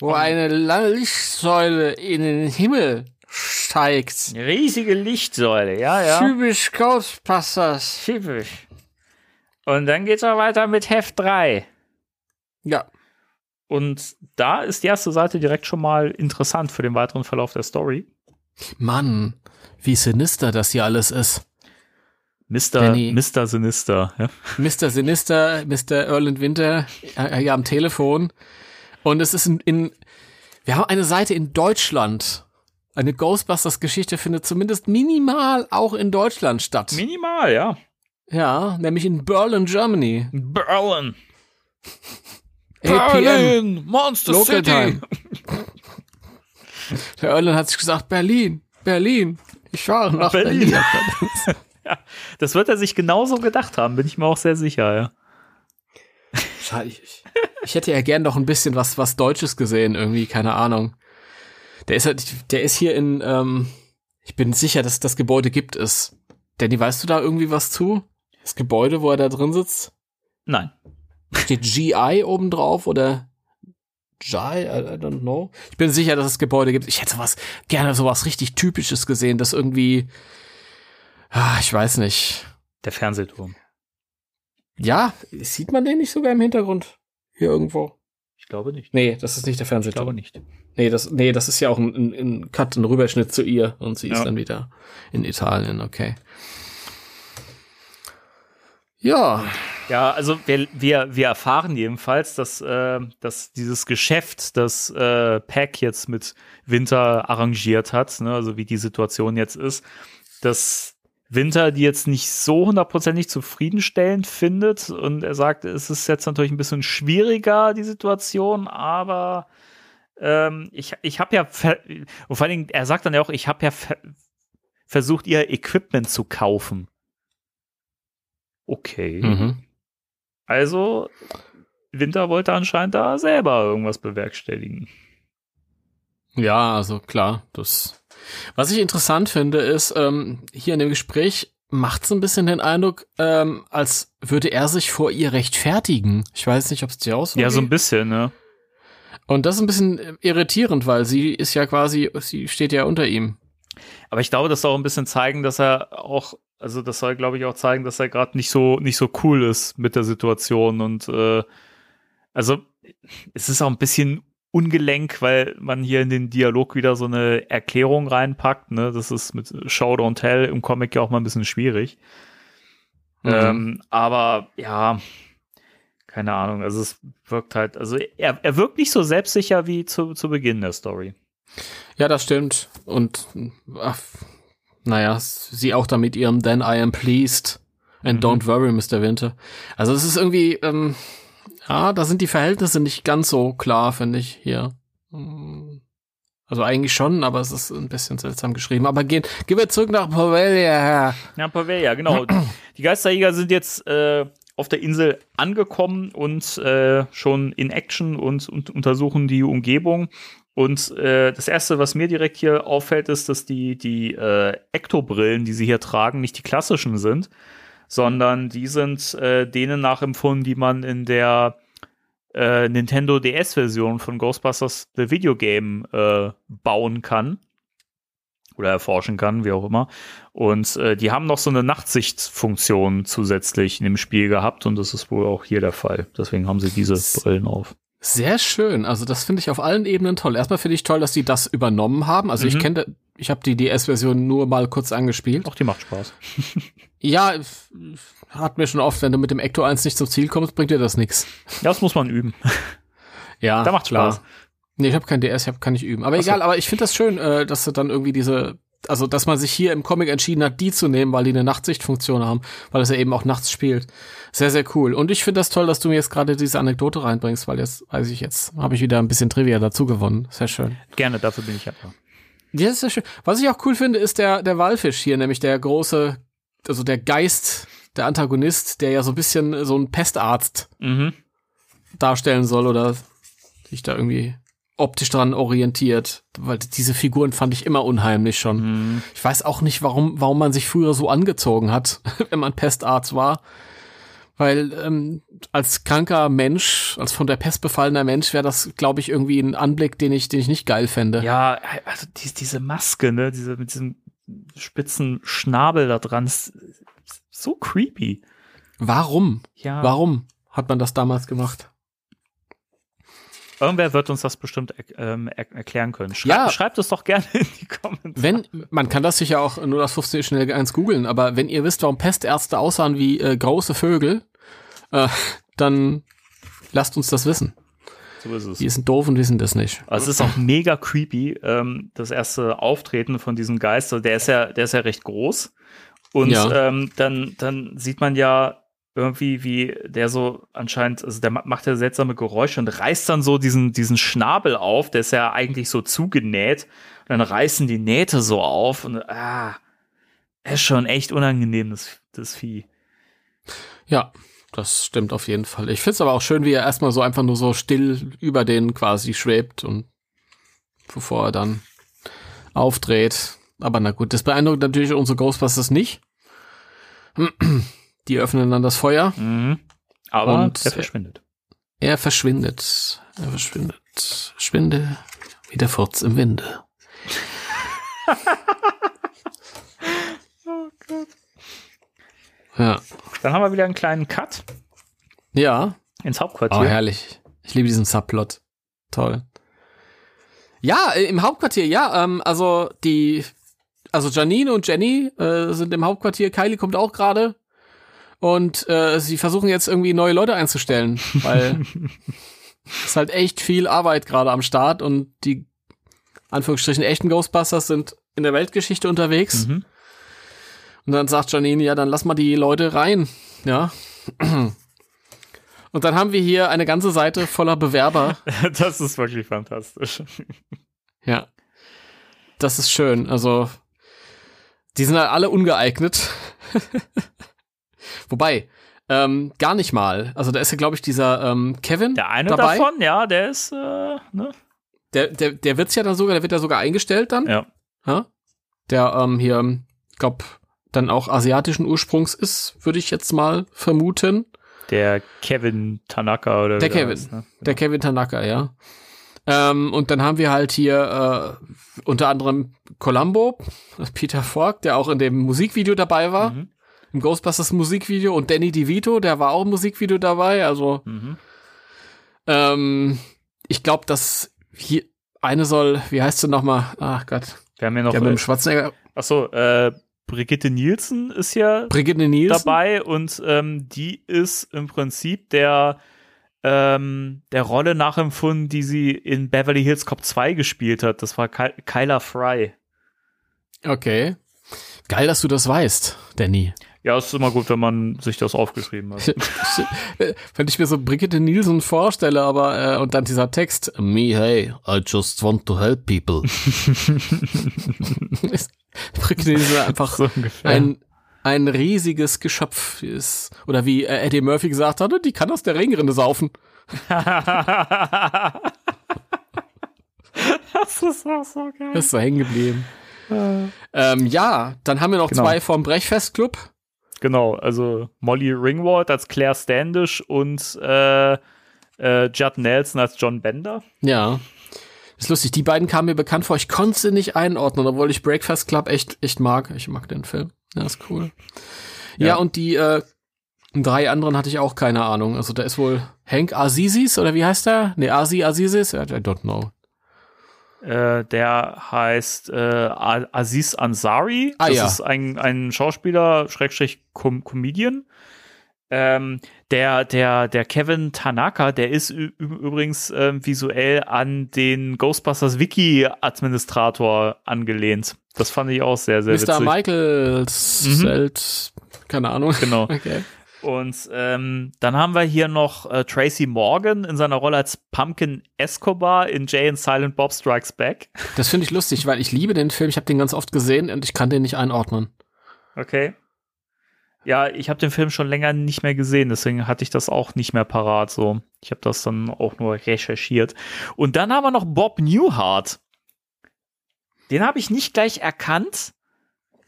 wo eine lange Lichtsäule in den Himmel steigt. Eine riesige Lichtsäule, ja, ja. Typisch Ghostbusters. Typisch. Und dann geht's auch weiter mit Heft 3. Ja. Und da ist die erste Seite direkt schon mal interessant für den weiteren Verlauf der Story. Mann, wie sinister das hier alles ist. Mr. Danny. Mr. Sinister. Ja? Mr. Sinister, Mr. Erland Winter äh, hier am Telefon. Und es ist in, in, wir haben eine Seite in Deutschland. Eine Ghostbusters-Geschichte findet zumindest minimal auch in Deutschland statt. Minimal, ja. ja, nämlich in Berlin, Germany. Berlin. 8 p.m. Monster Local Time. Der Erland hat sich gesagt, Berlin, Berlin. Ich fahre nach Berlin. Berlin. Das wird er sich genauso gedacht haben, bin ich mir auch sehr sicher, ja. Schade, ich, ich- hätte ja gern noch ein bisschen was, was Deutsches gesehen, irgendwie, keine Ahnung. Der ist halt, der ist hier in, ähm, ich bin sicher, dass das Gebäude gibt es. Danny, weißt du da irgendwie was zu? Das Gebäude, wo er da drin sitzt? Nein. Steht GI oben drauf oder GI? I, I don't know. Ich bin sicher, dass es Gebäude gibt. Ich hätte sowas, gerne sowas richtig Typisches gesehen, das irgendwie, ah, ich weiß nicht. Der Fernsehturm. Ja, sieht man den nicht sogar im Hintergrund? Hier irgendwo? Ich glaube nicht. Nee, das ist nicht der Ich glaube Fernsehturm. nicht. Nee, das, nee, das ist ja auch ein, ein, ein Cut, ein Rüberschnitt zu ihr und sie ist Ja. dann wieder in Italien, okay. Ja, Ja, also wir, wir, wir erfahren jedenfalls, dass, äh, dass dieses Geschäft, das äh, Pack jetzt mit Winter arrangiert hat, ne, also wie die Situation jetzt ist, dass Winter die jetzt nicht so hundertprozentig zufriedenstellend findet und er sagt, es ist jetzt natürlich ein bisschen schwieriger, die Situation, aber ähm, ich, ich habe ja, und vor allen Dingen, er sagt dann ja auch, ich habe ja ver versucht, ihr Equipment zu kaufen. Okay. mhm. Also, Winter wollte anscheinend da selber irgendwas bewerkstelligen. ja, also klar, das. Was ich interessant finde, ist, ähm, hier in dem Gespräch macht es ein bisschen den Eindruck, ähm, als würde er sich vor ihr rechtfertigen. Ich weiß nicht, ob es dir auch so Ja, so ein bisschen, ne? Und das ist ein bisschen irritierend, weil sie ist ja quasi, sie steht ja unter ihm. Aber ich glaube, das soll auch ein bisschen zeigen, dass er auch, also das soll, glaube ich, auch zeigen, dass er gerade nicht so, nicht so cool ist mit der Situation und äh, also es ist auch ein bisschen ungelenk, weil man hier in den Dialog wieder so eine Erklärung reinpackt. Ne? Das ist mit Show Don't Tell im Comic ja auch mal ein bisschen schwierig. Mhm. Ähm, aber ja, keine Ahnung. Also es wirkt halt, also er, er wirkt nicht so selbstsicher wie zu, zu Beginn der Story. Ja, das stimmt. Und ach, naja, sie auch da mit ihrem Then I am pleased and Mhm. don't worry, Mr. Winter. Also es ist irgendwie, ähm, ja, da sind die Verhältnisse nicht ganz so klar, finde ich, hier. Mm. Also eigentlich schon, aber es ist ein bisschen seltsam geschrieben. Aber gehen, gehen wir zurück nach Povelia. Ja, Pavelia, genau. Die Geisterjäger sind jetzt äh, auf der Insel angekommen und äh, schon in Action und, und untersuchen die Umgebung. Und äh, das erste, was mir direkt hier auffällt, ist, dass die, die äh, Ektobrillen, die sie hier tragen, nicht die klassischen sind, sondern die sind äh, denen nachempfunden, die man in der äh, Nintendo DS-Version von Ghostbusters The Video Game äh, bauen kann. Oder erforschen kann, wie auch immer. Und äh, die haben noch so eine Nachtsichtfunktion zusätzlich in dem Spiel gehabt und das ist wohl auch hier der Fall. Deswegen haben sie diese Brillen auf. Sehr schön. Also das finde ich auf allen Ebenen toll. Erstmal finde ich toll, dass die das übernommen haben. Also ich Mhm. kenne, ich habe die DS-Version nur mal kurz angespielt. Auch die macht Spaß. Ja, hat mir schon oft, wenn du mit dem Ecto 1 nicht zum Ziel kommst, bringt dir das nichts. Ja, das muss man üben. Ja, Da macht's Spaß. Nee, ich habe kein DS, ich hab, kann ich üben. Aber Ach so. egal, aber ich finde das schön, äh, dass du dann irgendwie diese, also dass man sich hier im Comic entschieden hat, die zu nehmen, weil die eine Nachtsichtfunktion haben, weil es ja eben auch nachts spielt. Sehr, sehr cool. Und ich finde das toll, dass du mir jetzt gerade diese Anekdote reinbringst, weil jetzt weiß ich jetzt, habe ich wieder ein bisschen Trivia dazu gewonnen. Sehr schön. Gerne, dafür bin ich ja da. Ja, ist sehr schön. Was ich auch cool finde, ist der, der Walfisch hier, nämlich der große, also der Geist, der Antagonist, der ja so ein bisschen so ein Pestarzt Mhm. darstellen soll oder sich da irgendwie optisch dran orientiert, weil diese Figuren fand ich immer unheimlich schon. Mhm. Ich weiß auch nicht, warum, warum man sich früher so angezogen hat, wenn man Pestarzt war. Weil ähm, als kranker Mensch, als von der Pest befallener Mensch, wäre das, glaube ich, irgendwie ein Anblick, den ich, den ich nicht geil fände. Ja, also die, diese Maske, ne, diese mit diesem spitzen Schnabel da dran, ist, so creepy. Warum? Ja. Warum hat man das damals gemacht? Irgendwer wird uns das bestimmt er, ähm, er, erklären können. Schrei Ja. Schreibt es doch gerne in die Kommentare. Wenn, man kann das sicher auch nur das 15 schnell eins googeln, aber wenn ihr wisst, warum Pestärzte aussahen wie äh, große Vögel, äh, dann lasst uns das wissen. So ist es. Die sind doof und wissen das nicht. Also es ist auch mega creepy, ähm, das erste Auftreten von diesem Geist. Der ist ja, der ist ja recht groß. Und Ja. ähm, dann, dann sieht man ja irgendwie, wie der so anscheinend, also der ma- macht ja seltsame Geräusche und reißt dann so diesen, diesen Schnabel auf, der ist ja eigentlich so zugenäht. Und dann reißen die Nähte so auf und ah, ist schon echt unangenehm, das, das Vieh. Ja, das stimmt auf jeden Fall. Ich find's aber auch schön, wie er erstmal so einfach nur so still über den quasi schwebt und bevor er dann aufdreht. Aber na gut, das beeindruckt natürlich unsere Ghostbusters nicht. Die öffnen dann das Feuer. Mhm. Aber Und- der verschwindet. Er verschwindet. Er verschwindet. Schwinde wie der Furz im Winde. Ja. Dann haben wir wieder einen kleinen Cut Ja. ins Oh, Hauptquartier. herrlich. Ich liebe diesen Subplot. Toll. Ja, äh, im Hauptquartier, ja. Ähm, also die, also Janine und Jenny äh, sind im Hauptquartier. Kylie kommt auch gerade. Und äh, sie versuchen jetzt irgendwie neue Leute einzustellen, weil es ist halt echt viel Arbeit gerade am Start und die Anführungsstrichen echten Ghostbusters sind in der Weltgeschichte unterwegs. Mhm. Und dann sagt Janine, ja, dann lass mal die Leute rein. Ja. Und dann haben wir hier eine ganze Seite voller Bewerber. Das ist wirklich fantastisch. Ja. Das ist schön. Also, die sind halt alle ungeeignet. Wobei, ähm, gar nicht mal. Also, da ist ja, glaube ich, dieser ähm, Kevin Der eine dabei. davon, ja, der ist, äh, ne? Der, der, der wird's ja dann sogar, der wird ja sogar eingestellt dann. Ja. Ja? Der ähm, hier, glaub, dann auch asiatischen Ursprungs ist, würde ich jetzt mal vermuten. Der Kevin Tanaka oder Der Kevin. heißt, ne? Der Kevin Tanaka, ja. Ähm, und dann haben wir halt hier äh, unter anderem Columbo, Peter Falk, der auch in dem Musikvideo dabei war, Mhm. Im Ghostbusters Musikvideo und Danny DeVito, der war auch im Musikvideo dabei. Also Mhm. ähm, ich glaube, das Hier, eine soll, wie heißt sie nochmal? Ach Gott. Wir haben ja noch. Der mit dem Äh, Schwarzenegger. achso, äh, Brigitte Nielsen ist ja Brigitte Nielsen. dabei und ähm, die ist im Prinzip der ähm, der Rolle nachempfunden, die sie in Beverly Hills Cop 2 gespielt hat. Das war Ky Kyla Fry. Okay. Geil, dass du das weißt, Danny. Ja, es ist immer gut, wenn man sich das aufgeschrieben hat. Wenn ich mir so Brigitte Nielsen vorstelle, aber äh, und dann dieser Text, me, hey, I just want to help people. Brigitte Nielsen einfach so ein, ein riesiges Geschöpf ist. Oder wie äh, Eddie Murphy gesagt hatte, die kann aus der Ringrinde saufen. das ist auch so geil. Das ist so hängen geblieben. Ähm, ja, dann haben wir noch Genau. zwei vom Brechfestclub. Genau, also Molly Ringwald als Claire Standish und äh, äh, Judd Nelson als John Bender. Ja. Ist lustig, die beiden kamen mir bekannt vor. Ich konnte sie nicht einordnen, obwohl ich Breakfast Club echt, echt mag. Ich mag den Film. Ja, ist cool. Ja, Ja. und die äh, drei anderen hatte ich auch keine Ahnung. Also da ist wohl Hank Azizis oder wie heißt der? Ne, Azi Azizis? I don't know. Äh, der heißt äh, Aziz Ansari. Ah, das ja. ist ein, ein Schauspieler, Schrägstrich Com Comedian. Ähm, der, der, der Kevin Tanaka, der ist übrigens ähm, visuell an den Ghostbusters Wiki-Administrator angelehnt. Das fand ich auch sehr, sehr Mr. witzig. Michael Selt, keine Ahnung. Genau. Okay. Und ähm, dann haben wir hier noch äh, Tracy Morgan in seiner Rolle als Pumpkin Escobar in Jay and Silent Bob Strikes Back. Das finde ich lustig, weil ich liebe den Film. Ich habe den ganz oft gesehen und ich kann den nicht einordnen. Okay. Ja, ich habe den Film schon länger nicht mehr gesehen, deswegen hatte ich das auch nicht mehr parat. So, ich habe das dann auch nur recherchiert. Und dann haben wir noch Bob Newhart. Den habe ich nicht gleich erkannt.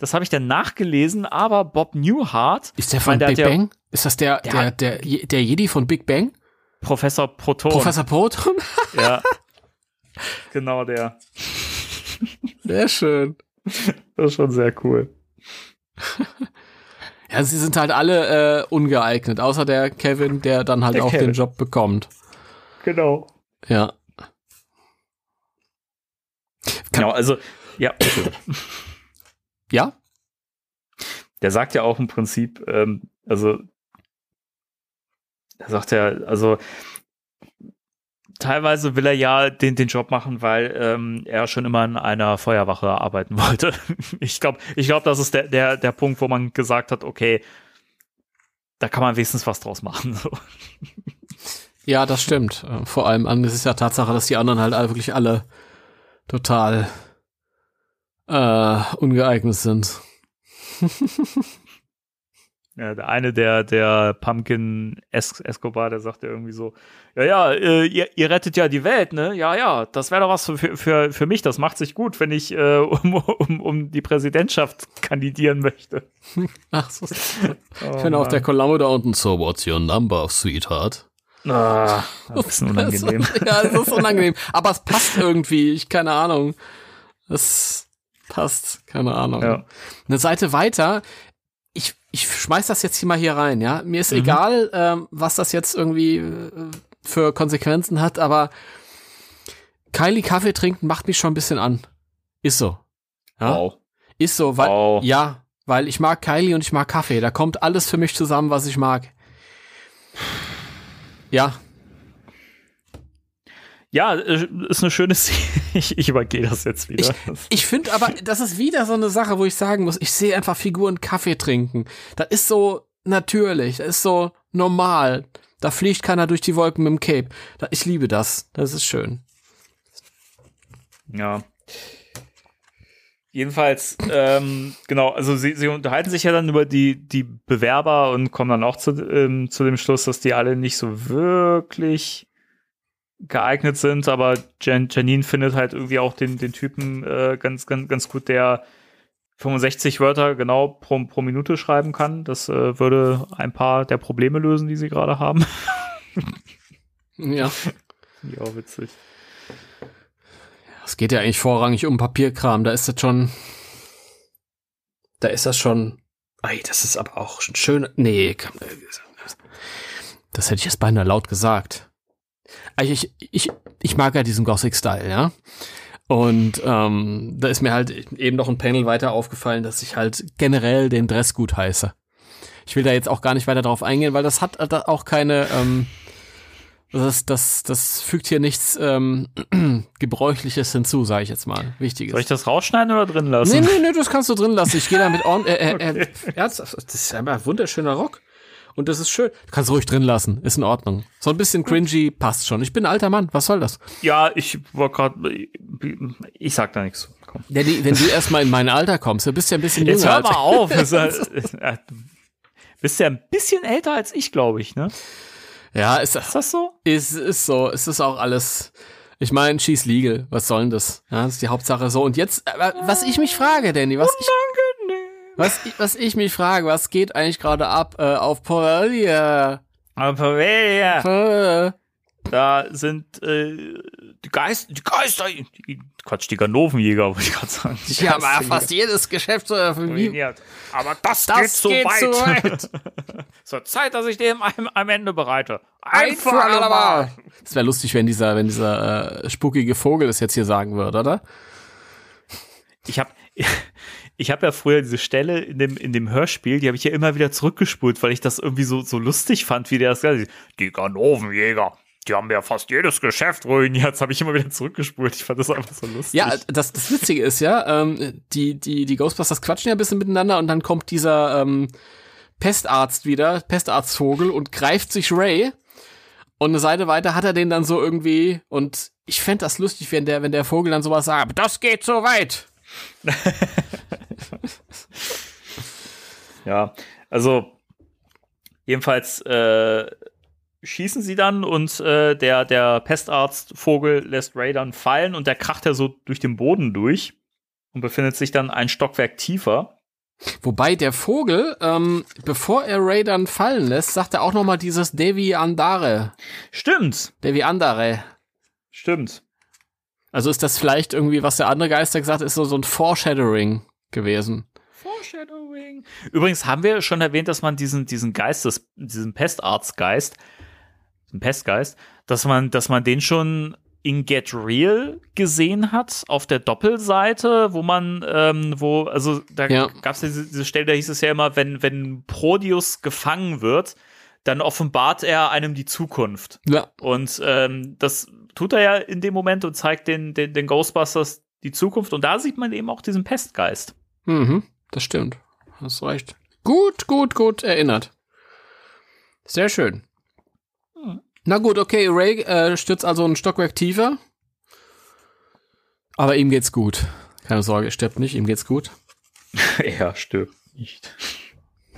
Das habe ich dann nachgelesen, aber Bob Newhart, Ist der von meine, der Big hat ja- Bang? Ist das der, Der der, der, der Jedi von Big Bang? Professor Proton. Professor Proton? Ja. genau der. Sehr schön. Das ist schon sehr cool. Ja, sie sind halt alle äh, ungeeignet, außer der Kevin, der dann halt Der auch Kevin. den Job bekommt. Genau. Ja. Genau, also, ja. Ja? der sagt ja auch im Prinzip, ähm, also, er sagt ja, also, teilweise will er ja den, den Job machen, weil ähm, er schon immer in einer Feuerwache arbeiten wollte. Ich glaube, ich glaub, das ist der, der, der Punkt, wo man gesagt hat, okay, da kann man wenigstens was draus machen. So. Ja, das stimmt. Vor allem angesichts der Tatsache, dass die anderen halt wirklich alle total äh, ungeeignet sind. Ja, der eine, der, der Pumpkin es Escobar, der sagt ja irgendwie so, ja, ja, äh, ihr, ihr rettet ja die Welt, ne? Ja, ja, das wäre doch was für, für, für mich, das macht sich gut, wenn ich äh, um, um, um die Präsidentschaft kandidieren möchte. Ach so. Oh, Ich finde auch der Columbo da unten. So, what's your number, sweetheart? Ah, ein bisschen unangenehm. ja, es ist unangenehm. Aber es passt irgendwie. Ich keine Ahnung. Es passt. Keine Ahnung. Ja. Eine Seite weiter. Ich, ich schmeiß das jetzt hier mal hier rein, ja. Mir ist Mhm. egal, ähm, was das jetzt irgendwie äh, für Konsequenzen hat, aber Kylie Kaffee trinken macht mich schon ein bisschen an. Ist so. Ja? Wow. Ist so, weil, Wow. ja, weil ich mag Kylie und ich mag Kaffee. Da kommt alles für mich zusammen, was ich mag. Ja, Ja, äh, ist eine schöne Szene. Ich, ich übergehe das jetzt wieder. Das- Ich finde aber, das ist wieder so eine Sache, wo ich sagen muss, ich sehe einfach Figuren Kaffee trinken. Das ist so natürlich, das ist so normal. Da fliegt keiner durch die Wolken mit dem Cape. Ich liebe das. Das ist schön. Ja. Jedenfalls, ähm, genau, also sie, sie unterhalten sich ja dann über die, die Bewerber und kommen dann auch zu, ähm, zu dem Schluss, dass die alle nicht so wirklich geeignet sind, aber Jan Janine findet halt irgendwie auch den, den Typen äh, ganz, ganz, ganz gut, der 65 Wörter genau pro, pro Minute schreiben kann. Das äh, würde ein paar der Probleme lösen, die sie gerade haben. Ja. ja, witzig. Es geht ja eigentlich vorrangig um Papierkram. Da ist das schon. Da ist das schon. Ey, das ist aber auch schon schön. Nee, komm, das hätte ich jetzt beinahe laut gesagt. Also ich, ich, ich mag ja diesen Gothic-Style, ja. Und ähm, da ist mir halt eben noch ein Panel weiter aufgefallen, dass ich halt generell den Dress gut heiße. Ich will da jetzt auch gar nicht weiter drauf eingehen, weil das hat äh, auch keine, ähm, das, das, das fügt hier nichts ähm, Gebräuchliches hinzu, sage ich jetzt mal. Wichtiges. Soll ich das rausschneiden oder drin lassen? Nee, nee, nee, das kannst du drin lassen. Ich gehe damit on. Äh, äh, äh, ernsthaft, das ist einfach ein wunderschöner Rock. Und das ist schön. Du kannst ruhig drin lassen. Ist in Ordnung. So ein bisschen cringy passt schon. Ich bin ein alter Mann. Was soll das? Ja, ich war gerade. Ich sag da nichts. Komm. Danny, wenn du erstmal in mein Alter kommst, du bist ja ein bisschen Jetzt jünger. hör mal auf. Das ist, äh, bist ja ein bisschen älter als ich, glaube ich, ne? Ja, ist, Ist das so? ist, ist so. Es ist auch alles. Ich meine, she's legal. Was soll denn das? Ja, das ist die Hauptsache so. Und jetzt, äh, was ich mich frage, Danny, was ich, was, ich- was ich mich frage, was geht eigentlich gerade ab äh, auf? Aber ja, Äh, da sind äh, die Geister, die Geister, die, Quatsch, die Ganovenjäger, wollte ich gerade sagen. Die ja Geisterjäger. fast jedes Geschäft so ruiniert. Aber das, Das geht zu geht weit. zu weit. so Zeit, dass ich dem am, am Ende bereite. Ein für alle Mal. Es wäre lustig, wenn dieser, wenn dieser äh, spukige Vogel das jetzt hier sagen würde, oder? Ich habe ich hab ja früher diese Stelle in dem, in dem Hörspiel, die habe ich ja immer wieder zurückgespult, weil ich das irgendwie so, so lustig fand, wie der das hat. Die Ganovenjäger, die haben ja fast jedes Geschäft ruiniert. Das habe ich immer wieder zurückgespult. Ich fand das einfach so lustig. Ja, das, das Witzige ist ja, ähm, die, die, die Ghostbusters quatschen ja ein bisschen miteinander und dann kommt dieser ähm, Pestarzt wieder, Pestarztvogel und greift sich Ray. Und eine Seite weiter hat er den dann so irgendwie und ich fänd das lustig, wenn der, wenn der Vogel dann sowas sagt, das geht so weit. Ja, also jedenfalls äh, schießen sie dann und äh, der, der Pestarztvogel lässt Ray dann fallen und der kracht ja so durch den Boden durch und befindet sich dann ein Stockwerk tiefer. Wobei der Vogel, ähm, bevor er Ray dann fallen lässt, sagt er auch noch mal dieses Devi Andare. Stimmt, Devi Andare. stimmt. Also ist das vielleicht irgendwie, was der andere Geister gesagt hat, ist so, so ein Foreshadowing gewesen. Foreshadowing. Übrigens haben wir schon erwähnt, dass man diesen, diesen Geistes, diesen Pestarztgeist, diesen Pestgeist, dass man, dass man den schon in Get Real gesehen hat, auf der Doppelseite, wo man, ähm, wo, also da Ja. gab es ja diese, diese Stelle, da hieß es ja immer, wenn, wenn Prodius gefangen wird, dann offenbart er einem die Zukunft. Ja. Und ähm, das tut er ja in dem Moment und zeigt den, den, den Ghostbusters die Zukunft. Und da sieht man eben auch diesen Pestgeist. Mhm, das stimmt. Hast recht. Gut, gut, gut erinnert. Sehr schön. Na gut, okay, Ray äh, stürzt also ein Stockwerk tiefer. Aber ihm geht's gut. Keine Sorge, er stirbt nicht, ihm geht's gut. er stirbt nicht.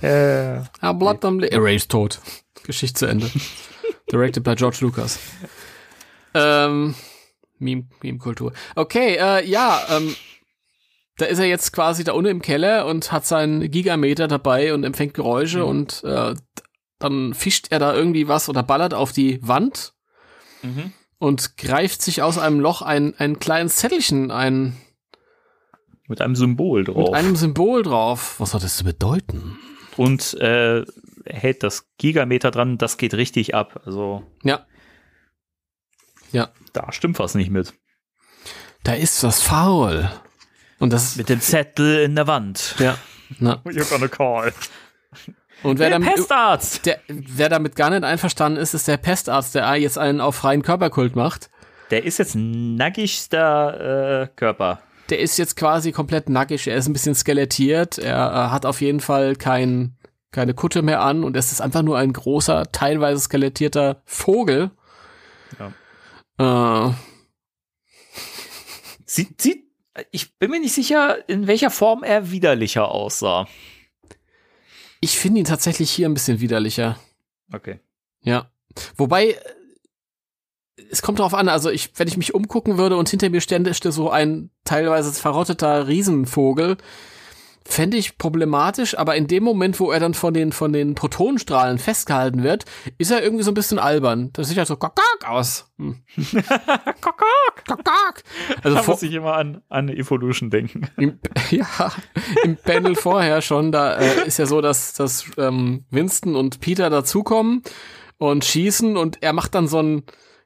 Äh, Er bleibt am Leben. Ray ist tot. Geschichte zu Ende. Directed by George Lucas. Ähm, Meme, Meme-Kultur. Okay, äh, ja, ähm, da ist er jetzt quasi da unten im Keller und hat seinen Gigameter dabei und empfängt Geräusche und äh, dann fischt er da irgendwie was oder ballert auf die Wand Mhm. und greift sich aus einem Loch ein, ein kleines Zettelchen ein Mit einem Symbol mit drauf. einem Symbol drauf. Was hat das zu bedeuten? Und äh, hält das Gigameter dran, das geht richtig ab. Also Ja. Ja. da stimmt was nicht mit. Da ist was faul. Und das Mit dem Zettel in der Wand. ja. Na. You're gonna call. Und wer Der damit, Pestarzt! der, wer damit gar nicht einverstanden ist, ist der Pestarzt, der jetzt einen auf freien Körperkult macht. Der ist jetzt nackigster äh, Körper. Der ist jetzt quasi komplett nackig. Er ist ein bisschen skelettiert. Er äh, hat auf jeden Fall kein, keine Kutte mehr an und es ist einfach nur ein großer, teilweise skelettierter Vogel. Äh, Sieht, sieht, ich bin mir nicht sicher, in welcher Form er widerlicher aussah. ich finde ihn tatsächlich hier ein bisschen widerlicher. Okay. Ja. Wobei, äh, es kommt darauf an, also ich, wenn ich mich umgucken würde und hinter mir stände stände so ein teilweise verrotteter Riesenvogel, fände ich problematisch, aber in dem Moment, wo er dann von den, von den Protonenstrahlen festgehalten wird, ist er irgendwie so ein bisschen albern. Das sieht halt so kakak aus. Hm. kakak, kakak. Also Da muss ich immer an, an Evolution denken. im, ja, im Panel vorher schon, da äh, ist ja so, dass, dass ähm, Winston und Peter dazukommen und schießen und er macht dann so ein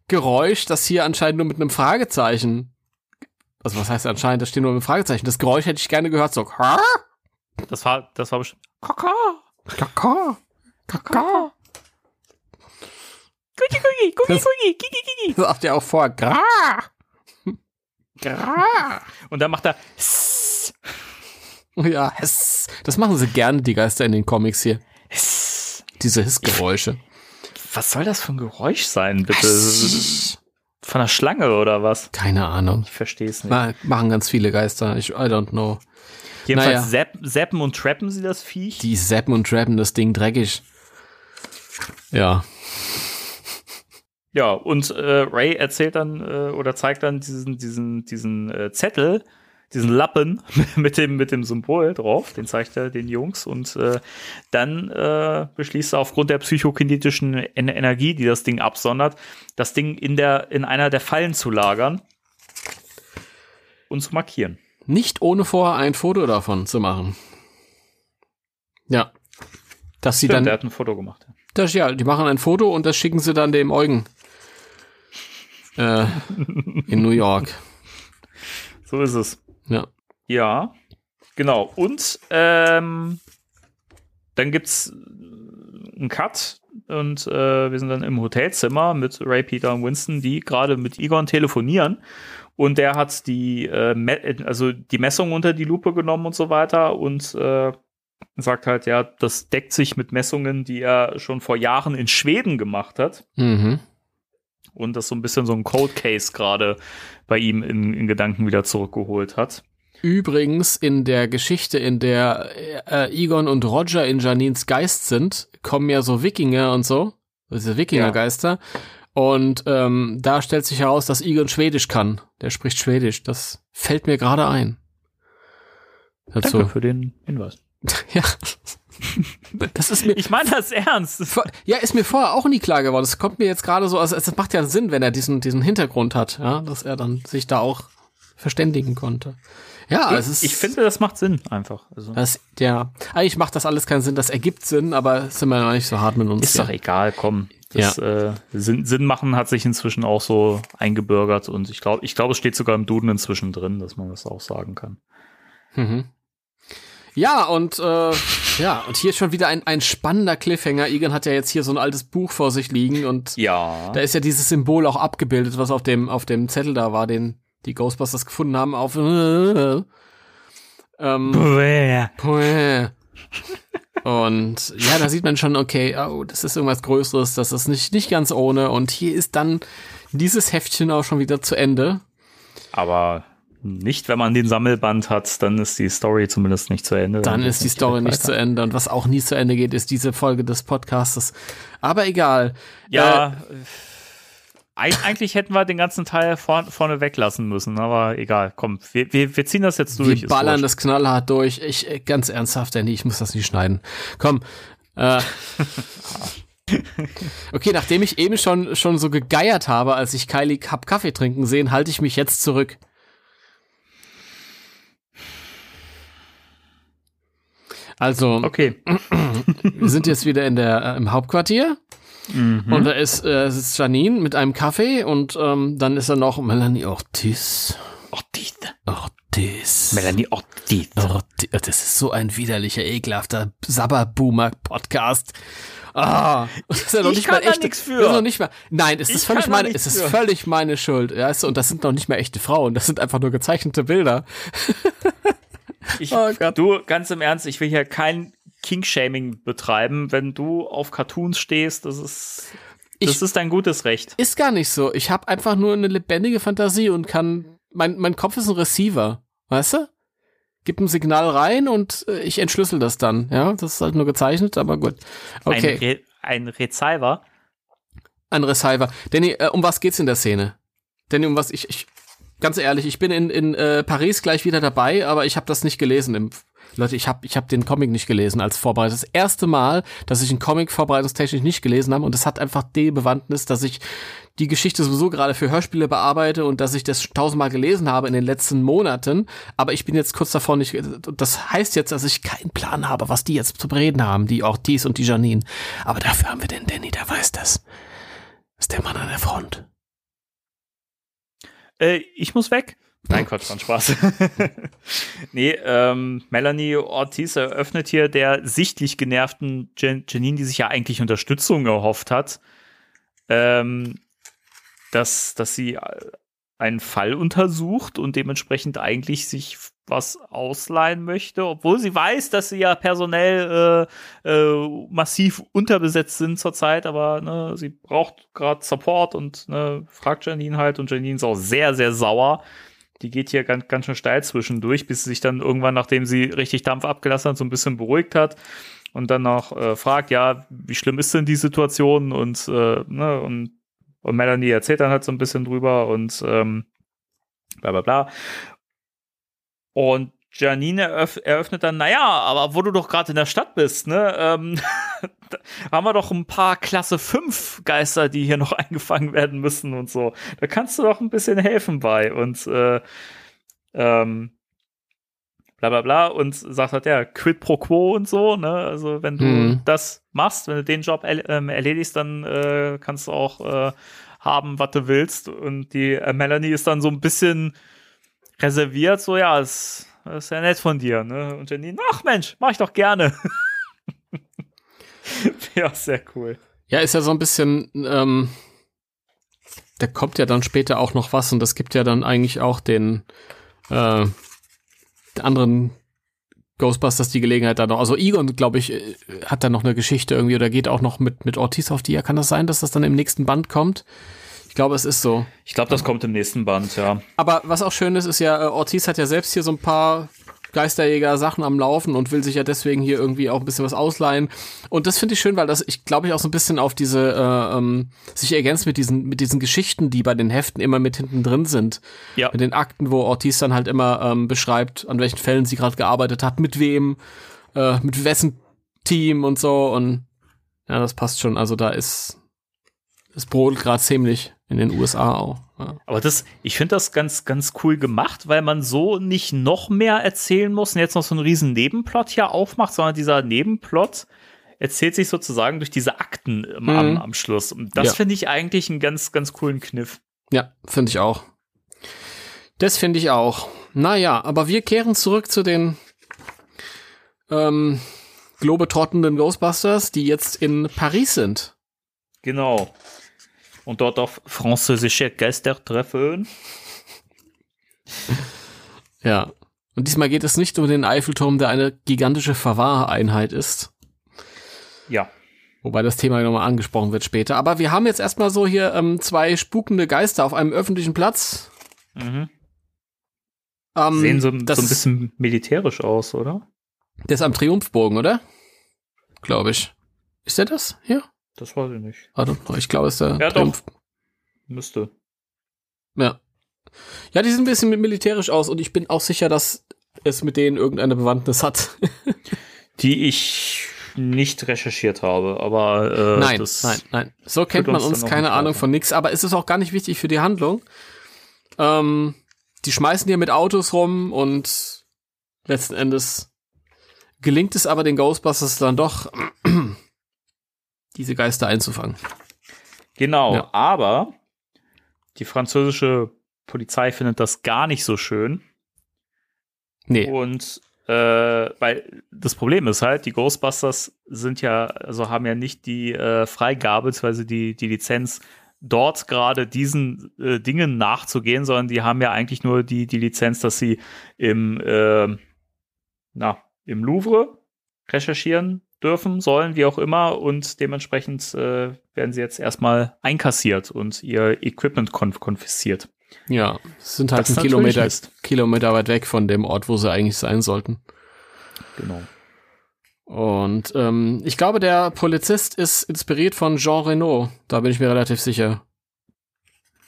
Geräusch, das hier anscheinend nur mit einem Fragezeichen. Also was heißt anscheinend, das steht nur mit einem Fragezeichen. Das Geräusch hätte ich gerne gehört, so. Das war, das war bestimmt. Kaka! Kaka. Kaka. Gucki, gucki, Das- gucki, gigi, gigi. Das sagt ja auch vor. Gra. Gra. Und dann macht er. Ja, Hiss. Das machen sie gerne, die Geister in den Comics hier. Diese Hissgeräusche. Was soll das für ein Geräusch sein, bitte? Von einer Schlange oder was? Keine Ahnung. Ich verstehe es nicht. Ma- Machen ganz viele Geister. Ich, I don't know. Jedenfalls naja. zappen und trappen sie das Viech. Die zappen und trappen das Ding dreckig. Ja. Ja, und äh, Ray erzählt dann äh, oder zeigt dann diesen, diesen, diesen äh, Zettel, diesen Lappen mit dem, mit dem Symbol drauf, den zeigt er den Jungs und äh, dann äh, beschließt er aufgrund der psychokinetischen en Energie, die das Ding absondert, das Ding in der, in einer der Fallen zu lagern und zu markieren. Nicht ohne vorher ein Foto davon zu machen. Ja. Dass sie Stimmt, der dann, hat ein Foto gemacht. ja. das, ja, die machen ein Foto und das schicken sie dann dem Eugen. Äh, in New York. So ist es. Ja. Ja, genau. Und ähm, dann gibt's einen Cut und äh, wir sind dann im Hotelzimmer mit Ray, Peter und Winston, die gerade mit Egon telefonieren. Und der hat die, äh, also die Messung unter die Lupe genommen und so weiter und äh, sagt halt, ja, das deckt sich mit Messungen, die er schon vor Jahren in Schweden gemacht hat. Mhm. Und das so ein bisschen so ein Cold Case gerade bei ihm in, in Gedanken wieder zurückgeholt hat. Übrigens in der Geschichte, in der äh, Egon und Roger in Janines Geist sind, kommen ja so Wikinger und so, diese Wikingergeister. Und ähm, da stellt sich heraus, dass Egon Schwedisch kann. Der spricht Schwedisch. Das fällt mir gerade ein. Dazu. Danke für den Hinweis. Ja. Das ist mir. Ich meine das ernst. Ja, ist mir vorher auch nie klar geworden. Es kommt mir jetzt gerade so, also es macht ja Sinn, wenn er diesen, diesen Hintergrund hat, ja, dass er dann sich da auch verständigen konnte. Ja, es ist. ich finde, das macht Sinn einfach. Also, Das, ja, eigentlich macht das alles keinen Sinn. Das ergibt Sinn, aber sind wir noch nicht so hart mit uns. ist doch hier. egal, komm. Das äh, Sinn, Sinn machen hat sich inzwischen auch so eingebürgert und ich glaube, ich glaube, es steht sogar im Duden inzwischen drin, dass man das auch sagen kann. Mhm. Ja, und äh, ja, und hier ist schon wieder ein, ein spannender Cliffhanger. Egan hat ja jetzt hier so ein altes Buch vor sich liegen und Ja. da ist ja dieses Symbol auch abgebildet, was auf dem, auf dem Zettel da war, den die Ghostbusters gefunden haben, auf äh, ähm, Puh. Und ja, da sieht man schon, okay, oh, das ist irgendwas Größeres, das ist nicht, nicht ganz ohne. Und hier ist dann dieses Heftchen auch schon wieder zu Ende. Aber nicht, wenn man den Sammelband hat, dann ist die Story zumindest nicht zu Ende. Dann geht's ist die Story nicht zu. Ende. Und was auch nie zu Ende geht, ist diese Folge des Podcastes. Aber egal. Ja. Eig eigentlich hätten wir den ganzen Teil vor vorne weglassen müssen, aber egal, komm, wir, wir, wir ziehen das jetzt durch. wir ballern das knallhart durch. Ich, äh, ganz ernsthaft, Danny, ich muss das nicht schneiden. Komm. Äh, okay, nachdem ich eben schon, schon so gegeiert habe, als ich Kylie hab Kaffee trinken sehen, halte ich mich jetzt zurück. Also, Okay. wir sind jetzt wieder in der, äh, im Hauptquartier. Mhm. Und da ist, äh, sitzt Janine mit einem Kaffee und ähm, dann ist da noch Melanie Ortiz. Ortiz. Ortiz. Melanie Ortiz. Ortiz. Das ist so ein widerlicher, ekelhafter Sabberboomer-Podcast. Ah, das ist ja noch Ich nicht kann mal da echte. nix für. Das ist noch nicht mal, nein, es ist völlig da meine, nichts es ist für. völlig meine Schuld, weißt du, und das sind noch nicht mal echte Frauen, das sind einfach nur gezeichnete Bilder. Ich, Oh. Du, ganz im Ernst, ich will hier kein King-Shaming betreiben. Wenn du auf Cartoons stehst, das ist, das Ich- ist dein gutes Recht. Ist gar nicht so. Ich habe einfach nur eine lebendige Fantasie und kann, mein, mein Kopf ist ein Receiver, weißt du? Gib ein Signal rein und äh, ich entschlüssel das dann, ja? Das ist halt nur gezeichnet, aber gut. Okay. Ein, Re ein Receiver. Ein Receiver. Danny, äh, um was geht's in der Szene? Danny, um was ich, ich ganz ehrlich, ich bin in, in äh, Paris gleich wieder dabei, aber ich habe das nicht gelesen. Im, Leute, ich habe ich hab den Comic nicht gelesen als Vorbereitung. Das erste Mal, dass ich einen Comic vorbereitungstechnisch nicht gelesen habe und es hat einfach die Bewandtnis, dass ich die Geschichte sowieso gerade für Hörspiele bearbeite und dass ich das tausendmal gelesen habe in den letzten Monaten, aber ich bin jetzt kurz davor nicht, das heißt jetzt, dass ich keinen Plan habe, was die jetzt zu bereden haben, die Ortiz und die Janine. Aber dafür haben wir den Danny, der weiß das. Das ist der Mann an der Front. äh, ich muss weg. Nein, Quatsch, war Spaß. nee, ähm, Melanie Ortiz eröffnet hier der sichtlich genervten Jan Janine, die sich ja eigentlich Unterstützung erhofft hat, ähm, dass, dass sie einen Fall untersucht und dementsprechend eigentlich sich was ausleihen möchte, obwohl sie weiß, dass sie ja personell äh, äh, massiv unterbesetzt sind zurzeit, aber ne, sie braucht gerade Support und ne, fragt Janine halt und Janine ist auch sehr, sehr sauer. Die geht hier ganz, ganz schön steil zwischendurch, bis sie sich dann irgendwann, nachdem sie richtig Dampf abgelassen hat, so ein bisschen beruhigt hat und dann noch äh, fragt, ja, wie schlimm ist denn die Situation und, äh, ne, und, und Melanie erzählt dann halt so ein bisschen drüber und ähm, bla bla bla. Und Janine eröff eröffnet dann, naja, aber wo du doch gerade in der Stadt bist, ne, ähm, haben wir doch ein paar Klasse 5 Geister, die hier noch eingefangen werden müssen und so. Da kannst du doch ein bisschen helfen bei und äh, ähm, bla bla bla und sagt halt, ja, quid pro quo und so, ne, also wenn du Mhm. das machst, wenn du den Job erl ähm, erledigst, dann äh, kannst du auch äh, haben, was du willst und die äh, Melanie ist dann so ein bisschen reserviert, so ja, ist, ist ja nett von dir, ne? Und Janine, ach Mensch, mach ich doch gerne. ja, sehr cool. Ja, ist ja so ein bisschen, ähm, da kommt ja dann später auch noch was und das gibt ja dann eigentlich auch den, äh, anderen Ghostbusters die Gelegenheit da noch. Also Egon, glaube ich, äh, hat da noch eine Geschichte irgendwie oder geht auch noch mit, mit Ortiz auf die. Ja, kann das sein, dass das dann im nächsten Band kommt? Ich glaube, es ist so. Ich glaube, das kommt im nächsten Band, ja. Aber was auch schön ist, ist ja, äh, Ortiz hat ja selbst hier so ein paar Geisterjäger-Sachen am Laufen und will sich ja deswegen hier irgendwie auch ein bisschen was ausleihen. Und das finde ich schön, weil das, ich glaube ich, auch so ein bisschen auf diese, äh, ähm, sich ergänzt mit diesen, mit diesen Geschichten, die bei den Heften immer mit hinten drin sind. Ja. Mit den Akten, wo Ortiz dann halt immer ähm, beschreibt, an welchen Fällen sie gerade gearbeitet hat, mit wem, äh, mit wessen Team und so. Und ja, das passt schon. Also da ist, es brodelt gerade ziemlich in den USA auch. Ja. Aber das, ich finde das ganz, ganz cool gemacht, weil man so nicht noch mehr erzählen muss und jetzt noch so einen riesen Nebenplot hier aufmacht, sondern dieser Nebenplot erzählt sich sozusagen durch diese Akten im, am, Mhm. am Schluss. Und das Ja. finde ich eigentlich einen ganz, ganz coolen Kniff. Ja, finde ich auch. Das finde ich auch. Naja, aber wir kehren zurück zu den ähm, globetrottenden Ghostbusters, die jetzt in Paris sind. Genau. Und dort auf französische Geister treffen. Ja. Und diesmal geht es nicht um den Eiffelturm, der eine gigantische Verwahreinheit ist. Ja. Wobei das Thema nochmal angesprochen wird später. Aber wir haben jetzt erstmal so hier ähm, zwei spukende Geister auf einem öffentlichen Platz. Mhm. Ähm, Sehen so, das so ein bisschen militärisch aus, oder? Der ist am Triumphbogen, oder? Glaube ich. Ist der das? Hier? Das weiß ich nicht. Warte, ich glaube, es ist der Ja, doch. Triumph. Müsste. Ja. Ja, die sehen ein bisschen militärisch aus und ich bin auch sicher, dass es mit denen irgendeine Bewandtnis hat. Die ich nicht recherchiert habe, aber äh, nein, nein, nein. So kennt man uns uns keine Ahnung von nix, aber es ist auch gar nicht wichtig für die Handlung. Ähm, die schmeißen hier mit Autos rum und letzten Endes gelingt es aber den Ghostbusters dann doch, diese Geister einzufangen. Genau, Ja. aber die französische Polizei findet das gar nicht so schön. Nee. Und äh, weil das Problem ist halt, die Ghostbusters sind ja, also haben ja nicht die äh, Freigabe, beziehungsweise die, die Lizenz, dort gerade diesen äh, Dingen nachzugehen, sondern die haben ja eigentlich nur die, die Lizenz, dass sie im, äh, na, im Louvre recherchieren dürfen, sollen, wie auch immer, und dementsprechend äh, werden sie jetzt erstmal einkassiert und ihr Equipment konf konfisziert. Ja, sind halt Das ein Kilometer. Kilometer weit weg von dem Ort, wo sie eigentlich sein sollten. Genau. Und ähm, ich glaube, der Polizist ist inspiriert von Jean Reno. Da bin ich mir relativ sicher.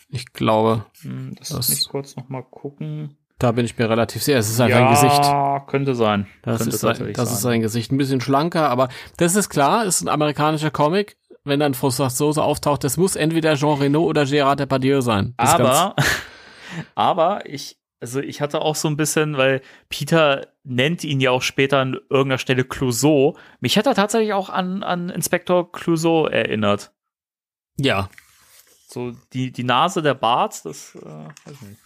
Ich glaube, Hm, Lass Das- mich kurz noch mal gucken. Da bin ich mir relativ sicher. Es ist halt ein Gesicht. könnte sein. Das, könnte ist, sein, tatsächlich das ist sein. sein Gesicht. Ein bisschen schlanker, aber das ist klar, ist ein amerikanischer Comic. Wenn dann Franzose auftaucht, das muss entweder Jean Reno oder Gérard Depardieu sein. Das Aber, aber ich, also ich hatte auch so ein bisschen, weil Peter nennt ihn ja auch später an irgendeiner Stelle Clouseau. Mich hat er tatsächlich auch an, an Inspektor Clouseau erinnert. ja, So die, die Nase, der Bart, das äh, weiß nicht.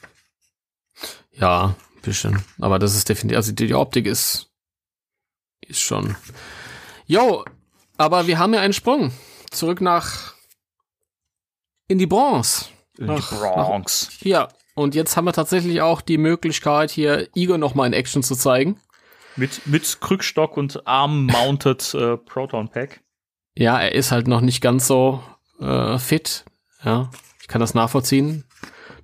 Ja, bisschen. Aber das ist definitiv, also die, die Optik ist, ist schon. Jo, aber wir haben ja einen Sprung. Zurück nach, in die Bronze. In die Bronx. Ja, und jetzt haben wir tatsächlich auch die Möglichkeit, hier Igor nochmal in Action zu zeigen. Mit, mit Krückstock und Arm-Mounted äh, Proton Pack. Ja, er ist halt noch nicht ganz so äh, fit. Ja, ich kann das nachvollziehen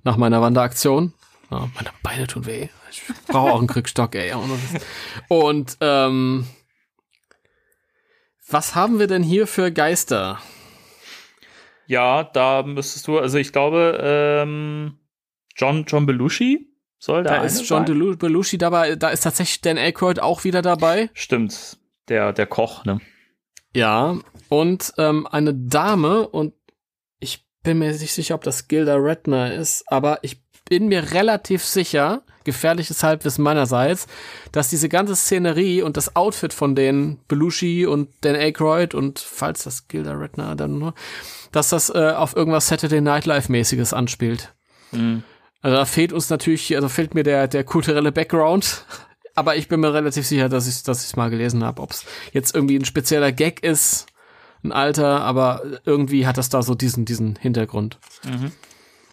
nach meiner Wanderaktion. Ja, meine Beine tun weh. Ich brauche auch einen Krückstock, ey. Und ähm, was haben wir denn hier für Geister? Ja, da müsstest du, also ich glaube, ähm, John, John Belushi soll da Da ist John sein? Belushi dabei, da ist tatsächlich Dan Aykroyd auch wieder dabei. Stimmt, der, der Koch, ne? Ja, und ähm, eine Dame, und ich bin mir nicht sicher, ob das Gilda Redner ist, aber ich bin mir relativ sicher, gefährliches Halbwissen meinerseits, dass diese ganze Szenerie und das Outfit von den Belushi und Dan Aykroyd und falls das Gilda Redner dann nur, dass das äh, auf irgendwas Saturday Night Live mäßiges anspielt. Mhm. Also da fehlt uns natürlich, also fehlt mir der, der kulturelle Background. Aber ich bin mir relativ sicher, dass ich dass ich mal gelesen habe, ob es jetzt irgendwie ein spezieller Gag ist, ein alter, aber irgendwie hat das da so diesen, diesen Hintergrund. Mhm.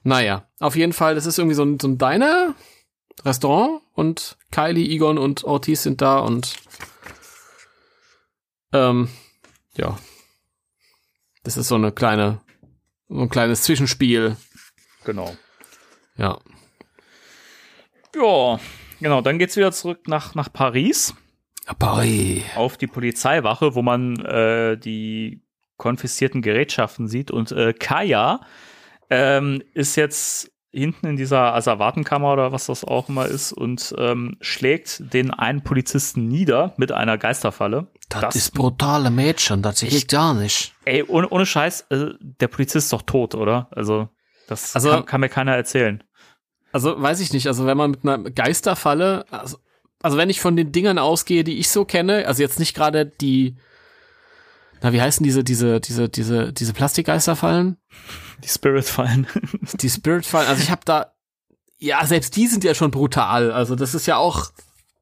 Naja, auf jeden Fall, das ist irgendwie so ein, so ein Diner, Restaurant und Kylie, Egon und Ortiz sind da und ähm, ja. Das ist so eine kleine, so ein kleines Zwischenspiel. Genau. Ja. Ja, genau, dann geht's wieder zurück nach, nach Paris Paris. auf die Polizeiwache, wo man äh, die konfiszierten Gerätschaften sieht. Und äh, Kaya ähm, ist jetzt hinten in dieser Asservatenkammer oder was das auch immer ist und ähm, schlägt den einen Polizisten nieder mit einer Geisterfalle. Das, ist brutale Mädchen, das geht gar nicht. Ey, ohne, ohne Scheiß, äh, der Polizist ist doch tot, oder? Also, das Also- kann, kann mir keiner erzählen. Also weiß ich nicht, also wenn man mit einer Geisterfalle, also, also wenn ich von den Dingern ausgehe, die ich so kenne, also jetzt nicht gerade die, na wie heißen diese, diese, diese, diese, diese Plastikgeisterfallen? Die Spirit-Fallen. Die Spiritfallen, also ich habe da, ja, selbst die sind ja schon brutal, also das ist ja auch,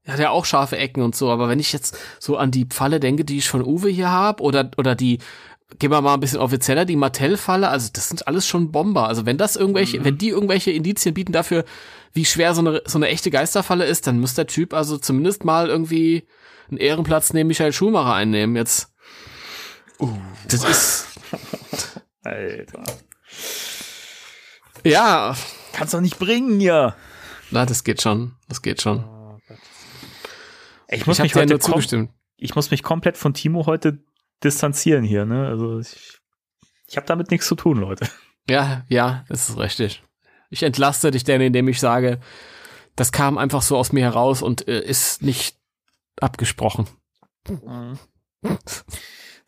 hat ja auch scharfe Ecken und so, aber wenn ich jetzt so an die Falle denke, die ich von Uwe hier habe, oder, oder die, gehen wir mal ein bisschen offizieller, die Mattel-Falle, also das sind alles schon Bomber. Also wenn das irgendwelche, wenn die irgendwelche Indizien bieten dafür, wie schwer so eine, so eine echte Geisterfalle ist, dann muss der Typ also zumindest mal irgendwie einen Ehrenplatz neben Michael Schumacher einnehmen. Jetzt. Das ist, Alter. ja, Kannst doch nicht bringen hier. na, das geht schon, das geht schon. Ich muss Ich mich heute nur zugestimmt. ich muss mich komplett von Timo heute distanzieren hier, ne? Also ich, ich habe damit nichts zu tun, Leute. Ja, ja, das ist richtig. Ich entlaste dich denn, indem ich sage, das kam einfach so aus mir heraus und äh, ist nicht abgesprochen.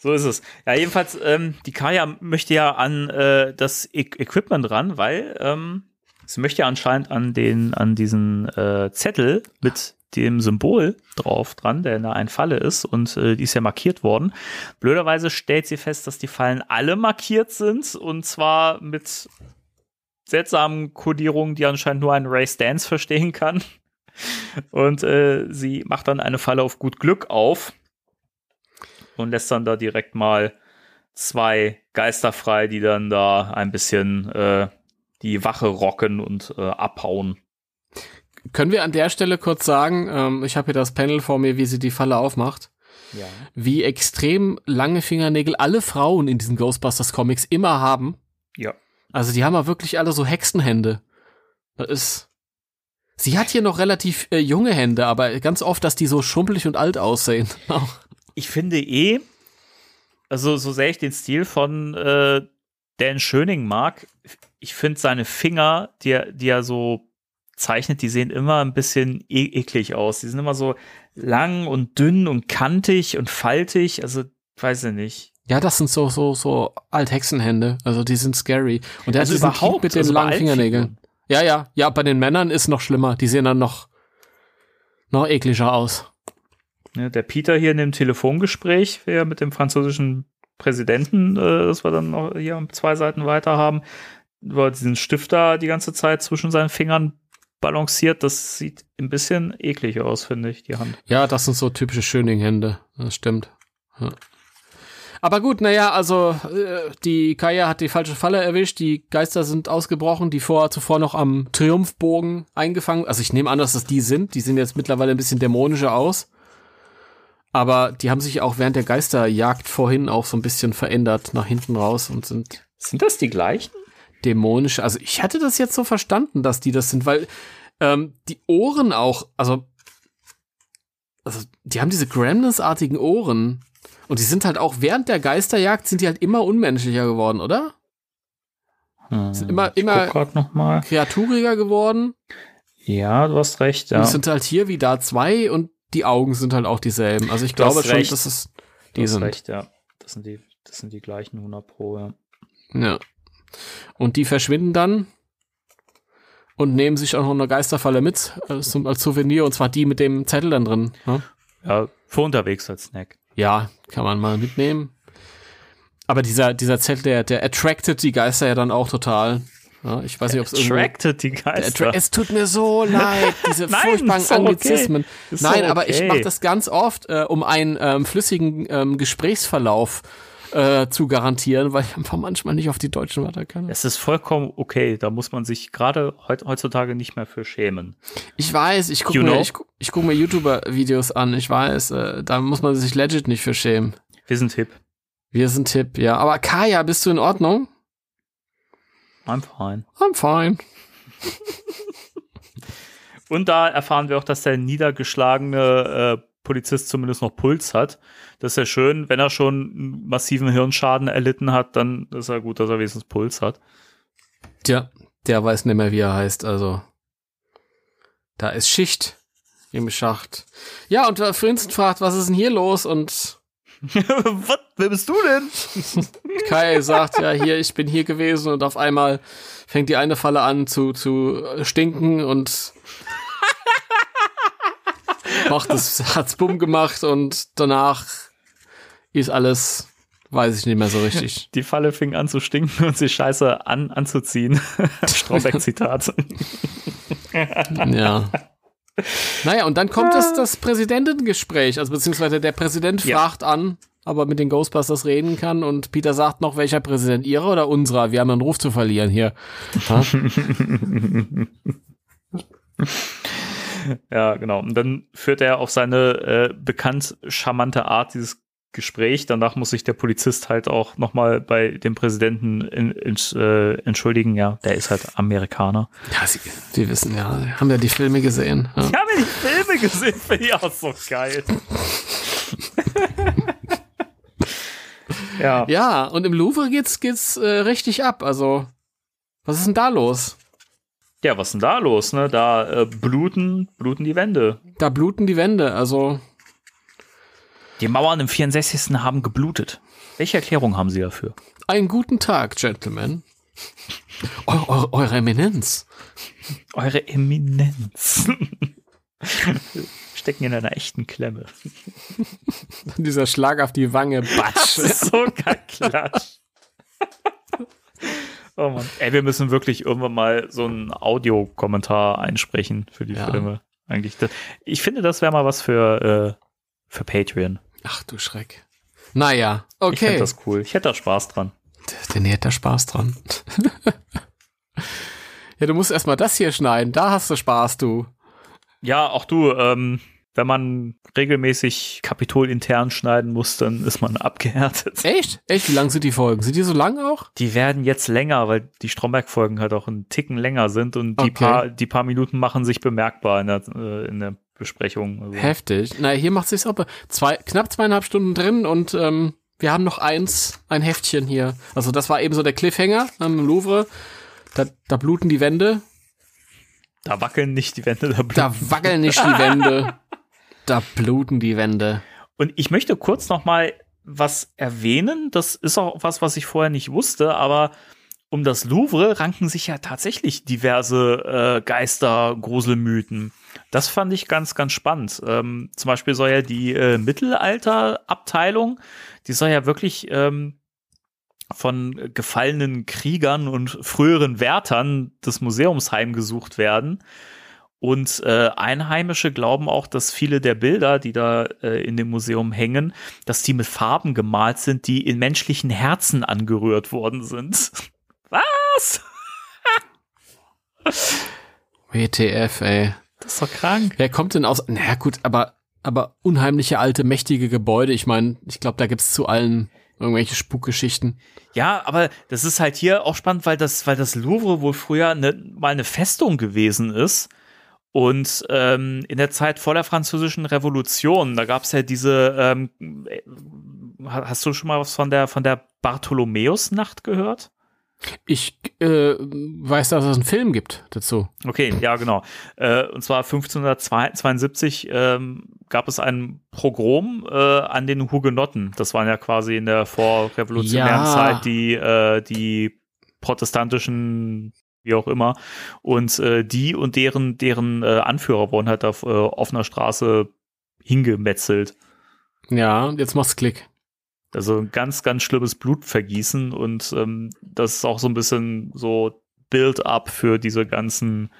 So ist es. Ja, jedenfalls, ähm, die Kaya möchte ja an äh, das e Equipment ran, weil ähm, sie möchte ja anscheinend an den, an diesen äh, Zettel mit dem Symbol drauf dran, der in einer Falle ist und äh, die ist ja markiert worden. Blöderweise stellt sie fest, dass die Fallen alle markiert sind und zwar mit seltsamen Kodierungen, die anscheinend nur ein Ray Stance verstehen kann. Und äh, sie macht dann eine Falle auf gut Glück auf und lässt dann da direkt mal zwei Geister frei, die dann da ein bisschen äh, die Wache rocken und äh, abhauen. Können wir an der Stelle kurz sagen, ähm, ich habe hier das Panel vor mir, wie sie die Falle aufmacht, Ja. wie extrem lange Fingernägel alle Frauen in diesen Ghostbusters Comics immer haben. Ja. Also die haben ja wirklich alle so Hexenhände. Das ist. Sie hat hier noch relativ äh, junge Hände, aber ganz oft, dass die so schrumpelig und alt aussehen. Ich finde eh, also so sehr ich den Stil von äh, Dan Schöning mag, ich finde seine Finger, die er, die er so zeichnet, die sehen immer ein bisschen e eklig aus. Die sind immer so lang und dünn und kantig und faltig. Also, weiß ich nicht. Ja, das sind so so so Althexenhände. Also die sind scary. Und der Also hat überhaupt, Typ mit den also langen Fingernägeln. Ja, ja, ja. Bei den Männern ist noch schlimmer. Die sehen dann noch noch ekliger aus. Ne, der Peter hier in dem Telefongespräch, wer mit dem französischen Präsidenten, äh, das wir dann noch hier zwei Seiten weiter haben, er diesen Stift da die ganze Zeit zwischen seinen Fingern balanciert. Das sieht ein bisschen eklig aus, finde ich, die Hand. Ja, das sind so typische Schöning-Hände. Das stimmt. Ja. Aber gut, naja, also äh, die Kaya hat die falsche Falle erwischt, die Geister sind ausgebrochen, die vor, zuvor noch am Triumphbogen eingefangen. Also ich nehme an, dass das die sind. Die sehen jetzt mittlerweile ein bisschen dämonischer aus. Aber die haben sich auch während der Geisterjagd vorhin auch so ein bisschen verändert nach hinten raus und sind Sind das die gleichen? dämonisch. Also ich hatte das jetzt so verstanden, dass die das sind, weil ähm, die Ohren auch, also, also die haben diese Gremlins-artigen Ohren. Und die sind halt auch während der Geisterjagd sind die halt immer unmenschlicher geworden, oder? Hm, Sind immer- immer-. Kreaturiger geworden. Ja, du hast recht, Und ja. die sind halt hier wie da zwei und die Augen sind halt auch dieselben. Also ich glaube schon, recht. dass es die hast sind. recht, ja. Das sind die, das sind die gleichen 100 Pro, ja. Ja. Und die verschwinden dann und nehmen sich auch noch eine Geisterfalle mit äh, zum, als Souvenir und zwar die mit dem Zettel dann drin. Ja? Ja, für unterwegs als Snack. Ja, kann man mal mitnehmen. Aber dieser, dieser Zettel, der, der attracted die Geister ja dann auch total. Ja, ich weiß nicht, ob es. Attracted die Geister. Es tut mir so leid, diese Nein, furchtbaren okay. Anglizismen. Ist Nein, doch aber ich okay. mache das ganz oft, äh, um einen ähm, flüssigen ähm, Gesprächsverlauf äh, zu garantieren, weil ich einfach manchmal nicht auf die deutschen Wörter kann. Es ist vollkommen okay. Da muss man sich gerade heut, heutzutage nicht mehr für schämen. Ich weiß, ich gucke mir, ich, ich guck mir YouTuber-Videos an. Ich weiß, äh, da muss man sich legit nicht für schämen. Wir sind hip. Wir sind Tipp, ja. Aber Kaya, bist du in Ordnung? I'm fine. I'm fine. Und da erfahren wir auch, dass der niedergeschlagene äh, Polizist zumindest noch Puls hat. Das ist ja schön, wenn er schon einen massiven Hirnschaden erlitten hat, dann ist ja gut, dass er wenigstens Puls hat. Tja, der weiß nicht mehr, wie er heißt. Also, da ist Schicht im Schacht. Ja, und äh, Vincent fragt, was ist denn hier los? Und Was? Wer bist du denn? Kai sagt, ja, hier, ich bin hier gewesen und auf einmal fängt die eine Falle an zu, zu äh, stinken und macht es, hat's bumm gemacht und danach ist alles, weiß ich nicht mehr so richtig. Die Falle fing an zu stinken und sich scheiße an, anzuziehen. Stromberg-Zitat. Ja. Naja, und dann kommt das, das Präsidentengespräch, also beziehungsweise der Präsident Ja. fragt an, ob er mit den Ghostbusters reden kann und Peter sagt noch, welcher Präsident, ihrer oder unserer? Wir haben einen Ruf zu verlieren hier. Ja, genau. Und dann führt er auf seine äh, bekannt charmante Art dieses Gespräch. Danach muss sich der Polizist halt auch nochmal bei dem Präsidenten in, in, äh, entschuldigen. Ja, der ist halt Amerikaner. Ja, sie, wir wissen ja, haben ja die Filme gesehen. Ja. Ich habe die Filme gesehen, finde ich auch so geil. ja. Ja, und im Louvre geht's, geht's äh, richtig ab. Also, was ist denn da los? Ja, was ist denn da los, ne? Da äh, bluten, bluten die Wände. Da bluten die Wände. Also, Die Mauern im 64. haben geblutet. Welche Erklärung haben Sie dafür? einen guten Tag, Gentlemen. Eu, eu, eure Eminenz. Eure Eminenz. Stecken in einer echten Klemme. Dieser Schlag auf die Wange, Das batsch. ist so klatsch. Oh Mann. Ey, wir müssen wirklich irgendwann mal so einen Audiokommentar einsprechen für die Ja. Filme. Eigentlich. Ich finde, das wäre mal was für, äh, für Patreon. Ach du Schreck. Naja, Ich finde okay. das cool. Ich hätte da Spaß dran. Der näht da Spaß dran. ja, du musst erstmal das hier schneiden. Da hast du Spaß, du. Ja, auch du, ähm, wenn man regelmäßig Kapitol intern schneiden muss, dann ist man abgehärtet. Echt? Echt? Wie lang sind die Folgen? Sind die so lang auch? Die werden jetzt länger, weil die Stromberg-Folgen halt auch einen Ticken länger sind und die, Okay. paar, die paar Minuten machen sich bemerkbar in der, äh, in der Besprechung. Also, Heftig. Na, hier macht sich's be- Zwei, knapp zweieinhalb Stunden drin und ähm, wir haben noch eins, ein Heftchen hier. Also das war eben so der Cliffhanger am Louvre. Da, da bluten die Wände. Da wackeln nicht die Wände, da bluten. Da wackeln nicht die Wände. Da bluten die Wände. Und ich möchte kurz noch mal was erwähnen. Das ist auch was, was ich vorher nicht wusste, aber um das Louvre ranken sich ja tatsächlich diverse äh, Geister, Gruselmythen. Das fand ich ganz, ganz spannend. Ähm, zum Beispiel soll ja die äh, Mittelalterabteilung, die soll ja wirklich ähm, von gefallenen Kriegern und früheren Wärtern des Museums heimgesucht werden. Und äh, Einheimische glauben auch, dass viele der Bilder, die da äh, in dem Museum hängen, dass die mit Farben gemalt sind, die in menschlichen Herzen angerührt worden sind. Was? WTF, ey. Das ist doch krank. Wer kommt denn aus? Na gut, aber aber unheimliche alte mächtige Gebäude. Ich meine, ich glaube, da gibt's zu allen irgendwelche Spukgeschichten. Ja, aber das ist halt hier auch spannend, weil das, weil das Louvre wohl früher ne, mal eine Festung gewesen ist. Und ähm, in der Zeit vor der Französischen Revolution, da gab's ja diese, ähm, äh, hast du schon mal was von der von der Bartholomäusnacht gehört? Ich äh, weiß, dass es einen Film gibt dazu. Okay, ja, genau. Äh, und zwar 1572 ähm, gab es ein Pogrom äh, an den Hugenotten. Das waren ja quasi in der vorrevolutionären Ja. Zeit die, äh, die protestantischen, wie auch immer. Und äh, die und deren, deren äh, Anführer wurden halt auf offener Straße hingemetzelt. Ja, jetzt macht's Klick. Also ein ganz, ganz schlimmes Blutvergießen und ähm, das ist auch so ein bisschen so Build-up für diese ganzen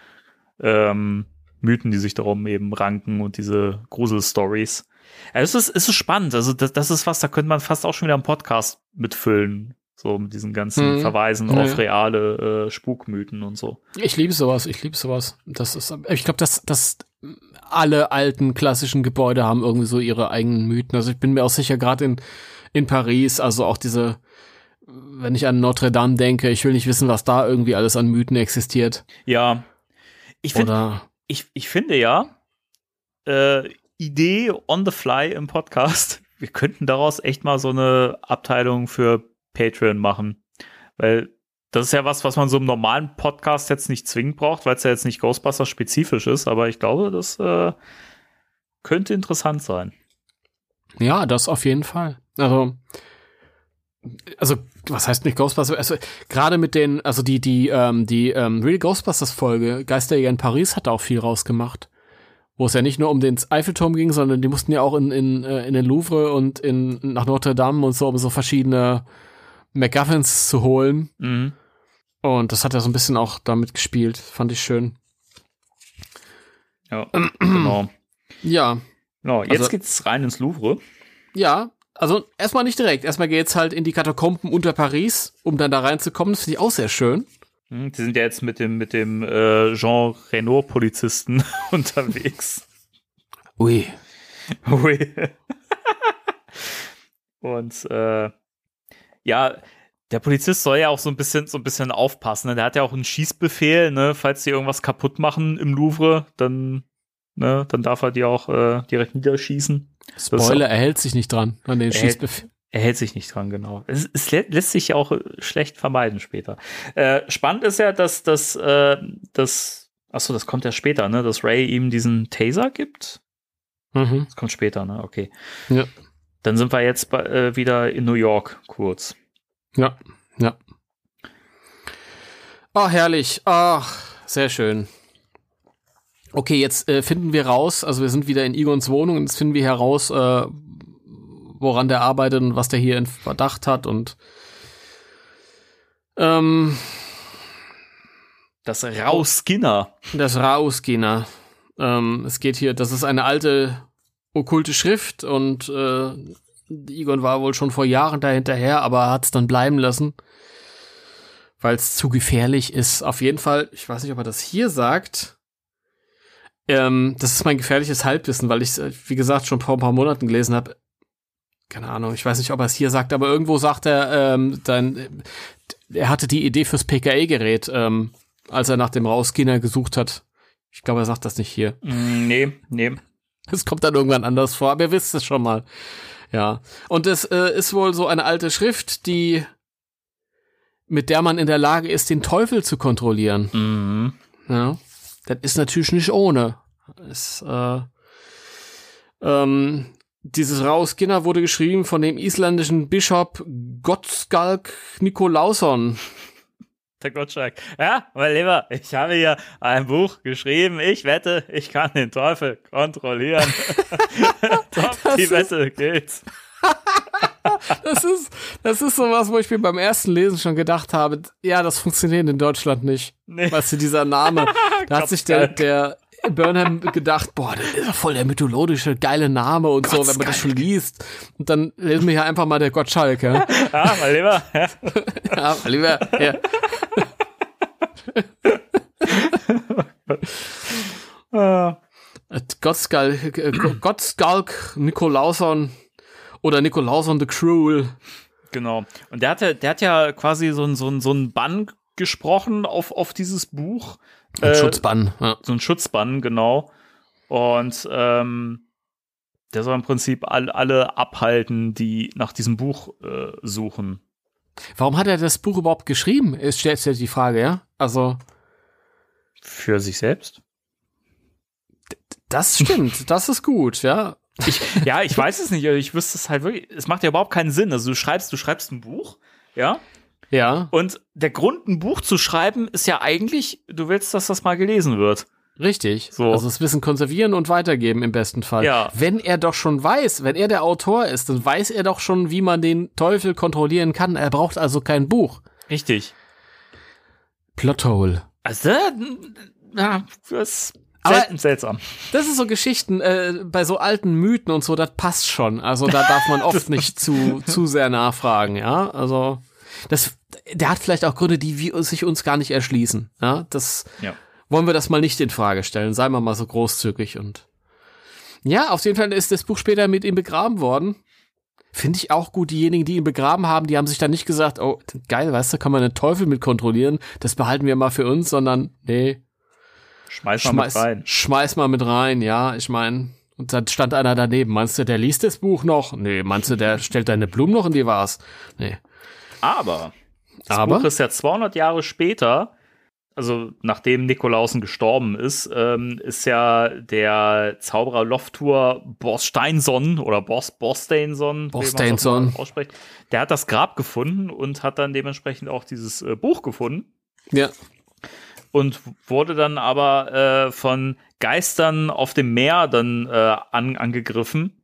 ähm, Mythen, die sich darum eben ranken und diese Grusel-Stories. Ja, es ist, es ist spannend. Also das, das ist was, da könnte man fast auch schon wieder einen Podcast mitfüllen. So mit diesen ganzen Mhm. Verweisen Ja, auf reale äh, Spukmythen und so. Ich liebe sowas, ich liebe sowas. Das ist, ich glaube, dass, dass alle alten klassischen Gebäude haben irgendwie so ihre eigenen Mythen. Also ich bin mir auch sicher, gerade in, in Paris, also auch diese, wenn ich an Notre Dame denke, ich will nicht wissen, was da irgendwie alles an Mythen existiert. Ja. Ich finde, Oder ich, ich finde ja, äh, Idee on the fly im Podcast, wir könnten daraus echt mal so eine Abteilung für Patreon machen. Weil das ist ja was, was man so im normalen Podcast jetzt nicht zwingend braucht, weil es ja jetzt nicht Ghostbusters spezifisch ist, aber ich glaube, das äh, könnte interessant sein. ja, das auf jeden Fall. Also, also was heißt nicht Ghostbusters? Also gerade mit den, also die die ähm, die ähm, Real Ghostbusters Folge Geisterjäger in Paris hat da auch viel rausgemacht, wo es ja nicht nur um den Eiffelturm ging, sondern die mussten ja auch in in äh, in den Louvre und in nach Notre Dame und so um so verschiedene MacGuffins zu holen. Mhm. Und das hat ja so ein bisschen auch damit gespielt, fand ich schön. Ja, genau. Ja, genau. Jetzt Also- geht's rein ins Louvre. Ja, also erstmal nicht direkt. Erstmal geht's halt in die Katakomben unter Paris, um dann da reinzukommen. Das finde ich auch sehr schön. Hm, Die sind ja jetzt mit dem, mit dem äh, Jean Reno-Polizisten unterwegs. Ui. Ui. Und äh, ja, der Polizist soll ja auch so ein bisschen so ein bisschen aufpassen. Ne? Der hat ja auch einen Schießbefehl, ne? Falls die irgendwas kaputt machen im Louvre, dann, ne, dann darf er die auch äh, direkt niederschießen. Spoiler, er hält sich nicht dran an den Er Schießbefehl. Er hält sich nicht dran, genau. Es, es lä lässt sich ja auch äh, schlecht vermeiden später. Äh, spannend ist ja, dass das, äh, das, achso, das kommt ja später, ne, dass Ray ihm diesen Taser gibt. Mhm. Das kommt später, ne, okay. Ja. Dann sind wir jetzt bei, äh, wieder in New York kurz. Ja, ja. Oh, herrlich. Ach, sehr schön. Okay, jetzt äh, finden wir raus, also wir sind wieder in Igons Wohnung und jetzt finden wir heraus, äh, woran der arbeitet und was der hier in Verdacht hat und ähm, Das Rauskinner. Das Rausgina. Ähm, es geht hier, das ist eine alte okkulte Schrift und äh, Egon war wohl schon vor Jahren da hinterher, aber hat es dann bleiben lassen, weil es zu gefährlich ist. Auf jeden Fall, ich weiß nicht, ob er das hier sagt. Ähm, das ist mein gefährliches Halbwissen, weil ich es, wie gesagt, schon vor ein paar Monaten gelesen habe. Keine Ahnung, ich weiß nicht, ob er es hier sagt, aber irgendwo sagt er, ähm, dann, er hatte die Idee fürs PKE-Gerät, ähm, als er nach dem Rausginer gesucht hat. Ich glaube, er sagt das nicht hier. Mm, nee, nee. Es kommt dann irgendwann anders vor, aber ihr wisst es schon mal. Ja. Und es äh, ist wohl so eine alte Schrift, die mit der man in der Lage ist, den Teufel zu kontrollieren. Mhm. Ja. Das ist natürlich nicht ohne. Es, äh, ähm, dieses Rauskinner wurde geschrieben von dem isländischen Bischof Gottskalk Nikolausson. Der Gottschalk. Ja, mein Lieber, ich habe hier ein Buch geschrieben. Ich wette, ich kann den Teufel kontrollieren. Top, die ist- Wette gilt. das ist, das ist sowas, wo ich mir beim ersten Lesen schon gedacht habe, ja, das funktioniert in Deutschland nicht. Nee. Weißt du, dieser Name, da hat sich der, der Burnham gedacht, boah, das ist ja voll der mythologische, geile Name und so, wenn man das schon liest. Und dann lesen wir hier einfach mal der Gottschalk, ja. Ah, mal lieber. Ja. ja lieber, ja. Ah. Gottskalk, äh, Gottskalk Nikolauson oder Nikolauson the Cruel. Genau. Und der hat ja, der hat ja quasi so ein, so ein, so ein Bann gesprochen auf, auf dieses Buch. Ein Schutzbann, ja. So ein Schutzbann, genau. Und ähm, der soll im Prinzip all, alle abhalten, die nach diesem Buch äh, suchen. Warum hat er das Buch überhaupt geschrieben? Ist stellt sich die Frage, ja? Also. Für sich selbst? Das stimmt, das ist gut, ja. Ich, ja, ich weiß es nicht. also Ich wüsste es halt wirklich. Es macht ja überhaupt keinen Sinn. Also du schreibst, du schreibst ein Buch, ja. Ja. Und der Grund, ein Buch zu schreiben, ist ja eigentlich, du willst, dass das mal gelesen wird. Richtig. So. Also das Wissen konservieren und weitergeben im besten Fall. Ja. Wenn er doch schon weiß, wenn er der Autor ist, dann weiß er doch schon, wie man den Teufel kontrollieren kann. Er braucht also kein Buch. Richtig. Plothole. Also, ja, das Aber- seltsam. Das ist so Geschichten äh, bei so alten Mythen und so, das passt schon. Also da darf man oft nicht zu, zu sehr nachfragen, ja. Also das, der hat vielleicht auch Gründe, die wir sich uns gar nicht erschließen. Ja, das Ja. wollen wir das mal nicht in Frage stellen. Seien wir mal so großzügig und ja, auf jeden Fall ist das Buch später mit ihm begraben worden. Finde ich auch gut. Diejenigen, die ihn begraben haben, die haben sich dann nicht gesagt, oh, geil, weißt du, kann man den Teufel mit kontrollieren. Das behalten wir mal für uns, sondern nee, Schmeiß mal schmeiß, mit rein. schmeiß mal mit rein, ja, ich meine. Und dann stand einer daneben. Meinst du, der liest das Buch noch? Nee, meinst du, der stellt deine Blumen noch in die Vase? Nee. Aber das Aber? Buch ist ja 200 Jahre später, also nachdem Nikolausen gestorben ist, ähm, ist ja der Zauberer Loftur Borsteinson oder Bors Borsteinson, immer ausspricht, der hat das Grab gefunden und hat dann dementsprechend auch dieses äh, Buch gefunden. Ja. Und wurde dann aber äh, von Geistern auf dem Meer dann äh, an, angegriffen,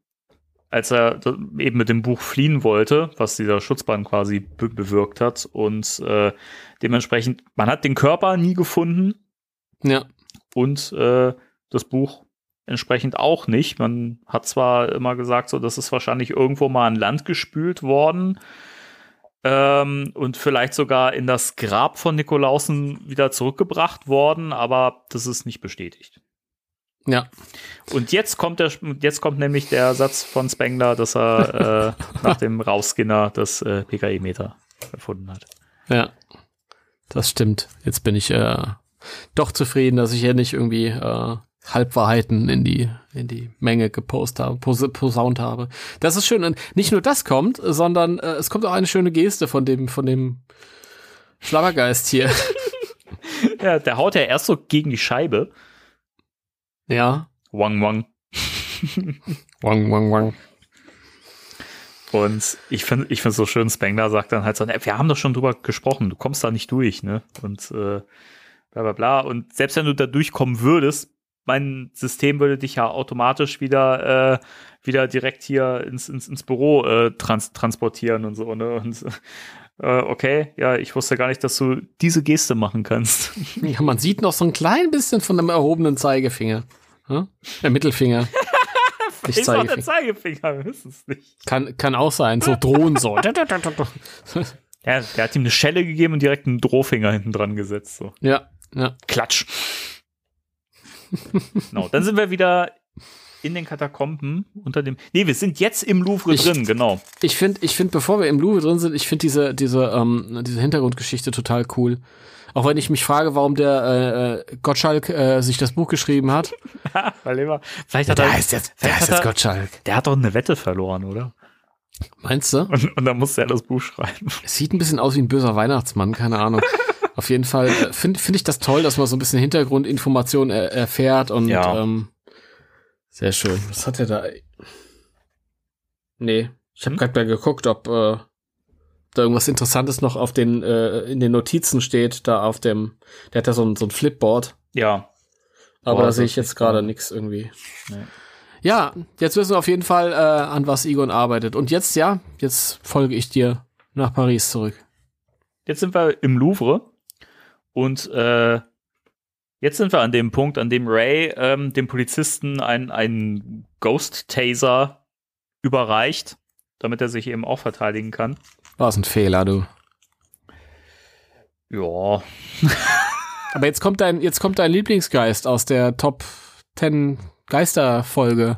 als er eben mit dem Buch fliehen wollte, was dieser Schutzband quasi be bewirkt hat. Und äh, dementsprechend, man hat den Körper nie gefunden Ja. und äh, das Buch entsprechend auch nicht. Man hat zwar immer gesagt, so, das ist wahrscheinlich irgendwo mal an Land gespült worden ähm, und vielleicht sogar in das Grab von Nikolausen wieder zurückgebracht worden, aber das ist nicht bestätigt. Ja. Und jetzt kommt der, jetzt kommt nämlich der Satz von Spengler, dass er äh, nach dem Rauskinner das äh, PKE-Meter erfunden hat. Ja. Das stimmt. Jetzt bin ich äh, doch zufrieden, dass ich hier nicht irgendwie äh, Halbwahrheiten in die in die Menge gepostet habe, pos posaunt habe. Das ist schön. Und nicht nur das kommt, sondern äh, es kommt auch eine schöne Geste von dem von dem Schlabbergeist hier. Ja, der haut ja erst so gegen die Scheibe. ja. Wang Wang. Wang, wang, wang. Und ich finde ich finde so schön, Spengler sagt dann halt so, "Ne, wir haben doch schon drüber gesprochen, du kommst da nicht durch, ne? Und äh, bla bla bla. Und selbst wenn du da durchkommen würdest, mein System würde dich ja automatisch wieder, äh, wieder direkt hier ins, ins, ins Büro äh, trans transportieren und so, ne? Und äh, okay, ja, ich wusste gar nicht, dass du diese Geste machen kannst. Ja, man sieht noch so ein klein bisschen von dem erhobenen Zeigefinger. Hm? Der Mittelfinger. Nicht Ist auch der Zeigefinger. Wir wissen es nicht. Kann, kann auch sein, so drohen so. Ja, der hat ihm eine Schelle gegeben und direkt einen Drohfinger hinten dran gesetzt. So. ja, ja. Klatsch. genau, dann sind wir wieder in den Katakomben unter dem. Nee, wir sind jetzt im Louvre Ich- drin, genau. Ich finde, ich finde, bevor wir im Louvre drin sind, ich finde diese, diese, ähm, diese Hintergrundgeschichte total cool. Auch wenn ich mich frage, warum der äh, äh, Gottschalk äh, sich das Buch geschrieben hat. Weil immer, vielleicht hat er, jetzt, der hat er, Gottschalk. der hat doch eine Wette verloren, oder? Meinst du? Und, und dann musste er das Buch schreiben. Es sieht ein bisschen aus wie ein böser Weihnachtsmann, keine Ahnung. Auf jeden Fall äh, finde finde ich das toll, dass man so ein bisschen Hintergrundinformationen er erfährt und Ja. ähm, sehr schön. Was hat er da? Nee, ich habe Hm? gerade mal geguckt, ob äh, da irgendwas Interessantes noch auf den äh, in den Notizen steht, da auf dem, der hat da so ein, so ein Flipboard, Ja. aber Boah, da sehe ich jetzt gerade nichts irgendwie. Nee. Ja, jetzt wissen wir auf jeden Fall, äh, an was Egon arbeitet. Und jetzt, ja, jetzt folge ich dir nach Paris zurück. Jetzt sind wir im Louvre und äh, jetzt sind wir an dem Punkt, an dem Ray ähm, dem Polizisten einen Ghost-Taser überreicht, damit er sich eben auch verteidigen kann. War es ein Fehler, du. Ja. Aber jetzt kommt dein, jetzt kommt dein Lieblingsgeist aus der Top 10 Geisterfolge.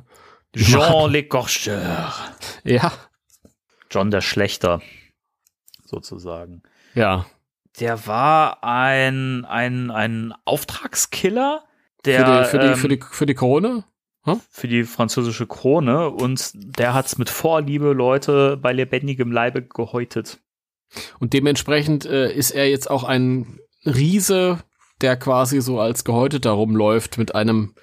Jean Le Corcheur. Ja. John der Schlechter. Sozusagen. Ja. Der war ein, ein, ein Auftragskiller, der. für, die, für, die, ähm, für, die, für die Krone? für die französische Krone und der hat's mit Vorliebe Leute bei lebendigem Leibe gehäutet. Und dementsprechend äh, ist er jetzt auch ein Riese, der quasi so als gehäuteter rumläuft mit einem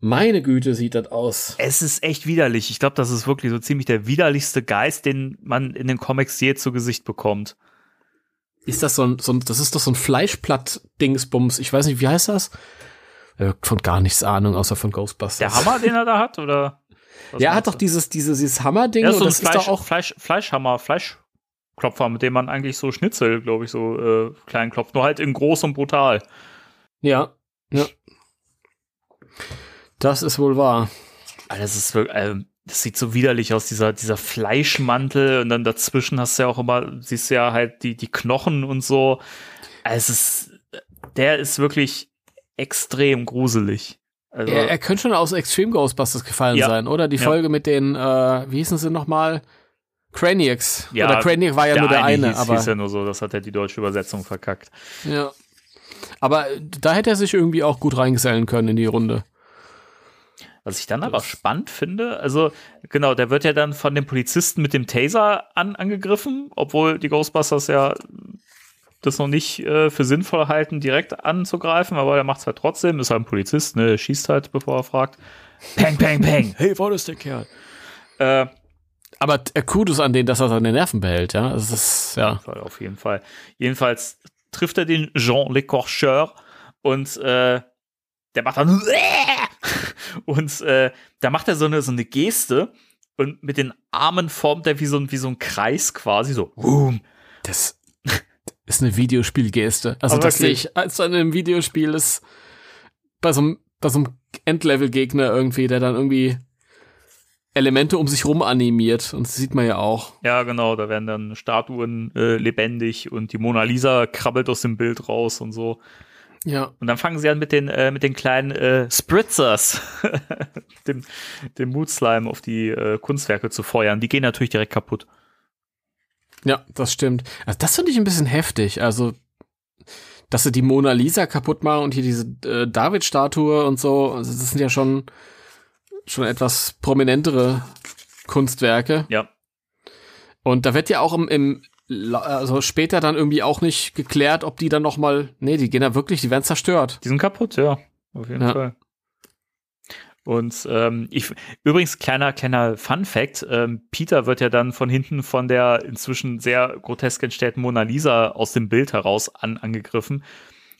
meine Güte, sieht das aus. Es ist echt widerlich. Ich glaube, das ist wirklich so ziemlich der widerlichste Geist, den man in den Comics je zu Gesicht bekommt. Ist das so ein, so ein das ist doch so ein Fleischplatt-Dingsbums. Ich weiß nicht, wie heißt das? Von gar nichts Ahnung, außer von Ghostbusters. Der Hammer, den er da hat, oder? Ja, er hat doch dieses, dieses, dieses Hammer-Ding Ja, so und ein das Fleisch, ist doch auch. Fleisch, Fleischhammer, Fleischklopfer, mit dem man eigentlich so Schnitzel, glaube ich, so äh, klein klopft. Nur halt in groß und brutal. Ja, ja. Das ist wohl wahr. Ah, Das ist wirklich, äh, das sieht so widerlich aus, dieser, dieser Fleischmantel und dann dazwischen hast du ja auch immer, siehst du ja halt die, die Knochen und so. Also es ist, der ist wirklich extrem gruselig. Also, Er, er könnte schon aus Extreme Ghostbusters gefallen Ja. sein, oder? Die Ja. Folge mit den, äh, wie hießen sie nochmal? Craniacs. Ja, oder Craniac war ja nur der eine, hieß, aber. hieß ja nur so, das hat ja die deutsche Übersetzung verkackt. Ja. Aber da hätte er sich irgendwie auch gut reingesellen können in die Runde. Was ich dann aber spannend finde, also genau, der wird ja dann von dem Polizisten mit dem Taser an, angegriffen, obwohl die Ghostbusters ja das noch nicht äh, für sinnvoll halten, direkt anzugreifen, aber er macht es halt trotzdem, ist halt ein Polizist, ne, schießt halt, bevor er fragt. Peng, peng, peng. Hey, wo ist der Kerl? Äh, Aber äh, Kudos an den, dass er seine Nerven behält, ja. Das ist, ja. Auf jeden Fall. Jedenfalls trifft er den Jean Le Corcheur und äh, der macht dann und äh, da macht er so eine so eine Geste und mit den Armen formt er wie so ein wie so ein Kreis quasi so. Boom. Das ist eine Videospielgeste. Also Aber das sehe ich als an einem Videospiel ist bei so einem, bei so einem Endlevel-Gegner irgendwie, der dann irgendwie Elemente um sich rum animiert. Und das sieht man ja auch. Ja, genau, da werden dann Statuen äh, lebendig und die Mona Lisa krabbelt aus dem Bild raus und so. Ja. Und dann fangen sie an mit den, äh, mit den kleinen äh, Spritzers, dem, dem Moodslime auf die äh, Kunstwerke zu feuern. Die gehen natürlich direkt kaputt. Ja, das stimmt. Also das finde ich ein bisschen heftig. Also, dass sie die Mona Lisa kaputt machen und hier diese äh, David-Statue und so, also das sind ja schon, schon etwas prominentere Kunstwerke. Ja. Und da wird ja auch im, im also später dann irgendwie auch nicht geklärt, ob die dann noch mal, nee, die gehen da wirklich, die werden zerstört. Die sind kaputt, ja. Auf jeden Ja. Fall. Und ähm, ich übrigens kleiner kleiner Fun Fact: ähm, Peter wird ja dann von hinten von der inzwischen sehr grotesk entstellten Mona Lisa aus dem Bild heraus an, angegriffen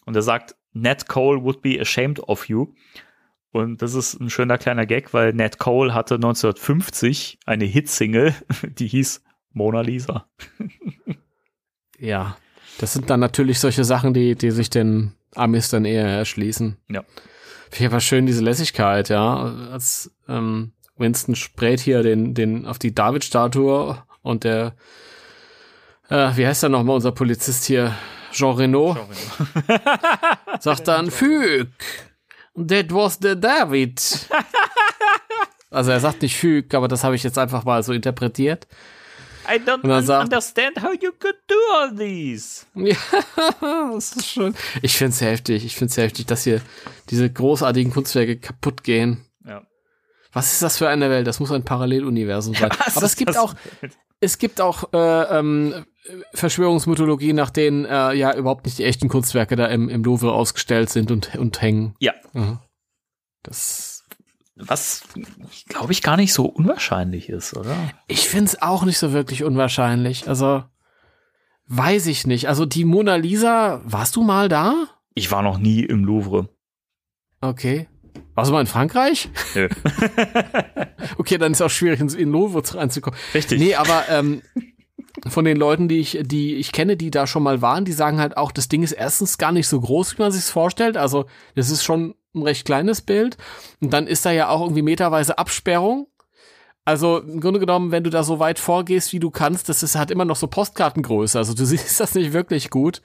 und er sagt, Nat Cole would be ashamed of you. Und das ist ein schöner kleiner Gag, weil Nat Cole hatte 1950 eine Hitsingle, die hieß Mona Lisa. Ja. Das sind dann natürlich solche Sachen, die, die sich den Amis dann eher erschließen. Ja. Finde ich aber schön, diese Lässigkeit, ja. Als ähm, Winston sprayt hier den, den auf die David-Statue und der, äh, wie heißt der nochmal, unser Polizist hier? Jean Reno sagt dann, Füg, that was the David. also er sagt nicht Füg, aber das habe ich jetzt einfach mal so interpretiert. I don't dann sagt- understand how you could do all these. Ja, das ist schön. Ich find's heftig. Ich find's heftig, dass hier diese großartigen Kunstwerke kaputt gehen. Ja. Was ist das für eine Welt? Das muss ein Paralleluniversum sein. Was Aber es gibt auch, es gibt auch äh, ähm, Verschwörungsmythologie, nach denen äh, ja überhaupt nicht die echten Kunstwerke da im, im Louvre ausgestellt sind und, und hängen. Ja. Mhm. Das, Was, glaube ich, gar nicht so unwahrscheinlich ist, oder? ich find's auch nicht so wirklich unwahrscheinlich. Also weiß ich nicht. Also die Mona Lisa, warst du mal da? Ich war noch nie im Louvre. Okay. Warst du mal in Frankreich? Nö. Okay, dann ist auch schwierig, ins- in Louvre reinzukommen. Richtig. Nee, aber ähm, von den Leuten, die ich, die ich kenne, die da schon mal waren, die sagen halt auch, das Ding ist erstens gar nicht so groß, wie man sich vorstellt. Also, das ist schon ein recht kleines Bild. Und dann ist da ja auch irgendwie meterweise Absperrung. Also im Grunde genommen, wenn du da so weit vorgehst, wie du kannst, das ist halt immer noch so Postkartengröße. Also du siehst das nicht wirklich gut.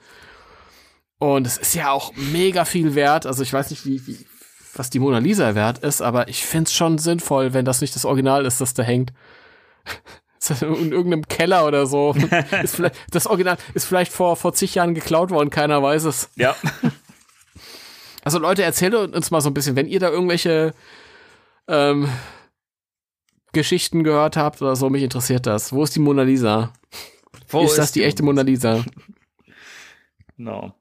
Und es ist ja auch mega viel wert. Also ich weiß nicht, wie, wie was die Mona Lisa wert ist, aber ich find's schon sinnvoll, wenn das nicht das Original ist, das da hängt. In irgendeinem Keller oder so. das Original ist vielleicht vor, vor zig Jahren geklaut worden, keiner weiß es. Ja. Also Leute, erzählt uns mal so ein bisschen, wenn ihr da irgendwelche ähm, Geschichten gehört habt oder so, mich interessiert das. Wo ist die Mona Lisa? Wo ist das die echte Mona Lisa? Genau.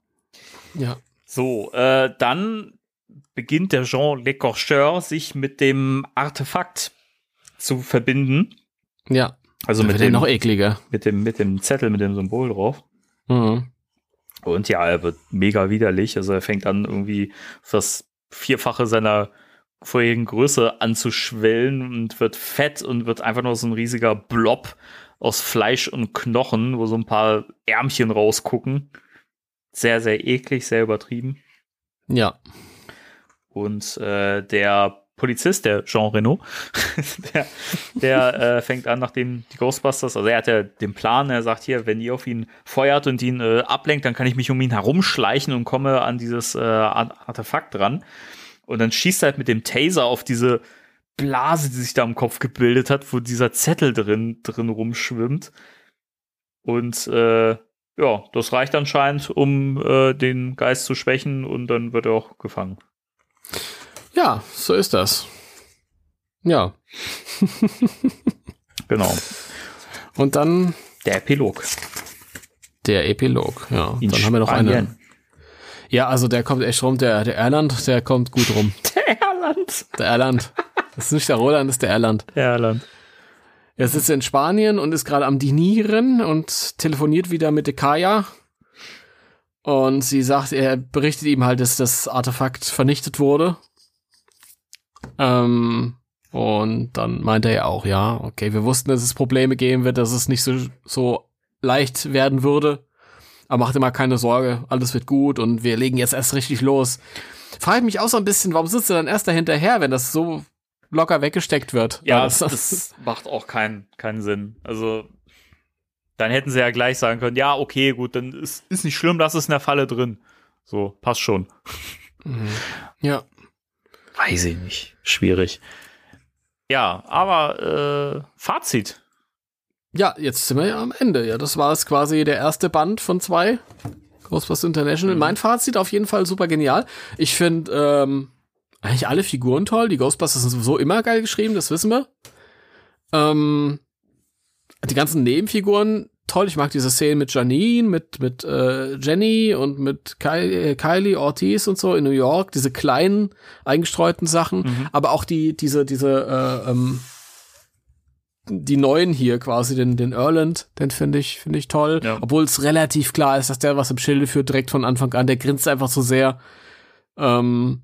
Ja. So, äh, dann beginnt der Jean Lecorcheur sich mit dem Artefakt zu verbinden. Ja. Also mit dem, noch ekliger. mit, dem, mit dem Zettel, mit dem Symbol drauf. Mhm. Und ja, er wird mega widerlich. Also er fängt an, irgendwie das Vierfache seiner vorherigen Größe anzuschwellen und wird fett und wird einfach nur so ein riesiger Blob aus Fleisch und Knochen, wo so ein paar Ärmchen rausgucken. Sehr, sehr eklig, sehr übertrieben. Ja. Und äh, der Polizist, der Jean Reno, der, der äh, fängt an, nachdem die Ghostbusters, also er hat ja den Plan, er sagt hier, wenn ihr auf ihn feuert und ihn äh, ablenkt, dann kann ich mich um ihn herumschleichen und komme an dieses äh, Art- Artefakt ran. Und dann schießt er halt mit dem Taser auf diese Blase, die sich da im Kopf gebildet hat, wo dieser Zettel drin, drin rumschwimmt. Und äh, ja, das reicht anscheinend, um äh, den Geist zu schwächen und dann wird er auch gefangen. Ja, so ist das. Ja. Genau. Und dann Der Epilog. der Epilog. Ja. In dann haben wir noch eine. Spanien. Ja, also der kommt echt rum. Der, der Erland, der kommt gut rum. Der Erland. Der Erland. Das ist nicht der Roland, das ist der Erland. Der Erland. Er sitzt in Spanien und ist gerade am Dinieren und telefoniert wieder mit der Kaya. Und sie sagt, er berichtet ihm halt, dass das Artefakt vernichtet wurde. Ähm, und dann meint er ja auch, ja, okay, wir wussten, dass es Probleme geben wird, dass es nicht so, so leicht werden würde. Aber macht mal keine Sorge, alles wird gut und wir legen jetzt erst richtig los. Frage ich mich auch so ein bisschen, warum sitzt du dann erst dahinterher, wenn das so locker weggesteckt wird? Ja, das, das macht auch keinen keinen Sinn. Also, dann hätten sie ja gleich sagen können, ja, okay, gut, dann ist, ist nicht schlimm, das ist in der Falle drin. So, passt schon. ja. Weiß ich nicht. Schwierig. Ja, aber äh, Fazit. Ja, jetzt sind wir ja am Ende. Ja, das war es quasi der erste Band von zwei. Ghostbusters International. Mein Fazit auf jeden Fall super genial. Ich finde ähm, eigentlich alle Figuren toll. Die Ghostbusters sind sowieso immer geil geschrieben, das wissen wir. Ähm, die ganzen Nebenfiguren toll. Ich mag diese Szenen mit Janine, mit mit äh, Jenny und mit Ky äh, Kylie Ortiz und so in New York. Diese kleinen eingestreuten Sachen, aber auch die diese diese äh, ähm, die neuen hier quasi, den, den Erland, den finde ich, finde ich toll. Ja. Obwohl es relativ klar ist, dass der was im Schilde führt, direkt von Anfang an. Der grinst einfach so sehr. Ähm,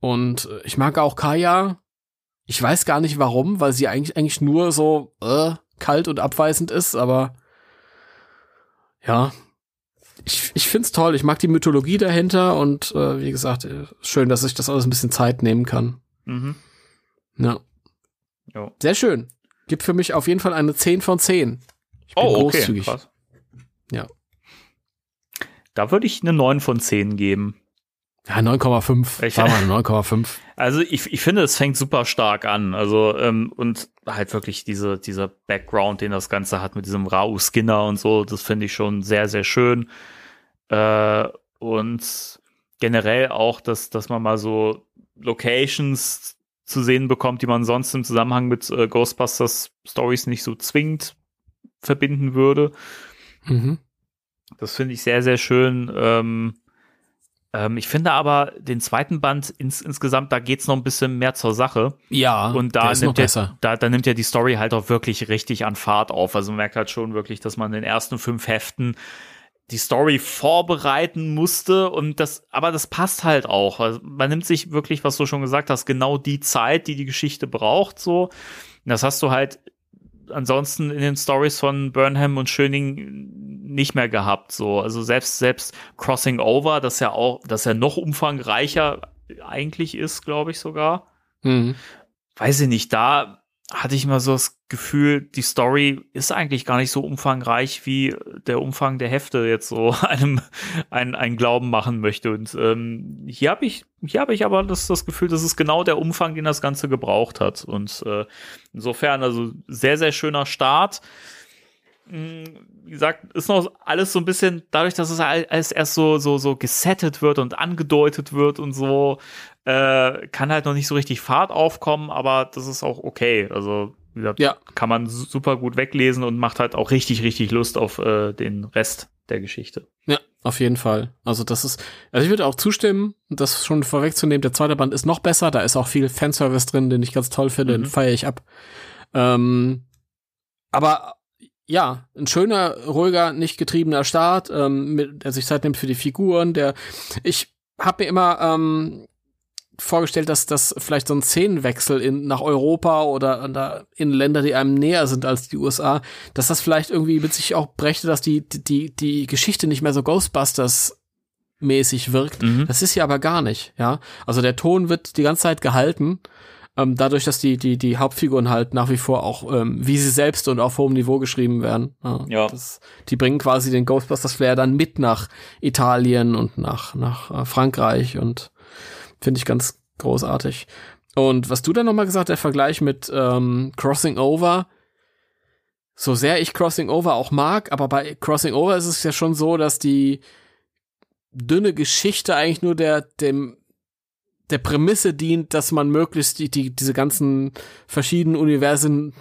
und ich mag auch Kaya. Ich weiß gar nicht warum, weil sie eigentlich, eigentlich nur so äh, kalt und abweisend ist, aber ja. Ich, ich find's toll. Ich mag die Mythologie dahinter und äh, wie gesagt, äh, schön, dass ich das alles ein bisschen Zeit nehmen kann. Mhm. Ja. Jo. Sehr schön. Gibt für mich auf jeden Fall eine 10 von 10. Ich bin Oh, okay. großzügig. Krass. Ja. Da würde ich eine 9 von 10 geben. Ja, 9,5. Ich- War mal eine 9,5. Also ich, ich finde, es fängt super stark an. Also, ähm, und halt wirklich diese, dieser Background, den das Ganze hat mit diesem Rau Skinner und so, das finde ich schon sehr, sehr schön. Äh, und generell auch, dass, dass man mal so Locations zu sehen bekommt, die man sonst im Zusammenhang mit äh, Ghostbusters Stories nicht so zwingend verbinden würde. Mhm. Das finde ich sehr, sehr schön. Ähm, ähm, ich finde aber den zweiten Band ins, insgesamt, da geht's noch ein bisschen mehr zur Sache. Ja, Und da nimmt, ja, besser. da, da nimmt ja die Story halt auch wirklich richtig an Fahrt auf. Also man merkt halt schon wirklich, dass man in den ersten fünf Heften die Story vorbereiten musste und das, aber das passt halt auch. Also man nimmt sich wirklich, was du schon gesagt hast, genau die Zeit, die die Geschichte braucht, so. Das hast du halt ansonsten in den Stories von Burnham und Schöning nicht mehr gehabt, so. Also selbst, selbst Crossing Over, das ja auch, das ja noch umfangreicher eigentlich ist, glaube ich sogar. Mhm. Weiß ich nicht, da hatte ich immer so das Gefühl, die Story ist eigentlich gar nicht so umfangreich, wie der Umfang der Hefte jetzt so einem einen, einen Glauben machen möchte. Und ähm, hier habe ich, hier habe ich aber das, das Gefühl, das ist genau der Umfang, den das Ganze gebraucht hat. Und äh, insofern, also sehr, sehr schöner Start. Hm, wie gesagt, ist noch alles so ein bisschen, dadurch, dass es alles erst so, so, so gesettet wird und angedeutet wird und so, äh, kann halt noch nicht so richtig Fahrt aufkommen, aber das ist auch okay. Also, Ja. kann man super gut weglesen und macht halt auch richtig, richtig Lust auf äh, den Rest der Geschichte. Ja, auf jeden Fall. Also das ist, also ich würde auch zustimmen, das schon vorwegzunehmen, der zweite Band ist noch besser, da ist auch viel Fanservice drin, den ich ganz toll finde, Mhm. den feiere ich ab. Ähm, aber ja, ein schöner, ruhiger, nicht getriebener Start, ähm, mit, der sich Zeit nimmt für die Figuren, der, ich habe mir immer ähm, vorgestellt, dass das vielleicht so ein Szenenwechsel in, nach Europa oder, in Länder, die einem näher sind als die USA, dass das vielleicht irgendwie mit sich auch brächte, dass die, die, die Geschichte nicht mehr so Ghostbusters mäßig wirkt. Mhm. Das ist ja aber gar nicht, ja. Also der Ton wird die ganze Zeit gehalten, ähm, dadurch, dass die, die, die Hauptfiguren halt nach wie vor auch, ähm, wie sie selbst und auf hohem Niveau geschrieben werden. Ja. Ja. Das, die bringen quasi den Ghostbusters Flair dann mit nach Italien und nach, nach äh, Frankreich und finde ich ganz großartig. Und was du dann nochmal gesagt, der Vergleich mit ähm, Crossing Over, so sehr ich Crossing Over auch mag, aber bei Crossing Over ist es ja schon so, dass die dünne Geschichte eigentlich nur der, dem, der Prämisse dient, dass man möglichst die, die, diese ganzen verschiedenen Universen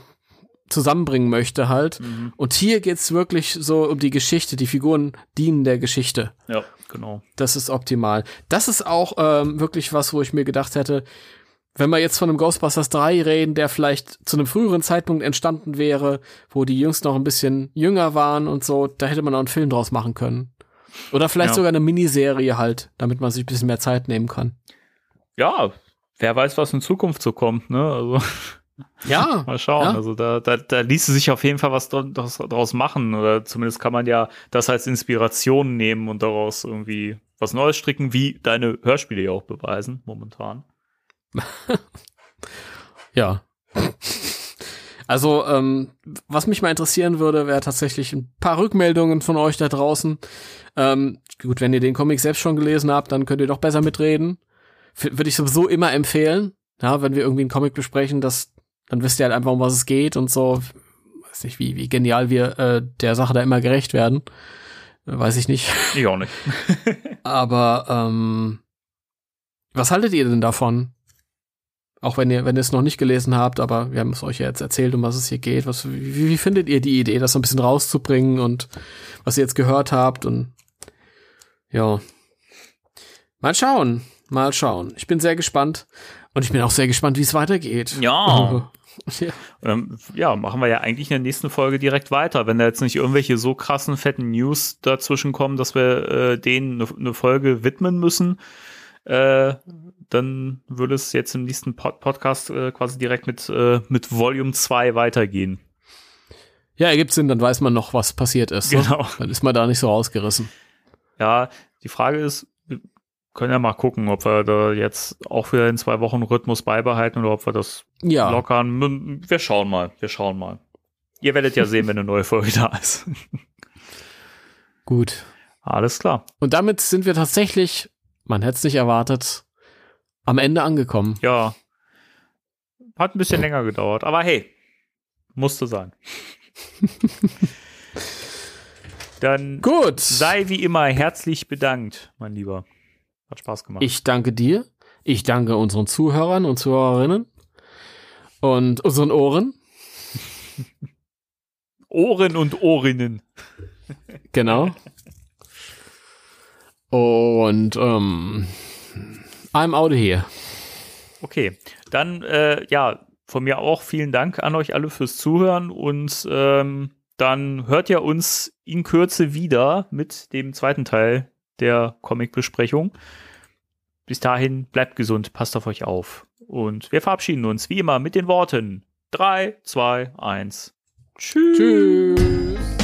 zusammenbringen möchte halt. Mhm. Und hier geht's wirklich so um die Geschichte. Die Figuren dienen der Geschichte. Ja, genau. Das ist optimal. Das ist auch ähm, wirklich was, wo ich mir gedacht hätte, wenn wir jetzt von einem Ghostbusters 3 reden, der vielleicht zu einem früheren Zeitpunkt entstanden wäre, wo die Jungs noch ein bisschen jünger waren und so, da hätte man auch einen Film draus machen können. Oder vielleicht Ja. sogar eine Miniserie halt, damit man sich ein bisschen mehr Zeit nehmen kann. Ja, wer weiß, was in Zukunft so kommt, ne? Also Ja, mal schauen. Ja. Also da, da, da ließe sich auf jeden Fall was dra- draus, machen. Oder zumindest kann man ja das als Inspiration nehmen und daraus irgendwie was Neues stricken, wie deine Hörspiele ja auch beweisen, momentan. Ja. Also, ähm, was mich mal interessieren würde, wäre tatsächlich ein paar Rückmeldungen von euch da draußen. Ähm, gut, wenn ihr den Comic selbst schon gelesen habt, dann könnt ihr doch besser mitreden. F- Würde ich sowieso immer empfehlen. Ja, wenn wir irgendwie einen Comic besprechen, das, dann wisst ihr halt einfach, um was es geht und so. Weiß nicht, wie, wie genial wir äh, der Sache da immer gerecht werden. Weiß ich nicht. Ich auch nicht. Aber ähm, was haltet ihr denn davon? Auch wenn ihr, wenn ihr es noch nicht gelesen habt, aber wir haben es euch ja jetzt erzählt, um was es hier geht. Was, wie, wie findet ihr die Idee, das so ein bisschen rauszubringen und was ihr jetzt gehört habt und ja. Mal schauen, mal schauen. Ich bin sehr gespannt und ich bin auch sehr gespannt, wie es weitergeht. Ja. ja. Ähm, ja, machen wir ja eigentlich in der nächsten Folge direkt weiter. Wenn da jetzt nicht irgendwelche so krassen, fetten News dazwischen kommen, dass wir äh, denen eine ne Folge widmen müssen, äh, dann würde es jetzt im nächsten Pod Podcast äh, quasi direkt mit, äh, mit Volume 2 weitergehen. Ja, ergibt Sinn, dann weiß man noch, was passiert ist. ne? Genau. Dann ist man da nicht so rausgerissen. Ja, die Frage ist, können ja mal gucken, ob wir da jetzt auch wieder in zwei Wochen Rhythmus beibehalten oder ob wir das Ja. lockern. Wir schauen mal, wir schauen mal. Ihr werdet ja sehen, wenn eine neue Folge da ist. Gut. Alles klar. Und damit sind wir tatsächlich, man hätte es nicht erwartet, am Ende angekommen. Ja. Hat ein bisschen länger gedauert, aber hey, musste sein. Dann Gut. sei wie immer herzlich bedankt, mein Lieber. Hat Spaß gemacht. Ich danke dir. Ich danke unseren Zuhörern und Zuhörerinnen und unseren Ohren. Ohren und Ohrinnen. Genau. Und ähm, I'm out of here. Okay, dann äh, ja, von mir auch vielen Dank an euch alle fürs Zuhören und ähm, dann hört ihr uns in Kürze wieder mit dem zweiten Teil der Comic-Besprechung. Bis dahin, bleibt gesund, passt auf euch auf. Und wir verabschieden uns wie immer mit den Worten 3, 2, 1. Tschüss. Tschüss.